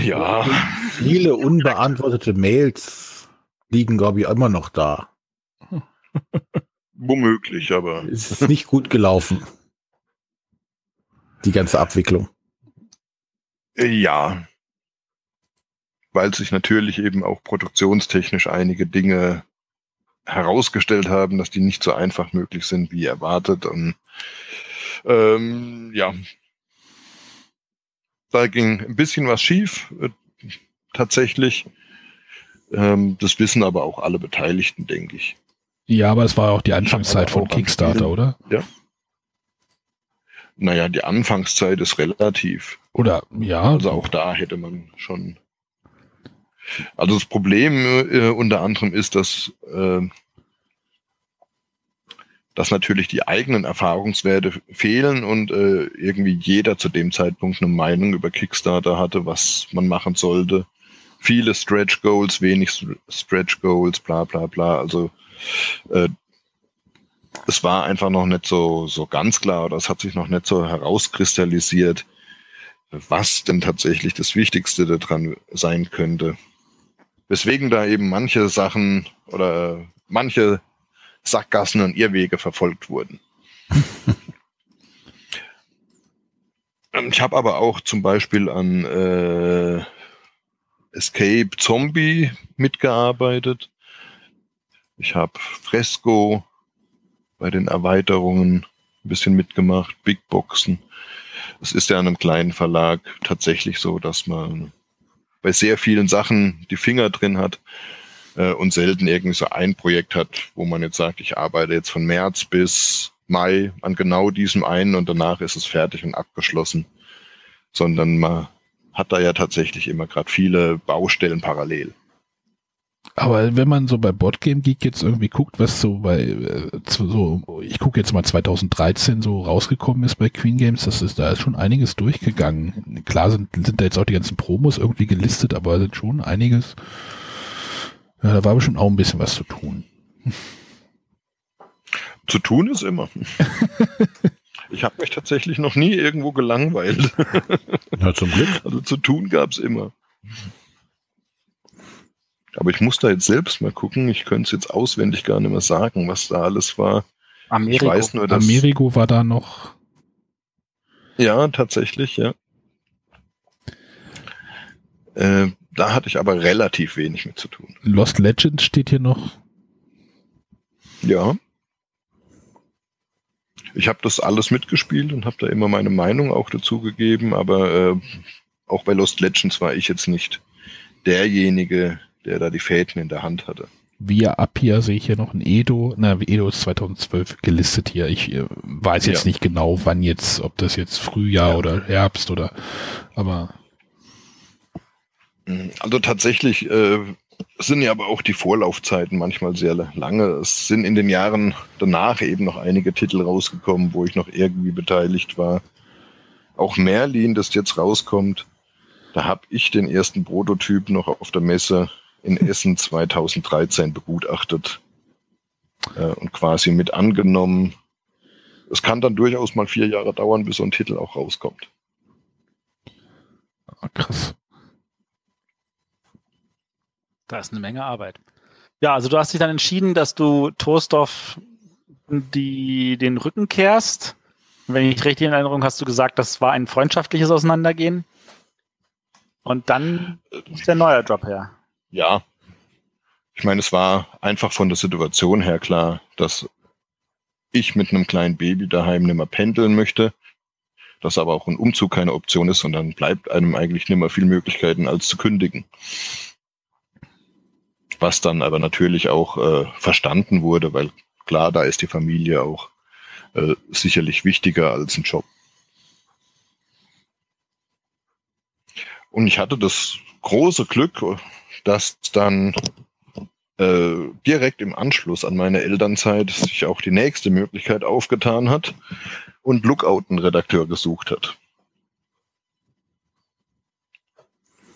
ja. Viele unbeantwortete Mails liegen, glaube ich, immer noch da. Womöglich, aber. Es ist nicht gut gelaufen. Die ganze Abwicklung. Ja. Weil sich natürlich eben auch produktionstechnisch einige Dinge herausgestellt haben, dass die nicht so einfach möglich sind wie erwartet. Und ähm, ja, da ging ein bisschen was schief, äh, tatsächlich. Ähm, das wissen aber auch alle Beteiligten, denke ich. Ja, aber es war auch die Anfangszeit von Kickstarter, oder? Ja. Naja, die Anfangszeit ist relativ. Oder ja. Also auch da hätte man schon. Also das Problem äh, unter anderem ist, dass, äh, dass natürlich die eigenen Erfahrungswerte fehlen und äh, irgendwie jeder zu dem Zeitpunkt eine Meinung über Kickstarter hatte, was man machen sollte. Viele Stretch Goals, wenig Stretch Goals, bla bla bla. Also äh, es war einfach noch nicht so, so ganz klar oder es hat sich noch nicht so herauskristallisiert, was denn tatsächlich das Wichtigste daran sein könnte. Weswegen da eben manche Sachen oder manche Sackgassen und Irrwege verfolgt wurden. ich habe aber auch zum Beispiel an äh, Escape Zombie mitgearbeitet Ich habe Fresco bei den Erweiterungen ein bisschen mitgemacht, Big Boxen. Es ist ja an einem kleinen Verlag tatsächlich so, dass man bei sehr vielen Sachen die Finger drin hat äh, und selten irgendwie so ein Projekt hat, wo man jetzt sagt, ich arbeite jetzt von März bis Mai an genau diesem einen und danach ist es fertig und abgeschlossen, sondern man hat da ja tatsächlich immer gerade viele Baustellen parallel. Aber wenn man so bei Boardgame Geek jetzt irgendwie guckt, was so bei äh, so, ich gucke jetzt mal 2013 so rausgekommen ist bei Queen Games, das ist, da ist schon einiges durchgegangen. Klar sind, sind da jetzt auch die ganzen Promos irgendwie gelistet, aber sind schon einiges. Ja, da war bestimmt auch ein bisschen was zu tun. Zu tun ist immer. ich habe mich tatsächlich noch nie irgendwo gelangweilt. Ja, zum Glück. Also zu tun gab's immer. Aber ich muss da jetzt selbst mal gucken. Ich könnte es jetzt auswendig gar nicht mehr sagen, was da alles war. Amerigo. Ich weiß nur, dass. Amerigo war da noch. Ja, tatsächlich, ja. Äh, da hatte ich aber relativ wenig mit zu tun. Lost Legends steht hier noch. Ja. Ich habe das alles mitgespielt und habe da immer meine Meinung auch dazu gegeben, aber äh, auch bei Lost Legends war ich jetzt nicht derjenige, der da die Fäden in der Hand hatte. Via Appia sehe ich hier noch ein Edo. Na, Edo ist 2012 gelistet hier. Ich äh, weiß jetzt Ja. nicht genau, wann jetzt, ob das jetzt Frühjahr Ja. oder Herbst oder, aber Also tatsächlich äh, sind ja aber auch die Vorlaufzeiten manchmal sehr lange. Es sind in den Jahren danach eben noch einige Titel rausgekommen, wo ich noch irgendwie beteiligt war. Auch Merlin, das jetzt rauskommt, da habe ich den ersten Prototyp noch auf der Messe in Essen 2013 begutachtet äh, und quasi mit angenommen. Es kann dann durchaus mal vier Jahre dauern, bis so ein Titel auch rauskommt. ah, krass. Da ist eine Menge Arbeit. Ja, also du hast dich dann entschieden, dass du Torsdorf die, den Rücken kehrst. Wenn ich richtig in Erinnerung hast du gesagt, das war ein freundschaftliches Auseinandergehen. Und dann ist der neue Job her. Ja. Ich meine, es war einfach von der Situation her klar, dass ich mit einem kleinen Baby daheim nicht mehr pendeln möchte, dass aber auch ein Umzug keine Option ist, sondern bleibt einem eigentlich nicht mehr viel Möglichkeiten als zu kündigen. Was dann aber natürlich auch äh, verstanden wurde, weil klar, da ist die Familie auch äh, sicherlich wichtiger als ein Job. Und ich hatte das große Glück, dass dann äh, direkt im Anschluss an meine Elternzeit sich auch die nächste Möglichkeit aufgetan hat und Lookout einen Redakteur gesucht hat.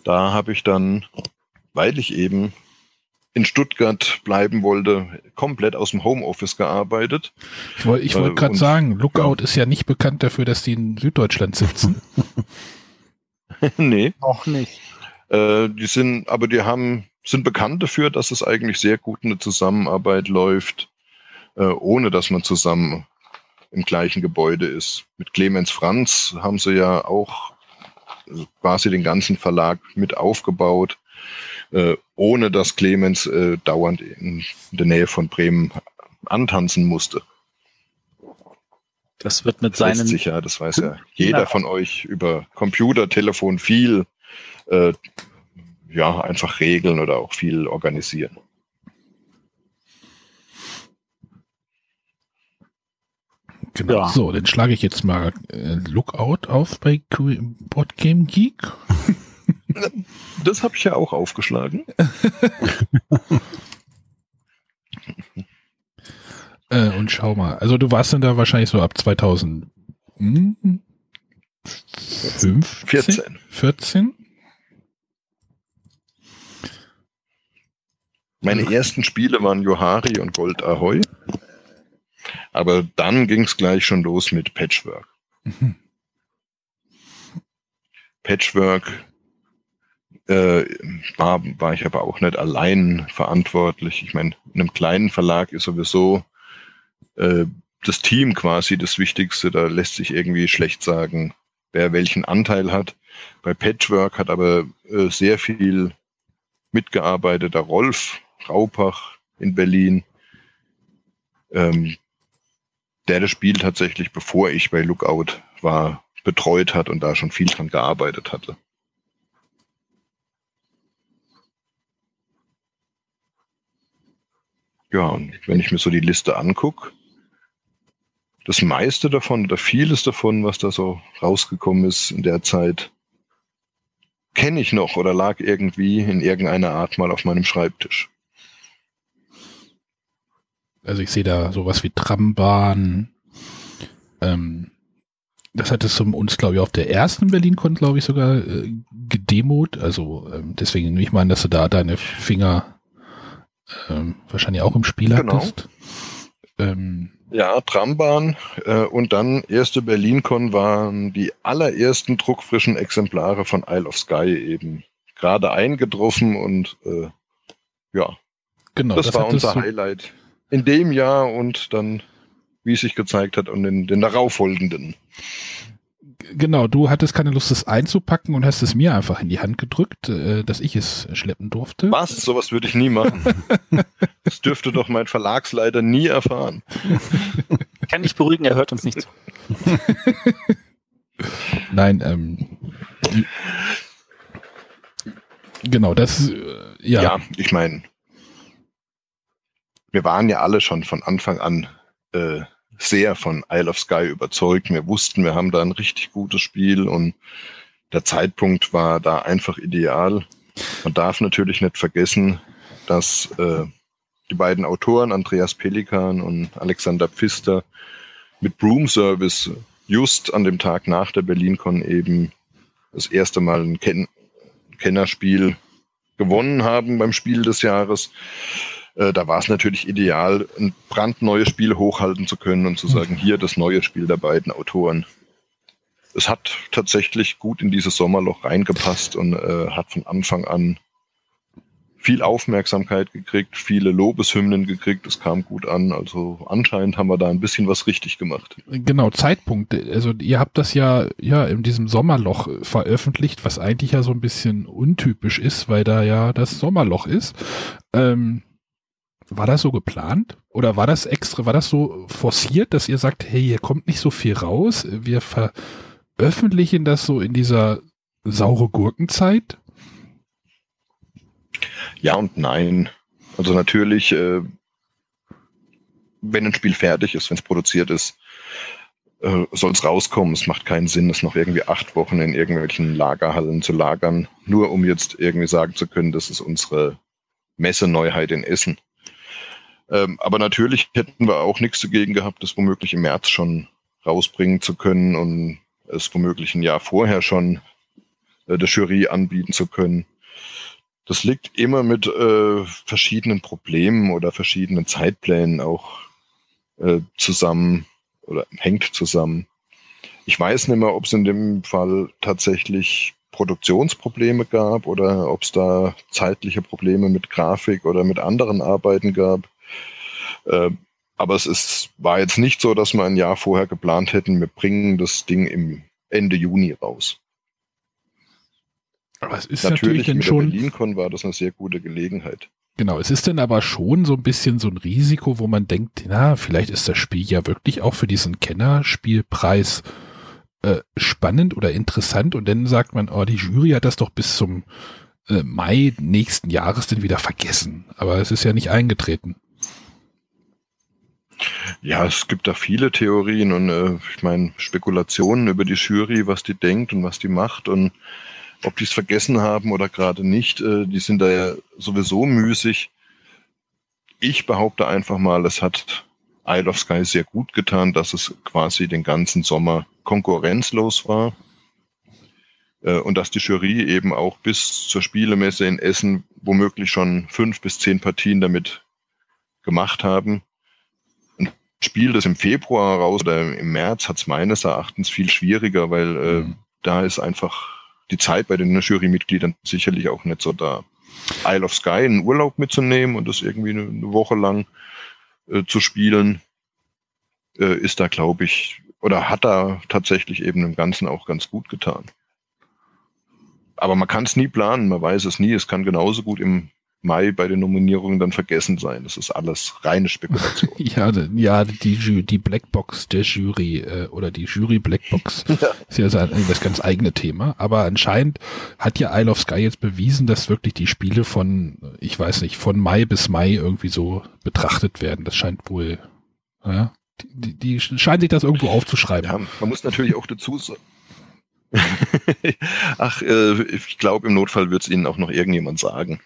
Da habe ich dann, weil ich eben in Stuttgart bleiben wollte, komplett aus dem Homeoffice gearbeitet. Ich wollte ich wollt Äh, gerade sagen, Lookout ist ja nicht bekannt dafür, dass die in Süddeutschland sitzen. nee, Auch nicht. Äh, die sind, aber die haben, sind bekannt dafür, dass es eigentlich sehr gut eine Zusammenarbeit läuft, äh, ohne dass man zusammen im gleichen Gebäude ist. Mit Clemens Franz haben sie ja auch äh, quasi den ganzen Verlag mit aufgebaut, äh, ohne dass Clemens äh, dauernd in der Nähe von Bremen antanzen musste. Das wird mit Das seinen sich ja, das weiß ja jeder von euch über Computer, Telefon viel äh, ja einfach regeln oder auch viel organisieren. Genau. Ja. So, dann schlage ich jetzt mal äh, Lookout auf bei Qu- Board Game Geek. Das habe ich ja auch aufgeschlagen. Äh, und schau mal. Also du warst dann da wahrscheinlich so ab 2015? 14. 14? Meine ersten Spiele waren Johari und Gold Ahoy. Aber dann ging es gleich schon los mit Patchwork. Mhm. Patchwork äh, war, war ich aber auch nicht allein verantwortlich. Ich meine, in einem kleinen Verlag ist sowieso äh, das Team quasi das Wichtigste. Da lässt sich irgendwie schlecht sagen, wer welchen Anteil hat. Bei Patchwork hat aber äh, sehr viel mitgearbeitet. Der Rolf Raupach in Berlin, ähm, der das Spiel tatsächlich, bevor ich bei Lookout war, betreut hat und da schon viel dran gearbeitet hatte. Ja, und wenn ich mir so die Liste angucke, das meiste davon oder vieles davon, was da so rausgekommen ist in der Zeit, kenne ich noch oder lag irgendwie in irgendeiner Art mal auf meinem Schreibtisch. Also ich sehe da sowas wie Trambahn. Ähm, das hat es uns, glaube ich, auf der ersten BerlinCon, glaube ich, sogar äh, gedemot. Also ähm, deswegen nehme ich mal an, dass du da deine Finger ähm, wahrscheinlich auch im Spiel genau. hattest. Ähm, ja, Trambahn äh, und dann erste BerlinCon waren die allerersten druckfrischen Exemplare von Isle of Sky eben gerade eingetroffen und äh, ja, genau, das, das war unser Highlight in dem Jahr und dann, wie es sich gezeigt hat, und in den darauffolgenden. Genau, du hattest keine Lust, es einzupacken und hast es mir einfach in die Hand gedrückt, äh, dass ich es schleppen durfte. Was? Sowas würde ich nie machen. das dürfte doch mein Verlagsleiter nie erfahren. Kann dich beruhigen, er hört uns nicht zu. Nein, ähm, genau, das, äh, ja. Ja, ich meine, wir waren ja alle schon von Anfang an äh, sehr von Isle of Sky überzeugt. Wir wussten, wir haben da ein richtig gutes Spiel und der Zeitpunkt war da einfach ideal. Man darf natürlich nicht vergessen, dass äh, die beiden Autoren, Andreas Pelikan und Alexander Pfister, mit Broom Service just an dem Tag nach der BerlinCon eben das erste Mal ein Ken Kennerspiel gewonnen haben beim Spiel des Jahres. Äh, da war es natürlich ideal, ein brandneues Spiel hochhalten zu können und zu sagen, hier das neue Spiel der beiden Autoren. Es hat tatsächlich gut in dieses Sommerloch reingepasst und äh, hat von Anfang an viel Aufmerksamkeit gekriegt, viele Lobeshymnen gekriegt, es kam gut an. Also anscheinend haben wir da ein bisschen was richtig gemacht. Genau, Zeitpunkt. Also ihr habt das ja ja in diesem Sommerloch veröffentlicht, was eigentlich ja so ein bisschen untypisch ist, weil da ja das Sommerloch ist. Ähm, war das so geplant? Oder war das extra, war das so forciert, dass ihr sagt, hey, hier kommt nicht so viel raus, wir veröffentlichen das so in dieser saure Gurkenzeit? Ja und nein. Also natürlich, äh, wenn ein Spiel fertig ist, wenn es produziert ist, äh, soll es rauskommen. Es macht keinen Sinn, es noch irgendwie acht Wochen in irgendwelchen Lagerhallen zu lagern, nur um jetzt irgendwie sagen zu können, das ist unsere Messeneuheit in Essen. Ähm, aber natürlich hätten wir auch nichts dagegen gehabt, das womöglich im März schon rausbringen zu können und es womöglich ein Jahr vorher schon äh, der Jury anbieten zu können. Das liegt immer mit äh, verschiedenen Problemen oder verschiedenen Zeitplänen auch äh, zusammen oder hängt zusammen. Ich weiß nicht mehr, ob es in dem Fall tatsächlich Produktionsprobleme gab oder ob es da zeitliche Probleme mit Grafik oder mit anderen Arbeiten gab. Äh, aber es ist, war jetzt nicht so, dass wir ein Jahr vorher geplant hätten, wir bringen das Ding im Ende Juni raus. Aber es ist natürlich, natürlich mit schon, der BerlinCon war das eine sehr gute Gelegenheit. Genau, es ist dann aber schon so ein bisschen so ein Risiko, wo man denkt, na, vielleicht ist das Spiel ja wirklich auch für diesen Kennerspielpreis äh, spannend oder interessant und dann sagt man, oh, die Jury hat das doch bis zum äh, Mai nächsten Jahres dann wieder vergessen. Aber es ist ja nicht eingetreten. Ja, es gibt da viele Theorien und äh, ich meine Spekulationen über die Jury, was die denkt und was die macht und ob die es vergessen haben oder gerade nicht, äh, die sind da ja sowieso müßig. Ich behaupte einfach mal, es hat Isle of Sky sehr gut getan, dass es quasi den ganzen Sommer konkurrenzlos war äh, und dass die Jury eben auch bis zur Spielemesse in Essen womöglich schon fünf bis zehn Partien damit gemacht haben Spiel, das im Februar raus oder im März, hat es meines Erachtens viel schwieriger, weil äh, mhm. da ist einfach die Zeit bei den Jurymitgliedern sicherlich auch nicht so da. Isle of Sky einen Urlaub mitzunehmen und das irgendwie eine, eine Woche lang äh, zu spielen, äh, ist da, glaube ich, oder hat da tatsächlich eben im Ganzen auch ganz gut getan. Aber man kann es nie planen, man weiß es nie. Es kann genauso gut im Mai bei den Nominierungen dann vergessen sein. Das ist alles reine Spekulation. ja, ja, die, die Blackbox der Jury äh, oder die Jury Blackbox ja. ist ja das ganz eigene Thema. Aber anscheinend hat ja Isle of Sky jetzt bewiesen, dass wirklich die Spiele von, ich weiß nicht, von Mai bis Mai irgendwie so betrachtet werden. Das scheint wohl, ja, die, die scheinen sich das irgendwo aufzuschreiben. Ja, man muss natürlich auch dazu sagen, Ach, äh, ich glaube, im Notfall wird es Ihnen auch noch irgendjemand sagen.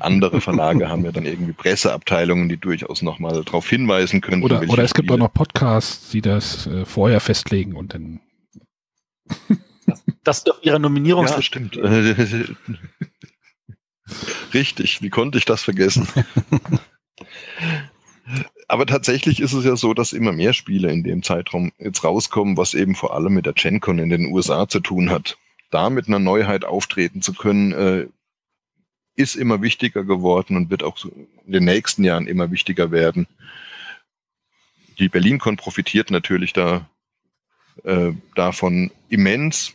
Andere Verlage haben ja dann irgendwie Presseabteilungen, die durchaus nochmal darauf hinweisen können. Oder, oder es gibt auch noch Podcasts, die das äh, vorher festlegen und dann. das ist doch Ihre Nominierung. Ja, stimmt. Richtig, wie konnte ich das vergessen? Aber tatsächlich ist es ja so, dass immer mehr Spiele in dem Zeitraum jetzt rauskommen, was eben vor allem mit der GenCon in den USA zu tun hat. Da mit einer Neuheit auftreten zu können, äh, ist immer wichtiger geworden und wird auch in den nächsten Jahren immer wichtiger werden. Die BerlinCon profitiert natürlich da äh, davon immens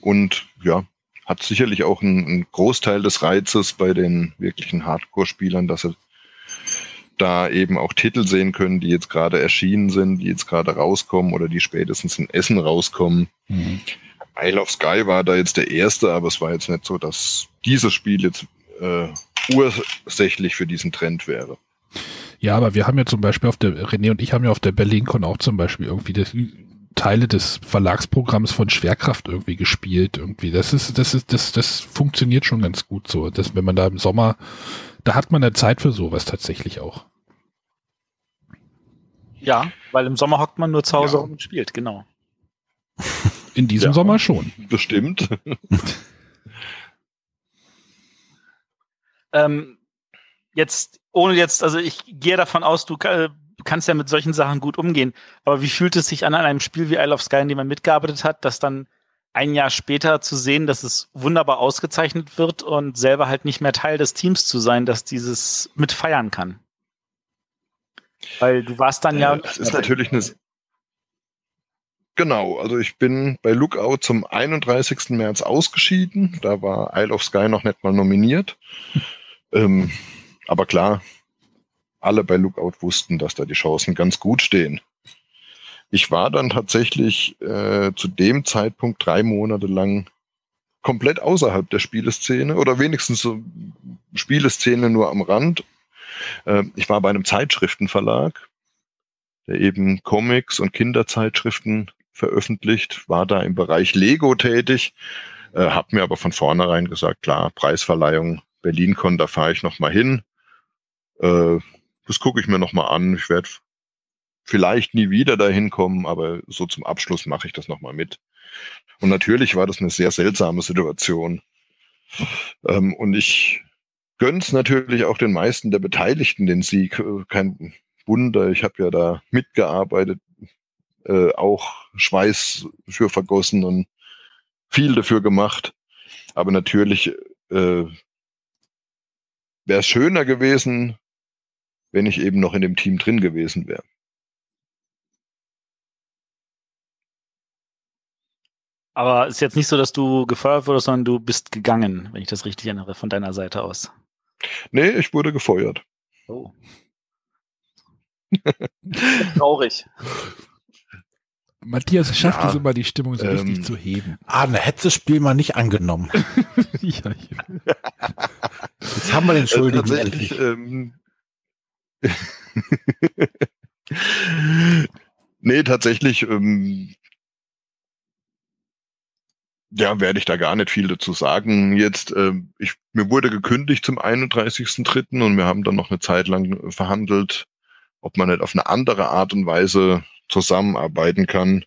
und ja, hat sicherlich auch einen, einen Großteil des Reizes bei den wirklichen Hardcore-Spielern, dass sie da eben auch Titel sehen können, die jetzt gerade erschienen sind, die jetzt gerade rauskommen oder die spätestens in Essen rauskommen. Mhm. Isle of Sky war da jetzt der erste, aber es war jetzt nicht so, dass dieses Spiel jetzt äh, ursächlich für diesen Trend wäre. Ja, aber wir haben ja zum Beispiel auf der, René und ich haben ja auf der BerlinCon auch zum Beispiel irgendwie das, Teile des Verlagsprogramms von Schwerkraft irgendwie gespielt. Irgendwie, das ist, das ist, das, das funktioniert schon ganz gut so. dass wenn man da im Sommer, da hat man eine Zeit für sowas tatsächlich auch. Ja, weil im Sommer hockt man nur zu Hause ja. und spielt, genau. In diesem ja, Sommer schon. Bestimmt. ähm, jetzt, ohne jetzt, also ich gehe davon aus, du äh, kannst ja mit solchen Sachen gut umgehen. Aber wie fühlt es sich an, an einem Spiel wie Isle of Sky, in dem man mitgearbeitet hat, das dann ein Jahr später zu sehen, dass es wunderbar ausgezeichnet wird und selber halt nicht mehr Teil des Teams zu sein, das dieses mitfeiern kann? Weil du warst dann ja. ja das ist natürlich eine, Genau, also ich bin bei Lookout zum 31. März ausgeschieden. Da war Isle of Sky noch nicht mal nominiert. ähm, aber klar, alle bei Lookout wussten, dass da die Chancen ganz gut stehen. Ich war dann tatsächlich äh, zu dem Zeitpunkt drei Monate lang komplett außerhalb der Spieleszene oder wenigstens so Spieleszene nur am Rand. Äh, ich war bei einem Zeitschriftenverlag, der eben Comics und Kinderzeitschriften veröffentlicht, war da im Bereich Lego tätig, äh, habe mir aber von vornherein gesagt, klar, Preisverleihung Berlin-Con, da fahre ich noch mal hin. Äh, das gucke ich mir noch mal an. Ich werde vielleicht nie wieder dahin kommen, aber so zum Abschluss mache ich das noch mal mit. Und natürlich war das eine sehr seltsame Situation. Ähm, und ich gönn's natürlich auch den meisten der Beteiligten den Sieg. Äh, kein Wunder, ich habe ja da mitgearbeitet, äh, auch Schweiß für vergossen und viel dafür gemacht. Aber natürlich äh, wäre es schöner gewesen, wenn ich eben noch in dem Team drin gewesen wäre. Aber ist jetzt nicht so, dass du gefeuert wurdest, sondern du bist gegangen, wenn ich das richtig erinnere, von deiner Seite aus. Nee, ich wurde gefeuert. Oh. Traurig. Matthias schafft ja, es immer, die Stimmung so ähm, richtig zu heben. Ah, dann hätte das Spiel mal nicht angenommen. ja, ja. Jetzt haben wir den Schuldigen. Also tatsächlich, ähm, nee, tatsächlich, ähm, ja, werde ich da gar nicht viel dazu sagen. Jetzt, äh, ich, mir wurde gekündigt zum 31.3. und wir haben dann noch eine Zeit lang verhandelt, ob man nicht auf eine andere Art und Weise zusammenarbeiten kann.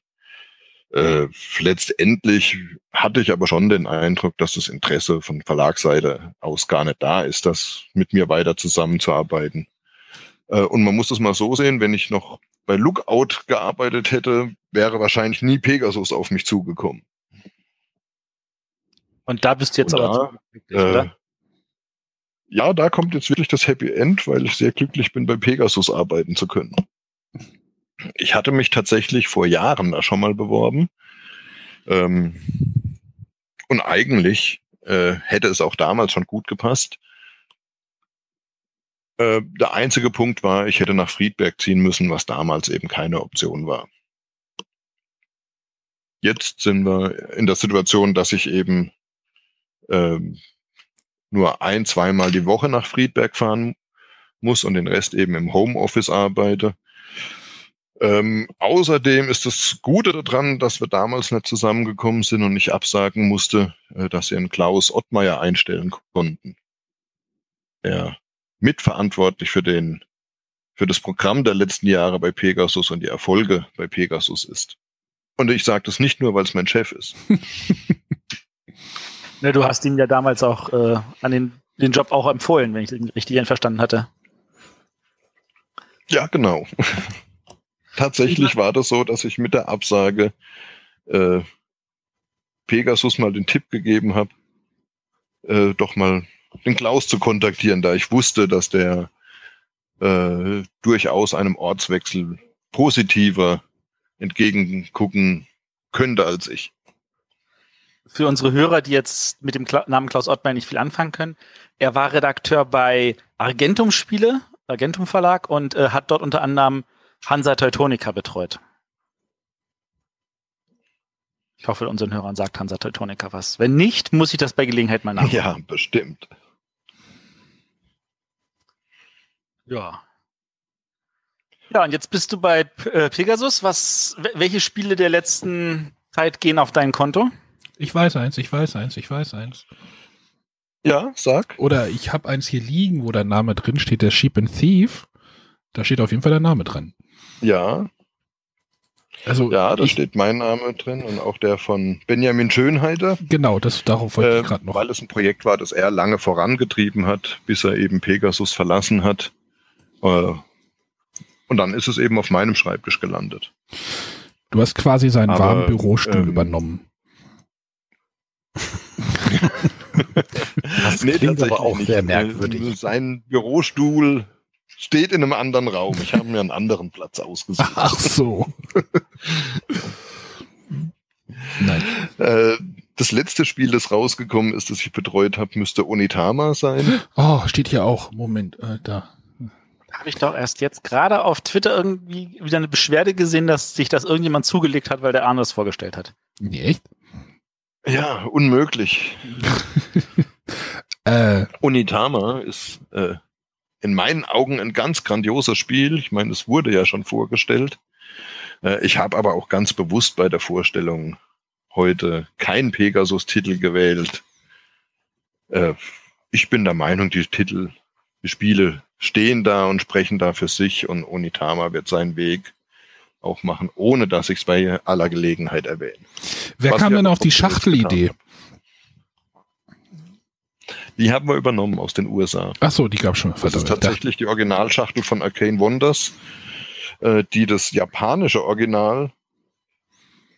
Äh, letztendlich hatte ich aber schon den Eindruck, dass das Interesse von Verlagsseite aus gar nicht da ist, das mit mir weiter zusammenzuarbeiten. Äh, und man muss das mal so sehen, wenn ich noch bei Lookout gearbeitet hätte, wäre wahrscheinlich nie Pegasus auf mich zugekommen. Und da bist du jetzt und aber da, äh, Ja, da kommt jetzt wirklich das Happy End, weil ich sehr glücklich bin, bei Pegasus arbeiten zu können. Ich hatte mich tatsächlich vor Jahren da schon mal beworben. Ähm, und eigentlich äh, hätte es auch damals schon gut gepasst. Äh, der einzige Punkt war, ich hätte nach Friedberg ziehen müssen, was damals eben keine Option war. Jetzt sind wir in der Situation, dass ich eben ähm, nur ein, zweimal die Woche nach Friedberg fahren muss und den Rest eben im Homeoffice arbeite. Ähm, außerdem ist das Gute daran, dass wir damals nicht zusammengekommen sind und ich absagen musste, äh, dass sie einen Klaus Ottmeier einstellen konnten. Der mitverantwortlich für den, für das Programm der letzten Jahre bei Pegasus und die Erfolge bei Pegasus ist. Und ich sage das nicht nur, weil es mein Chef ist. ne, du hast ihm ja damals auch äh, an den, den Job auch empfohlen, wenn ich den richtig verstanden hatte. Ja, genau. Tatsächlich war das so, dass ich mit der Absage äh, Pegasus mal den Tipp gegeben habe, äh, doch mal den Klaus zu kontaktieren, da ich wusste, dass der äh, durchaus einem Ortswechsel positiver entgegengucken könnte als ich. Für unsere Hörer, die jetzt mit dem Kla Namen Klaus Ottmeier nicht viel anfangen können, er war Redakteur bei Argentum Spiele, Argentum Verlag und äh, hat dort unter anderem Hansa Teutonica betreut. Ich hoffe, unseren Hörern sagt Hansa Teutonica was. Wenn nicht, muss ich das bei Gelegenheit mal nachschauen. Ja, bestimmt. Ja. Ja, und jetzt bist du bei äh, Pegasus. Was, welche Spiele der letzten Zeit gehen auf dein Konto? Ich weiß eins, ich weiß eins, ich weiß eins. Ja, sag. Oder ich habe eins hier liegen, wo der Name drin steht, der Sheep and Thief. Da steht auf jeden Fall der Name dran. Ja. Also ja, da steht mein Name drin und auch der von Benjamin Schönheiter. Genau, das darauf wollte äh, ich gerade noch. Weil es ein Projekt war, das er lange vorangetrieben hat, bis er eben Pegasus verlassen hat. Äh, und dann ist es eben auf meinem Schreibtisch gelandet. Du hast quasi seinen Aber, warmen Bürostuhl ähm, übernommen. das nee, klingt aber auch sehr merkwürdig. Sein Bürostuhl steht in einem anderen Raum. Ich habe mir einen anderen Platz ausgesucht. Ach so. Nein. Äh, das letzte Spiel, das rausgekommen ist, das ich betreut habe, müsste Onitama sein. Oh, steht hier auch. Moment, äh, da. Habe ich doch erst jetzt gerade auf Twitter irgendwie wieder eine Beschwerde gesehen, dass sich das irgendjemand zugelegt hat, weil der Arne es vorgestellt hat. Nee, echt? Ja, unmöglich. äh, Onitama ist äh, in meinen Augen ein ganz grandioses Spiel. Ich meine, es wurde ja schon vorgestellt. Äh, ich habe aber auch ganz bewusst bei der Vorstellung heute keinen Pegasus-Titel gewählt. Äh, ich bin der Meinung, die Titel, die Spiele stehen da und sprechen da für sich und Onitama wird seinen Weg auch machen, ohne dass ich es bei aller Gelegenheit erwähne. Wer Was kam denn auf die Schachtelidee? Die haben wir übernommen aus den USA. Ach so, die gab schon. Das ist tatsächlich die Originalschachtel von Arcane Wonders, äh, die das japanische Original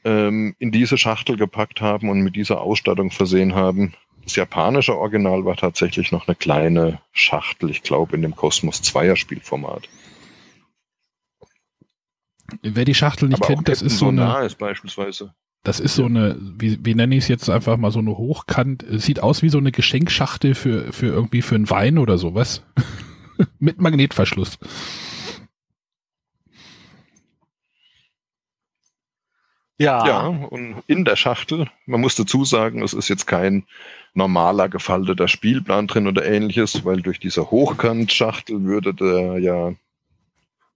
ähm, in diese Schachtel gepackt haben und mit dieser Ausstattung versehen haben. Das japanische Original war tatsächlich noch eine kleine Schachtel, ich glaube in dem Cosmos 2er Spielformat. Wer die Schachtel nicht Aber kennt, das ist so eine. Ist beispielsweise. Das ist so eine, wie, wie nenne ich es jetzt einfach mal so eine Hochkant, sieht aus wie so eine Geschenkschachtel für, für irgendwie für einen Wein oder sowas. Mit Magnetverschluss. Ja. Ja, und in der Schachtel, man muss dazu sagen, es ist jetzt kein normaler gefalteter Spielplan drin oder ähnliches, weil durch diese Hochkantschachtel würde der ja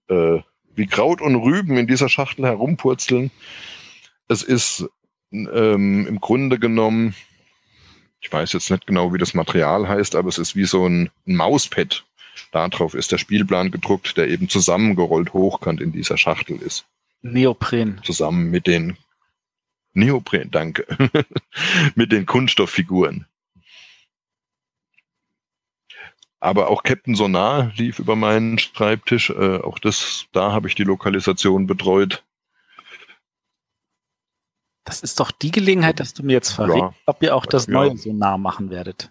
äh, wie Kraut und Rüben in dieser Schachtel herumpurzeln. Es ist ähm, im Grunde genommen, ich weiß jetzt nicht genau, wie das Material heißt, aber es ist wie so ein, ein Mauspad. Darauf ist der Spielplan gedruckt, der eben zusammengerollt hochkant in dieser Schachtel ist. Neopren. Zusammen mit den Neopren, danke. mit den Kunststofffiguren. Aber auch Captain Sonar lief über meinen Schreibtisch. Äh, auch das, da habe ich die Lokalisation betreut. Das ist doch die Gelegenheit, dass du mir jetzt verrätst, ja. ob ihr auch das ja. neue Sonar machen werdet.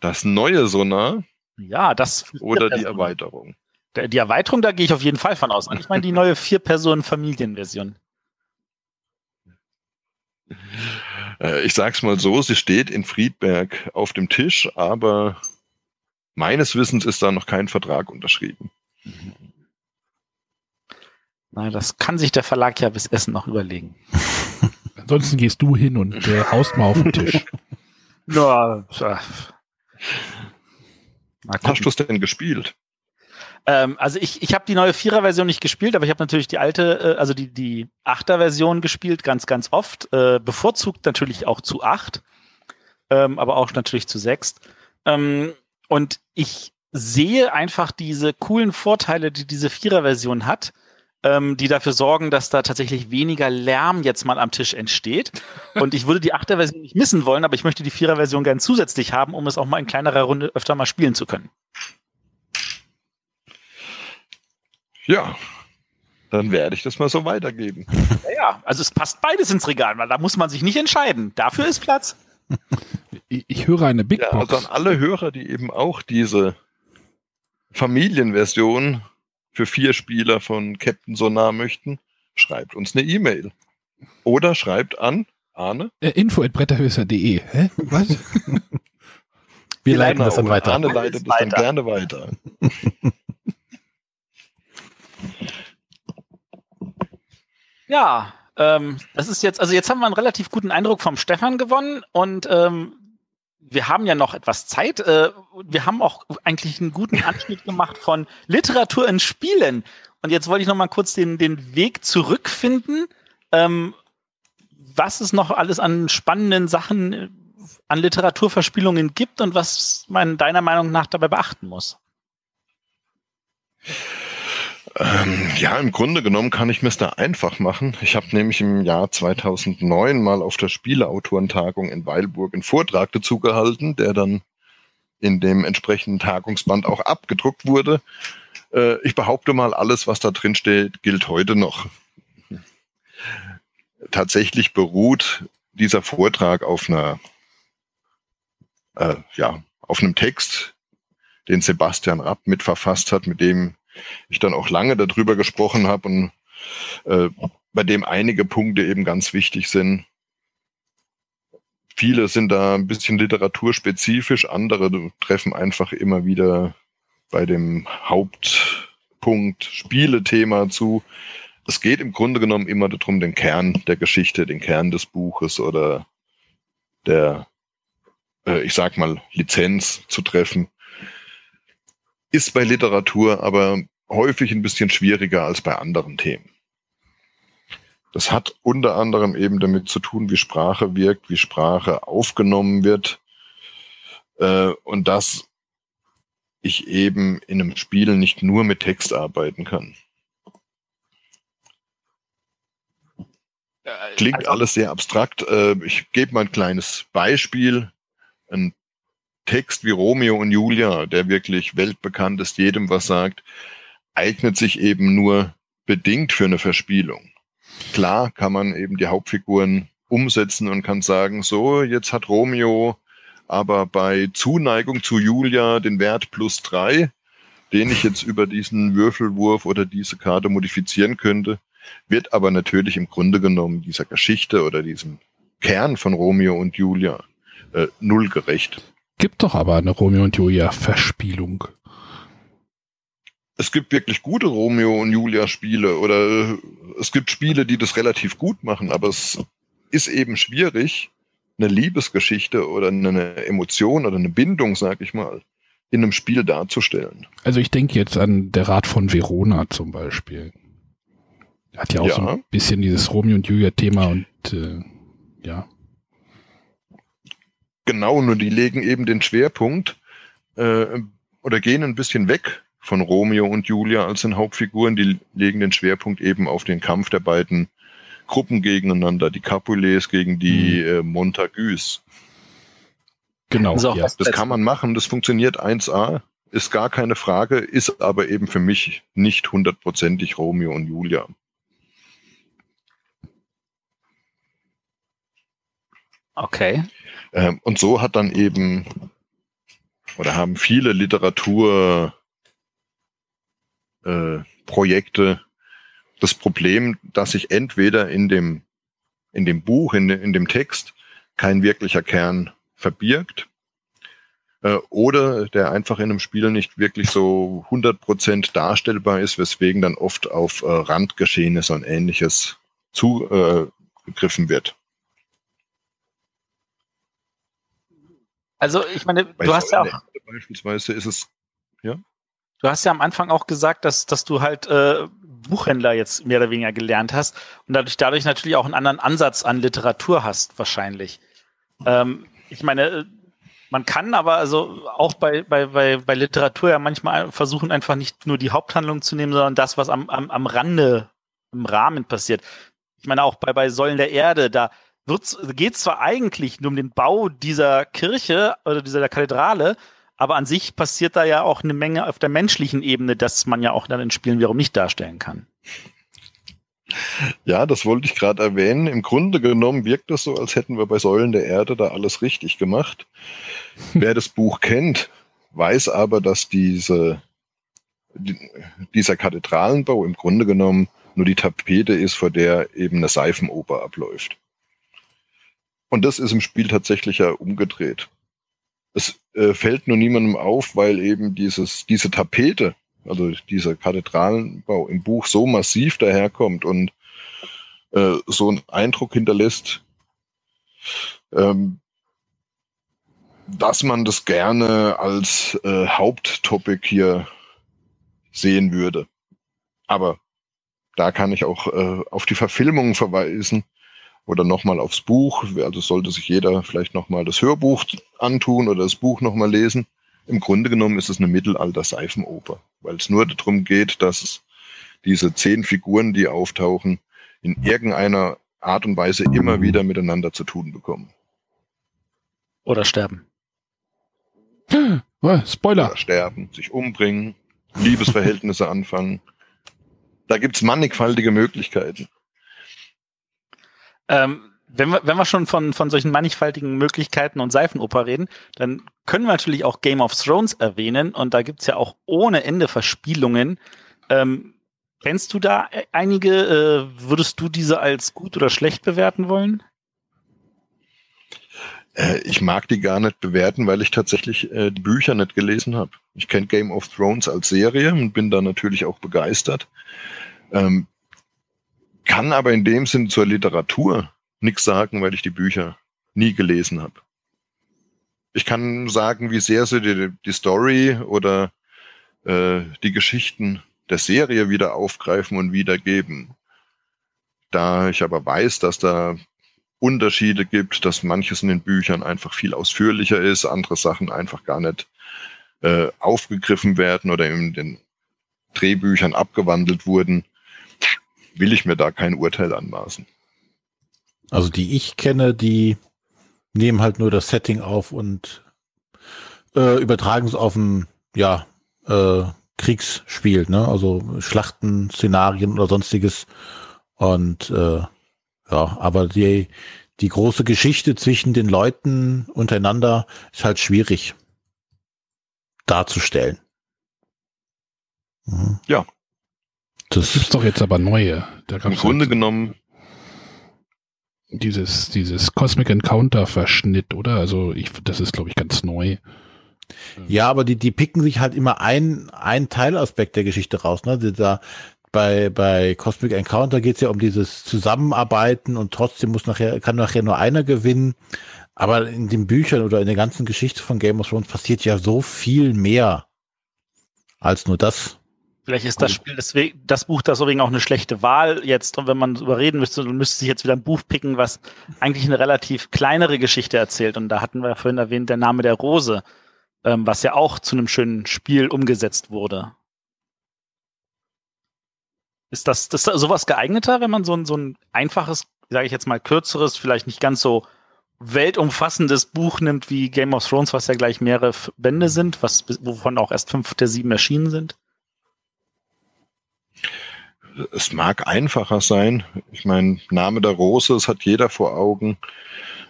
Das neue Sonar? Ja, das. Oder die Erweiterung. Die Erweiterung, da gehe ich auf jeden Fall von aus. Ich meine die neue Vier-Personen-Familien-Version. Äh, ich sag's mal so, sie steht in Friedberg auf dem Tisch, aber meines Wissens ist da noch kein Vertrag unterschrieben. Na, das kann sich der Verlag ja bis Essen noch überlegen. Ansonsten gehst du hin und äh, haust mal auf den Tisch. Ja, Hast du es denn gespielt? Ähm, also ich, ich habe die neue Vierer-Version nicht gespielt, aber ich habe natürlich die alte, äh, also die, die Achter-Version gespielt, ganz, ganz oft. Äh, bevorzugt natürlich auch zu acht, ähm, aber auch natürlich zu sechs. Ähm, und ich sehe einfach diese coolen Vorteile, die diese Vierer-Version hat, ähm, die dafür sorgen, dass da tatsächlich weniger Lärm jetzt mal am Tisch entsteht. Und ich würde die Achter-Version nicht missen wollen, aber ich möchte die Vierer-Version gern zusätzlich haben, um es auch mal in kleinerer Runde öfter mal spielen zu können. Ja, dann werde ich das mal so weitergeben. Ja, ja, also es passt beides ins Regal, weil da muss man sich nicht entscheiden. Dafür ist Platz. Ich, ich höre eine Big Ja, Box. also an alle Hörer, die eben auch diese Familienversion für vier Spieler von Captain Sonar möchten, schreibt uns eine E-Mail. Oder schreibt an Arne. Äh, info at bretterhöser.de. Hä? Was? Wir leiten das dann weiter. Arne leitet es dann gerne weiter. Ja, ähm, das ist jetzt, also jetzt haben wir einen relativ guten Eindruck vom Stefan gewonnen und ähm, wir haben ja noch etwas Zeit. Äh, wir haben auch eigentlich einen guten Anschnitt gemacht von Literatur in Spielen. Und jetzt wollte ich noch mal kurz den, den Weg zurückfinden, ähm, was es noch alles an spannenden Sachen äh, an Literaturverspielungen gibt und was man deiner Meinung nach dabei beachten muss. Ähm, ja, im Grunde genommen kann ich mir es da einfach machen. Ich habe nämlich im Jahr 2009 mal auf der Spieleautorentagung in Weilburg einen Vortrag dazu gehalten, der dann in dem entsprechenden Tagungsband auch abgedruckt wurde. Äh, ich behaupte mal, alles, was da drin steht, gilt heute noch. Tatsächlich beruht dieser Vortrag auf einer, äh, ja, auf einem Text, den Sebastian Rapp mitverfasst hat, mit dem ich dann auch lange darüber gesprochen habe und äh, bei dem einige Punkte eben ganz wichtig sind. Viele sind da ein bisschen literaturspezifisch, andere treffen einfach immer wieder bei dem Hauptpunkt Spielethema zu. Es geht im Grunde genommen immer darum, den Kern der Geschichte, den Kern des Buches oder der, äh, ich sag mal, Lizenz zu treffen ist bei Literatur aber häufig ein bisschen schwieriger als bei anderen Themen. Das hat unter anderem eben damit zu tun, wie Sprache wirkt, wie Sprache aufgenommen wird äh, und dass ich eben in einem Spiel nicht nur mit Text arbeiten kann. Klingt Also- alles sehr abstrakt. Äh, ich gebe mal ein kleines Beispiel. Ein Text wie Romeo und Julia, der wirklich weltbekannt ist, jedem was sagt, eignet sich eben nur bedingt für eine Verspielung. Klar kann man eben die Hauptfiguren umsetzen und kann sagen, so, jetzt hat Romeo aber bei Zuneigung zu Julia den Wert plus drei, den ich jetzt über diesen Würfelwurf oder diese Karte modifizieren könnte, wird aber natürlich im Grunde genommen dieser Geschichte oder diesem Kern von Romeo und Julia äh, null gerecht. Gibt doch aber eine Romeo und Julia Verspielung. es gibt wirklich gute Romeo und Julia Spiele oder äh, es gibt Spiele, die das relativ gut machen, aber es ist eben schwierig, eine Liebesgeschichte oder eine Emotion oder eine Bindung, sag ich mal, in einem Spiel darzustellen. Also ich denke jetzt an der Rat von Verona zum Beispiel. Hat ja auch so Ja. ein bisschen dieses Romeo und Julia Thema und äh, ja. Genau, nur die legen eben den Schwerpunkt äh, oder gehen ein bisschen weg von Romeo und Julia als den Hauptfiguren. Die legen den Schwerpunkt eben auf den Kampf der beiden Gruppen gegeneinander, die Capulets gegen die äh, Montagus. Genau. So, ja. Das kann man machen, das funktioniert 1A, ist gar keine Frage, ist aber eben für mich nicht hundertprozentig Romeo und Julia. Okay. Ähm, und so hat dann eben oder haben viele Literaturprojekte äh, das Problem, dass ich entweder in dem in dem Buch, in, in dem Text kein wirklicher Kern verbirgt äh, oder der einfach in einem Spiel nicht wirklich so 100% darstellbar ist, weswegen dann oft auf äh, Randgeschehnisse und ähnliches zugegriffen wird. Also ich meine, Bei du hast ja auch beispielsweise ist es ja. Du hast ja am Anfang auch gesagt, dass dass du halt äh, Buchhändler jetzt mehr oder weniger gelernt hast und dadurch dadurch natürlich auch einen anderen Ansatz an Literatur hast wahrscheinlich. Ähm, ich meine, äh, man kann aber also auch bei, bei, bei, bei Literatur ja manchmal versuchen, einfach nicht nur die Haupthandlung zu nehmen, sondern das, was am, am, am Rande, im Rahmen passiert. Ich meine, auch bei, bei Säulen der Erde, da geht es zwar eigentlich nur um den Bau dieser Kirche oder dieser Kathedrale, aber an sich passiert da ja auch eine Menge auf der menschlichen Ebene, das man ja auch dann in Spielen wiederum nicht darstellen kann. Ja, das wollte ich gerade erwähnen. Im Grunde genommen wirkt es so, als hätten wir bei Säulen der Erde da alles richtig gemacht. Wer das Buch kennt, weiß aber, dass diese, dieser Kathedralenbau im Grunde genommen nur die Tapete ist, vor der eben eine Seifenoper abläuft. Und das ist im Spiel tatsächlich ja umgedreht. Es äh, fällt nur niemandem auf, weil eben dieses, diese Tapete, also dieser Kathedralenbau im Buch so massiv daherkommt und äh, so einen Eindruck hinterlässt, ähm, dass man das gerne als äh, Haupttopic hier sehen würde. Aber da kann ich auch äh, auf die Verfilmung verweisen oder nochmal aufs Buch. Also sollte sich jeder vielleicht nochmal das Hörbuch antun oder das Buch nochmal lesen. Im Grunde genommen ist es eine Mittelalter-Seifenoper, weil es nur darum geht, dass es diese zehn Figuren, die auftauchen, in irgendeiner Art und Weise immer wieder miteinander zu tun bekommen. Oder sterben. Spoiler. Oder sterben, sich umbringen, Liebesverhältnisse anfangen. Da gibt's mannigfaltige Möglichkeiten. Ähm, wenn wir, wenn wir schon von, von solchen mannigfaltigen Möglichkeiten und Seifenoper reden, dann können wir natürlich auch Game of Thrones erwähnen und da gibt's ja auch ohne Ende Verspielungen. Ähm, kennst du da e-, einige? Äh, würdest du diese als gut oder schlecht bewerten wollen? Äh, ich mag die gar nicht bewerten, weil ich tatsächlich äh, die Bücher nicht gelesen habe. Ich kenne Game of Thrones als Serie und bin da natürlich auch begeistert. Ähm, kann aber in dem Sinn zur Literatur nichts sagen, weil ich die Bücher nie gelesen habe. Ich kann sagen, wie sehr sie die, die Story oder äh, die Geschichten der Serie wieder aufgreifen und wiedergeben. Da ich aber weiß, dass da Unterschiede gibt, dass manches in den Büchern einfach viel ausführlicher ist, andere Sachen einfach gar nicht äh, aufgegriffen werden oder in den Drehbüchern abgewandelt wurden, will ich mir da kein Urteil anmaßen. Also die ich kenne, die nehmen halt nur das Setting auf und äh, übertragen es auf ein ja, äh, Kriegsspiel, ne? Also Schlachten, Szenarien oder sonstiges. Und äh, ja, aber die, die große Geschichte zwischen den Leuten untereinander ist halt schwierig darzustellen. Mhm. Ja. Das gibt's doch jetzt aber neue. Da Im Grunde halt genommen dieses dieses Cosmic Encounter Verschnitt, oder? Also ich, das ist glaube ich ganz neu. Ja, aber die die picken sich halt immer ein ein Teilaspekt der Geschichte raus, ne? Da bei, bei Cosmic Encounter geht es ja um dieses Zusammenarbeiten und trotzdem muss nachher, kann nachher nur einer gewinnen. Aber in den Büchern oder in der ganzen Geschichte von Game of Thrones passiert ja so viel mehr als nur das. Vielleicht ist das Spiel deswegen, das Buch deswegen auch eine schlechte Wahl jetzt. Und wenn man überreden müsste, dann müsste sich jetzt wieder ein Buch picken, was eigentlich eine relativ kleinere Geschichte erzählt. Und da hatten wir vorhin erwähnt, der Name der Rose, ähm, was ja auch zu einem schönen Spiel umgesetzt wurde. Ist das, das sowas geeigneter, wenn man so ein, so ein einfaches, sage ich jetzt mal, kürzeres, vielleicht nicht ganz so weltumfassendes Buch nimmt wie Game of Thrones, was ja gleich mehrere Bände sind, was, wovon auch erst fünf der sieben erschienen sind? Es mag einfacher sein. Ich meine, Name der Rose, das hat jeder vor Augen.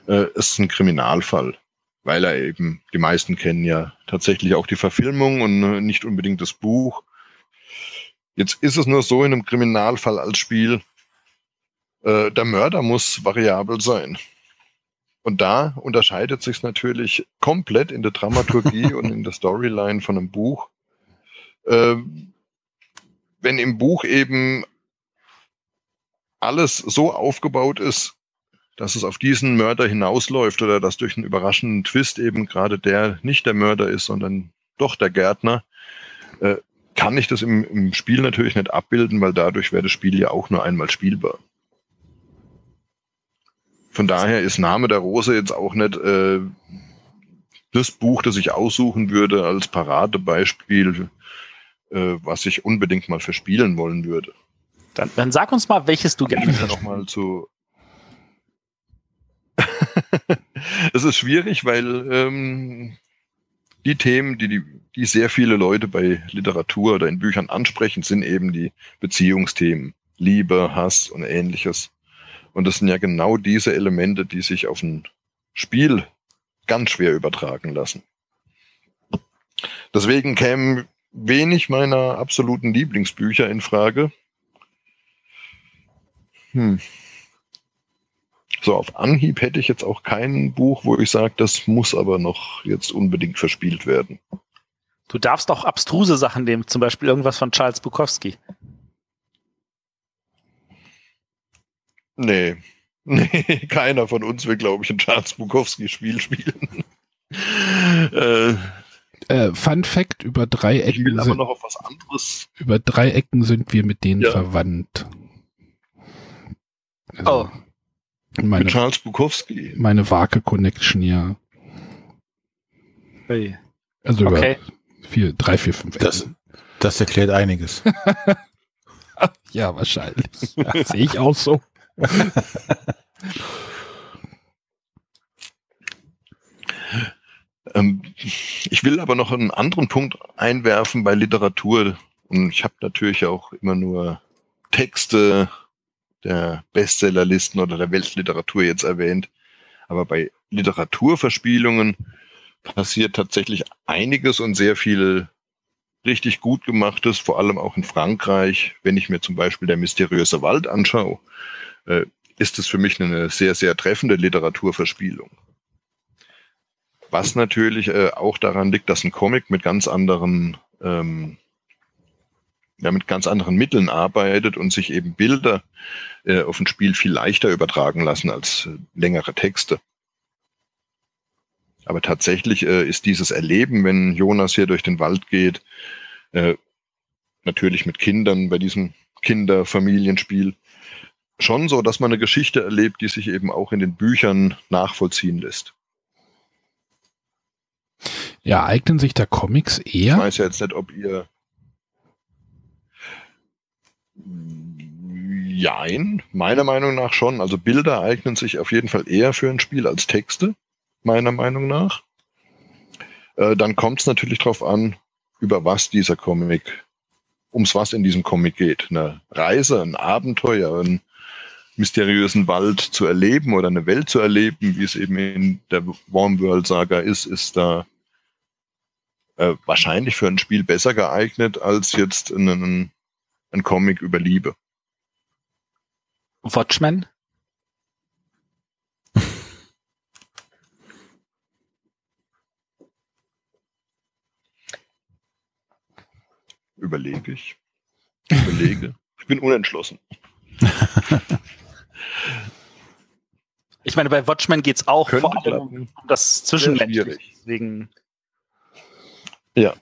Äh, ist ein Kriminalfall, weil er eben, die meisten kennen ja tatsächlich auch die Verfilmung und äh, nicht unbedingt das Buch. Jetzt ist es nur so in einem Kriminalfall als Spiel, äh, der Mörder muss variabel sein. Und da unterscheidet sich natürlich komplett in der Dramaturgie und in der Storyline von einem Buch. Ähm, wenn im Buch eben alles so aufgebaut ist, dass es auf diesen Mörder hinausläuft oder dass durch einen überraschenden Twist eben gerade der nicht der Mörder ist, sondern doch der Gärtner, äh, kann ich das im, im Spiel natürlich nicht abbilden, weil dadurch wäre das Spiel ja auch nur einmal spielbar. Von daher ist Name der Rose jetzt auch nicht äh, das Buch, das ich aussuchen würde als Paradebeispiel, äh, was ich unbedingt mal verspielen wollen würde. Dann, dann sag uns mal, welches du gerne noch mal zu. es ist schwierig, weil ähm, die Themen, die, die, die sehr viele Leute bei Literatur oder in Büchern ansprechen, sind eben die Beziehungsthemen. Liebe, Hass und ähnliches. Und das sind ja genau diese Elemente, die sich auf ein Spiel ganz schwer übertragen lassen. Deswegen kämen wenig meiner absoluten Lieblingsbücher in Frage. Hm. So, auf Anhieb hätte ich jetzt auch kein Buch, wo ich sage, das muss aber noch jetzt unbedingt verspielt werden. Du darfst auch abstruse Sachen nehmen, zum Beispiel irgendwas von Charles Bukowski. Nee. Nee, keiner von uns will, glaube ich, ein Charles Bukowski-Spiel spielen. äh, äh, Fun Fact: Über drei Ecken. aber noch auf was anderes. Über drei Ecken sind wir mit denen ja. verwandt. Also, oh. Meine, Mit Charles Bukowski. Meine Wake Connection, ja. Hey. Also okay. über vier, drei, vier, fünf das, das erklärt einiges. ja, wahrscheinlich. Sehe ich auch so. ich will aber noch einen anderen Punkt einwerfen bei Literatur. Und ich habe natürlich auch immer nur Texte der Bestsellerlisten oder der Weltliteratur jetzt erwähnt. Aber bei Literaturverspielungen passiert tatsächlich einiges und sehr viel richtig gut gemachtes, vor allem auch in Frankreich. Wenn ich mir zum Beispiel der mysteriöse Wald anschaue, äh, ist es für mich eine sehr, sehr treffende Literaturverspielung. Was natürlich äh, auch daran liegt, dass ein Comic mit ganz anderen ähm, ja, mit ganz anderen Mitteln arbeitet und sich eben Bilder äh, auf ein Spiel viel leichter übertragen lassen als äh, längere Texte. Aber tatsächlich äh, ist dieses Erleben, wenn Jonas hier durch den Wald geht, äh, natürlich mit Kindern bei diesem Kinderfamilienspiel, schon so, dass man eine Geschichte erlebt, die sich eben auch in den Büchern nachvollziehen lässt. Ja, eignen sich da Comics eher? Ich weiß ja jetzt nicht, ob ihr Jein, meiner Meinung nach schon. Also Bilder eignen sich auf jeden Fall eher für ein Spiel als Texte, meiner Meinung nach. Äh, dann kommt es natürlich darauf an, über was dieser Comic, ums was in diesem Comic geht. Eine Reise, ein Abenteuer, einen mysteriösen Wald zu erleben oder eine Welt zu erleben, wie es eben in der Warm World Saga ist, ist da äh, wahrscheinlich für ein Spiel besser geeignet als jetzt einen ein Comic über Liebe. Watchmen? Überlege ich. Überlege. ich bin unentschlossen. ich meine, bei Watchmen geht es auch Könnte vor allem um das Zwischenmenschliche. Deswegen. Ja.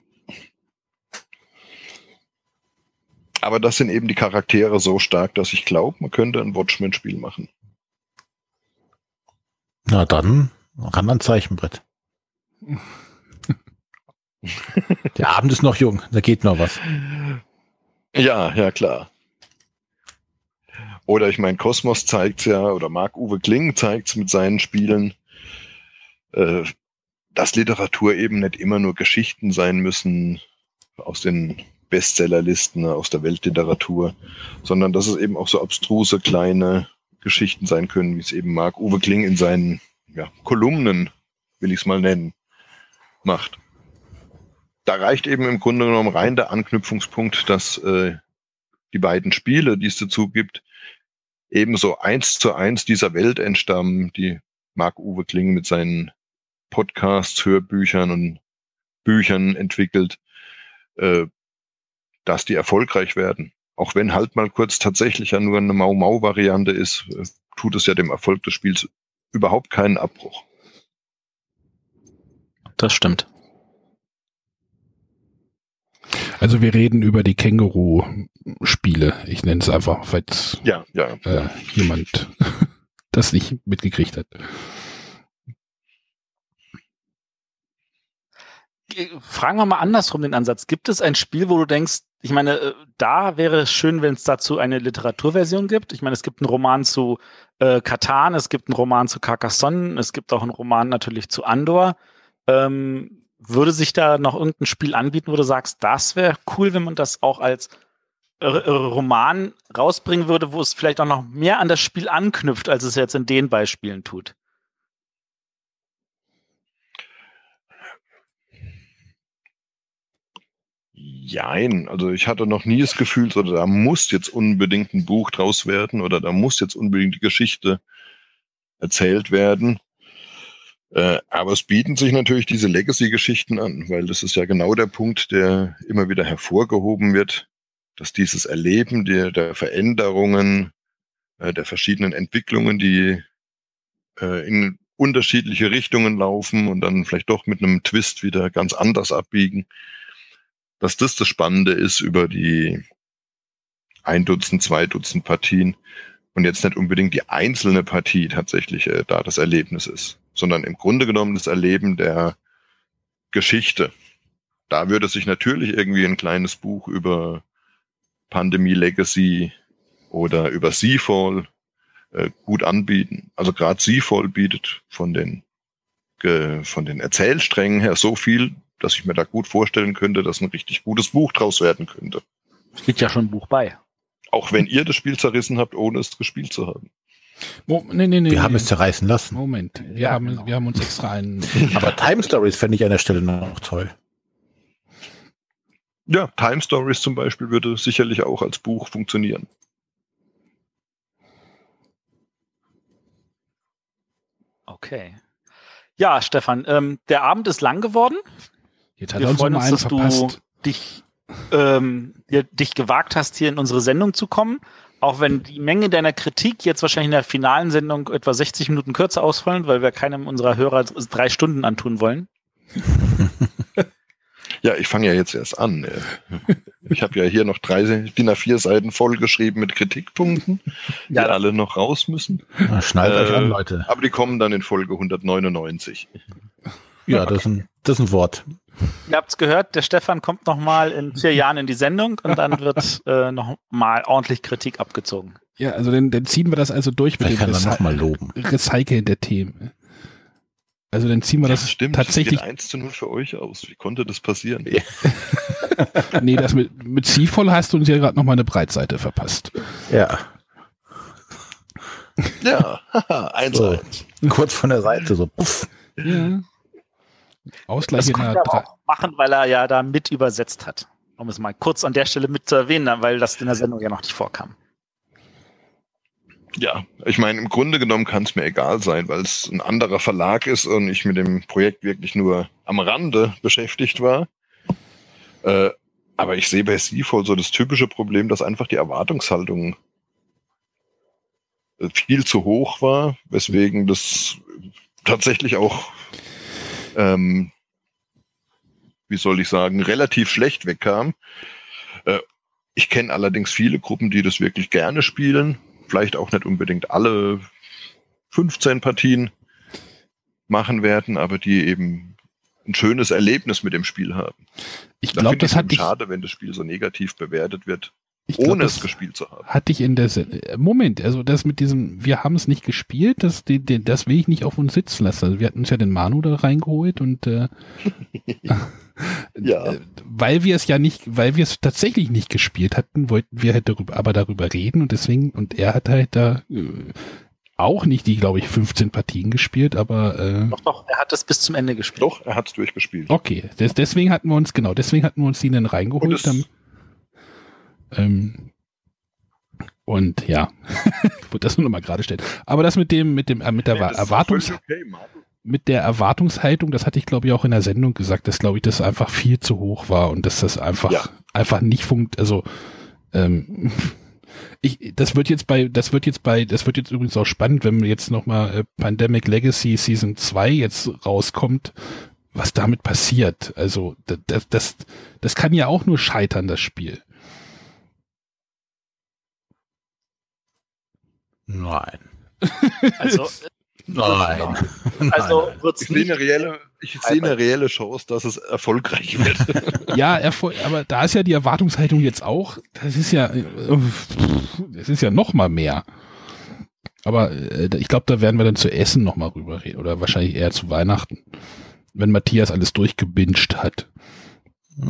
Aber das sind eben die Charaktere so stark, dass ich glaube, man könnte ein Watchmen-Spiel machen. Na dann, ran an Zeichenbrett. Der Abend ist noch jung, da geht noch was. Ja, ja, klar. Oder ich meine, Kosmos zeigt ja, oder Marc-Uwe Kling zeigt es mit seinen Spielen, äh, dass Literatur eben nicht immer nur Geschichten sein müssen aus den Bestsellerlisten aus der Weltliteratur, sondern dass es eben auch so abstruse kleine Geschichten sein können, wie es eben Marc Uwe Kling in seinen ja, Kolumnen, will ich es mal nennen, macht. Da reicht eben im Grunde genommen rein der Anknüpfungspunkt, dass äh, die beiden Spiele, die es dazu gibt, ebenso eins zu eins dieser Welt entstammen, die Marc-Uwe Kling mit seinen Podcasts, Hörbüchern und Büchern entwickelt, äh, dass die erfolgreich werden. Auch wenn halt mal kurz tatsächlich ja nur eine Mau-Mau-Variante ist, äh, tut es ja dem Erfolg des Spiels überhaupt keinen Abbruch. Das stimmt. Also wir reden über die Känguru-Spiele. Ich nenne es einfach, falls ja, ja, äh, ja. jemand das nicht mitgekriegt hat. Fragen wir mal andersrum den Ansatz. Gibt es ein Spiel, wo du denkst, ich meine, äh, da wäre es schön, wenn es dazu eine Literaturversion gibt. Ich meine, es gibt einen Roman zu äh, Katan, es gibt einen Roman zu Carcassonne, es gibt auch einen Roman natürlich zu Andor. Ähm, würde sich da noch irgendein Spiel anbieten, wo du sagst, das wäre cool, wenn man das auch als äh, Roman rausbringen würde, wo es vielleicht auch noch mehr an das Spiel anknüpft, als es jetzt in den Beispielen tut? Jein, also ich hatte noch nie das Gefühl, so, da muss jetzt unbedingt ein Buch draus werden oder da muss jetzt unbedingt die Geschichte erzählt werden. Äh, aber es bieten sich natürlich diese Legacy-Geschichten an, weil das ist ja genau der Punkt, der immer wieder hervorgehoben wird, dass dieses Erleben der, der Veränderungen, äh, der verschiedenen Entwicklungen, die äh, in unterschiedliche Richtungen laufen und dann vielleicht doch mit einem Twist wieder ganz anders abbiegen, dass das das Spannende ist über die ein Dutzend, zwei Dutzend Partien und jetzt nicht unbedingt die einzelne Partie tatsächlich äh, da das Erlebnis ist, sondern im Grunde genommen das Erleben der Geschichte. Da würde sich natürlich irgendwie ein kleines Buch über Pandemie Legacy oder über Seafall äh, gut anbieten. Also gerade Seafall bietet von den von den Erzählsträngen her so viel, dass ich mir da gut vorstellen könnte, dass ein richtig gutes Buch draus werden könnte. Steht ja schon ein Buch bei. Auch wenn ihr das Spiel zerrissen habt, ohne es gespielt zu haben. Mo nee, nee, nee, wir nee. haben es zerreißen lassen. Moment, wir haben, wir haben uns extra einen. Aber Time Stories fände ich an der Stelle noch toll. Ja, Time Stories zum Beispiel würde sicherlich auch als Buch funktionieren. Okay. Ja, Stefan, ähm, der Abend ist lang geworden. Jetzt hat Wir uns freuen noch uns, dass du verpasst. dich, ähm, dir, dich gewagt hast, hier in unsere Sendung zu kommen. Auch wenn die Menge deiner Kritik jetzt wahrscheinlich in der finalen Sendung etwa 60 Minuten kürzer ausfallen, weil wir keinem unserer Hörer drei Stunden antun wollen. Ja, ich fange ja jetzt erst an. Ich habe ja hier noch drei DIN A4 Seiten vollgeschrieben mit Kritikpunkten, die Ja. alle noch raus müssen. Na, Schnallt euch Äh, an, Leute. Aber die kommen dann in Folge 199. Ja, das ist ein, das ist ein Wort. Ihr habt's gehört, der Stefan kommt noch mal in vier Jahren in die Sendung und dann wird äh, noch mal ordentlich Kritik abgezogen. Ja, also dann, dann ziehen wir das also durch mit Vielleicht dem Recy mal loben. Recyceln der Themen. Also dann ziehen wir das stimmt. tatsächlich. Das geht 1 zu 0 für euch aus. Wie konnte das passieren? Ja. nee, das mit, mit Seafall hast du uns ja gerade noch mal eine Breitseite verpasst. Ja, Ja, haha, 1 So. 1. kurz von der Seite so. Puff. Ja. Ausgleich Das in konnte der er auch machen, weil er ja da mit übersetzt hat. Um es mal kurz an der Stelle mit zu erwähnen, weil das in der Sendung ja noch nicht vorkam. Ja, ich meine, im Grunde genommen kann es mir egal sein, weil es ein anderer Verlag ist und ich mit dem Projekt wirklich nur am Rande beschäftigt war. Äh, aber ich sehe bei Seafall so das typische Problem, dass einfach die Erwartungshaltung äh, viel zu hoch war, weswegen das tatsächlich auch, ähm, wie soll ich sagen, relativ schlecht wegkam. Äh, ich kenne allerdings viele Gruppen, die das wirklich gerne spielen vielleicht auch nicht unbedingt alle 15 Partien machen werden, aber die eben ein schönes Erlebnis mit dem Spiel haben. Ich Da glaube, ich das hat dich, schade, wenn das Spiel so negativ bewertet wird, glaub, ohne es gespielt zu haben. hatte ich in der Moment, also das mit diesem, wir haben es nicht gespielt, das, die, die, das will ich nicht auf uns sitzen lassen. Also wir hatten uns ja den Manu da reingeholt und äh, Ja. äh, weil wir es ja nicht, weil wir es tatsächlich nicht gespielt hatten, wollten wir halt darüber, aber darüber reden und deswegen, und er hat halt da äh, auch nicht die, glaube ich, 15 Partien gespielt, aber äh, Doch, doch, er hat das bis zum Ende gespielt. Doch, er hat es durchgespielt. okay, des, deswegen hatten wir uns, genau, deswegen hatten wir uns die dann Und reingeholt. es- Dann, ähm, Und ja, ich wollte das nur noch mal gerade stellen. Aber das mit dem, mit dem, äh, mit der Nee, Erwartungs, okay. Mit der Erwartungshaltung, das hatte ich glaube ich auch in der Sendung gesagt, dass glaube ich das einfach viel zu hoch war und dass das einfach Ja. einfach nicht funkt. Also ähm, ich, das wird jetzt bei, das wird jetzt bei, das wird jetzt übrigens auch spannend, wenn jetzt noch mal äh, Pandemic Legacy Season 2 jetzt rauskommt, was damit passiert. Also da- das, das, das kann ja auch nur scheitern, das Spiel. Nein. Also, Nein. also Ich sehe nicht. eine reelle, ich sehe eine reelle Chance, dass es erfolgreich wird. Ja, erfol- aber da ist ja die Erwartungshaltung jetzt auch, das ist ja, äh, das ist ja noch mal mehr. Aber äh, ich glaube, da werden wir dann zu Essen noch mal rüber reden oder wahrscheinlich eher zu Weihnachten, wenn Matthias alles durchgebinged hat.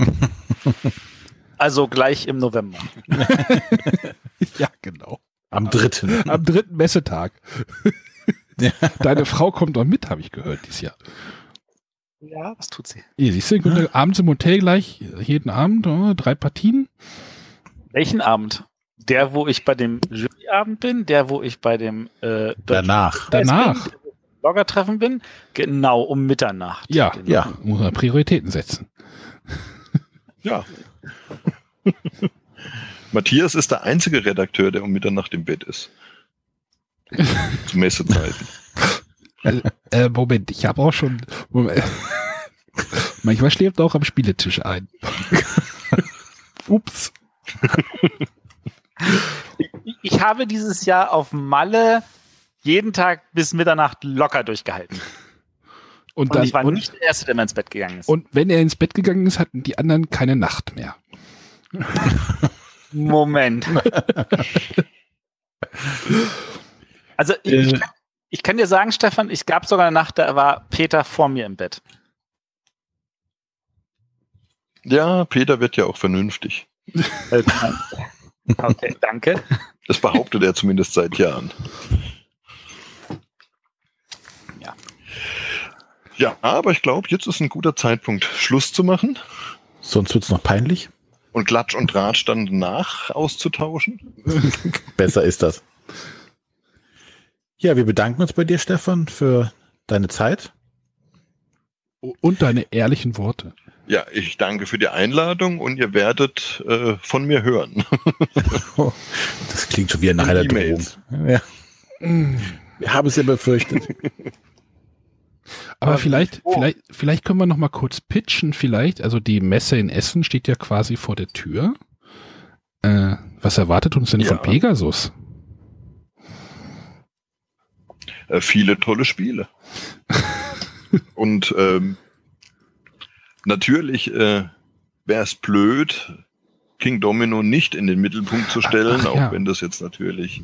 Also gleich im November. Ja, genau. Am dritten. Am dritten Messetag. Ja. Deine Frau kommt doch mit, habe ich gehört, dieses Jahr. Ja, was tut sie? Hier, siehst du, ja. abends im Hotel gleich, jeden Abend, oh, drei Partien. Welchen Abend? Der, wo ich bei dem Juryabend bin, der, wo ich bei dem äh, Danach. Danach. bin, Blogger-Treffen bin, genau um Mitternacht. Ja, Genau. Ja. muss man Prioritäten setzen. ja. Matthias ist der einzige Redakteur, der um Mitternacht im Bett ist. Zu Messezeiten. Äh, Moment, ich habe auch schon. Moment. Manchmal schläft er auch am Spieletisch ein. Ups. Ich, ich habe dieses Jahr auf Malle jeden Tag bis Mitternacht locker durchgehalten. Und, Und dann, ich war und, nicht der Erste, der mal ins Bett gegangen ist. und wenn er ins Bett gegangen ist, hatten die anderen keine Nacht mehr. Moment. also ich, ich, kann, ich kann dir sagen, Stefan, es gab sogar eine Nacht, da war Peter vor mir im Bett. Ja, Peter wird ja auch vernünftig. Okay, danke. Das behauptet er zumindest seit Jahren. Ja. Ja, aber ich glaube, jetzt ist ein guter Zeitpunkt, Schluss zu machen Sonst wird's noch peinlich. und Klatsch und Tratsch dann nach auszutauschen. Besser ist das. Ja, wir bedanken uns bei dir, Stefan, für deine Zeit. Und deine ehrlichen Worte. Ja, ich danke für die Einladung und ihr werdet äh, von mir hören. Das klingt schon wieder nach einer Drohung. Ja. Wir haben es ja befürchtet. Aber Aber vielleicht, oh. vielleicht, vielleicht können wir noch mal kurz pitchen, vielleicht. Also die Messe in Essen steht ja quasi vor der Tür. Äh, was erwartet uns denn Ja. von Pegasus? Äh, viele tolle Spiele. und ähm, natürlich äh, wäre es blöd, King Domino nicht in den Mittelpunkt zu stellen, Ach, auch ja. wenn das jetzt natürlich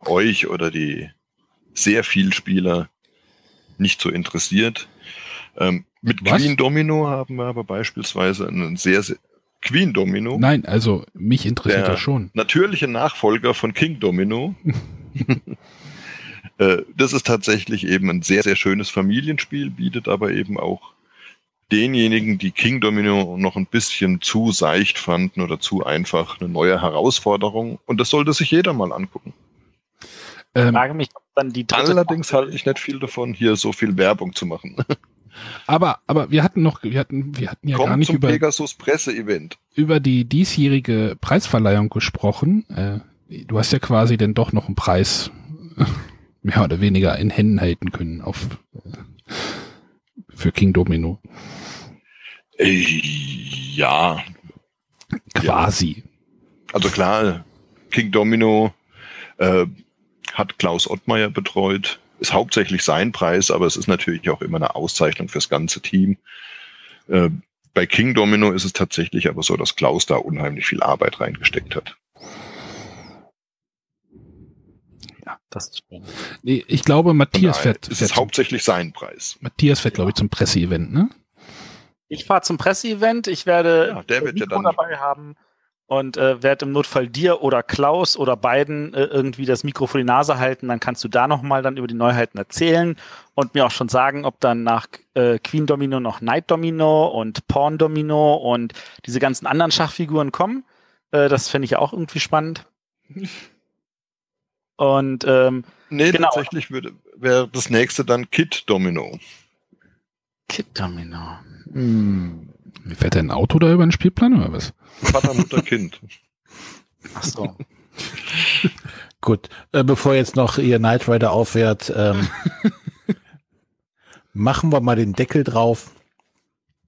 euch oder die sehr viel Spieler nicht so interessiert. Ähm, mit Was? Queen Domino haben wir aber beispielsweise einen sehr, sehr Queen Domino, Nein, also mich interessiert das schon. natürliche Nachfolger von King Domino. Äh, das ist tatsächlich eben ein sehr, sehr schönes Familienspiel, bietet aber eben auch denjenigen, die King Domino noch ein bisschen zu seicht fanden oder zu einfach eine neue Herausforderung. Und das sollte sich jeder mal angucken. Ich Ähm, frage mich, ob dann die dritte Allerdings halte ich nicht viel davon, hier so viel Werbung zu machen. aber, aber wir hatten noch, wir hatten, wir hatten ja gar Kommt nicht zum über, Pegasus Presseevent. über die diesjährige Preisverleihung gesprochen. Äh, du hast ja quasi denn doch noch einen Preis mehr oder weniger in Händen halten können auf für King Domino. Äh, ja, Quasi. Also klar, King Domino äh, hat Klaus Ottmeier betreut, ist hauptsächlich sein Preis, aber es ist natürlich auch immer eine Auszeichnung fürs ganze Team. Äh, bei King Domino ist es tatsächlich aber so, dass Klaus da unheimlich viel Arbeit reingesteckt hat. Das ist. Nee, ich glaube, Matthias daher fährt, ist fährt es hauptsächlich sein Preis. Matthias fährt, glaube ich, zum Presseevent, ne? Ich fahre zum Presseevent. Ich werde Ja, der wird ja dann- dabei haben und äh, werde im Notfall dir oder Klaus oder beiden äh, irgendwie das Mikro vor die Nase halten. Dann kannst du da nochmal dann über die Neuheiten erzählen und mir auch schon sagen, ob dann nach äh, Queen Domino noch Night Domino und Porn Domino und diese ganzen anderen Schachfiguren kommen. Äh, das fände ich auch irgendwie spannend. Und ähm, Nee, Genau. tatsächlich würde wäre das nächste dann Kid Domino. Kid Domino. Hm. Fährt der ein Auto da über den Spielplan oder was? Vater, Mutter, Kind. Ach so. Gut, äh, bevor jetzt noch ihr Knight Rider aufhört, ähm, machen wir mal den Deckel drauf.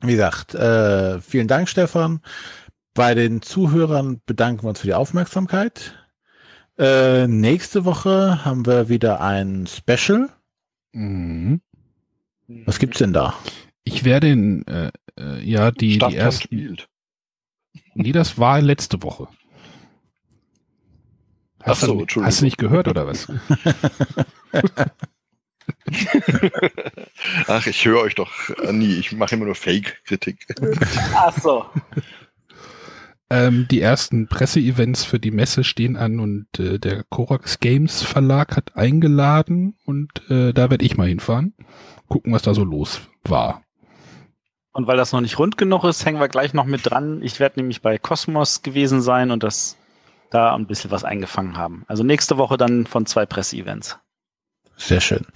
Wie gesagt, äh, vielen Dank, Stefan. Bei den Zuhörern bedanken wir uns für die Aufmerksamkeit. Äh, nächste Woche haben wir wieder ein Special. Mhm. Was gibt's denn da? Ich werde in, äh, äh, ja, die, die Stadtland ersten, spielt. nee, das war letzte Woche. Hast, Ach so, du, hast du nicht gehört oder was? Ach, ich höre euch doch nie. Ich mache immer nur Fake-Kritik. Ach so. Ähm, die ersten Presseevents für die Messe stehen an und äh, der Korax Games Verlag hat eingeladen und äh, da werde ich mal hinfahren. Gucken, was da so los war. Und weil das noch nicht rund genug ist, hängen wir gleich noch mit dran. Ich werde nämlich bei Cosmos gewesen sein und das da ein bisschen was eingefangen haben. Also nächste Woche dann von zwei Presseevents. Sehr schön.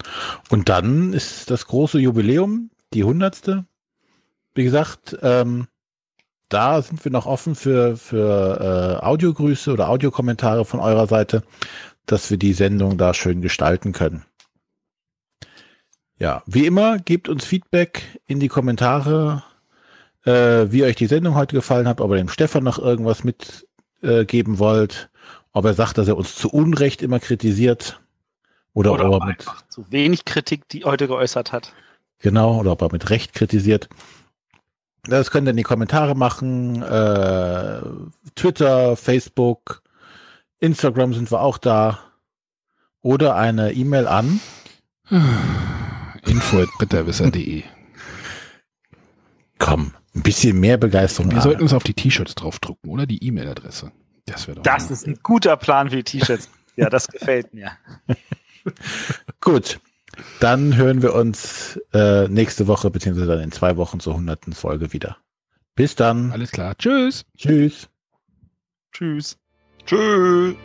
Und dann ist das große Jubiläum, die hundertste. Wie gesagt, ähm, da sind wir noch offen für, für äh, Audiogrüße oder Audiokommentare von eurer Seite, dass wir die Sendung da schön gestalten können. Ja, wie immer, gebt uns Feedback in die Kommentare, äh, wie euch die Sendung heute gefallen hat, ob ihr dem Stefan noch irgendwas mitgeben äh, wollt, ob er sagt, dass er uns zu Unrecht immer kritisiert oder, Oder ob er mit, zu wenig Kritik, die heute geäußert hat. Genau, oder ob er mit Recht kritisiert. Das könnt ihr in die Kommentare machen. Äh, Twitter, Facebook, Instagram sind wir auch da. Oder eine E-Mail an. info.bitterwisser.de Komm, ein bisschen mehr Begeisterung. Wir sollten uns auf die T-Shirts draufdrucken oder die E-Mail-Adresse. Das wäre doch. Das ist ein guter Plan für die T-Shirts. Ja, das gefällt mir. Gut, dann hören wir uns äh, nächste Woche beziehungsweise dann in zwei Wochen zur hunderten Folge wieder. Bis dann. Alles klar. Tschüss. Tschüss. Tschüss. Tschüss.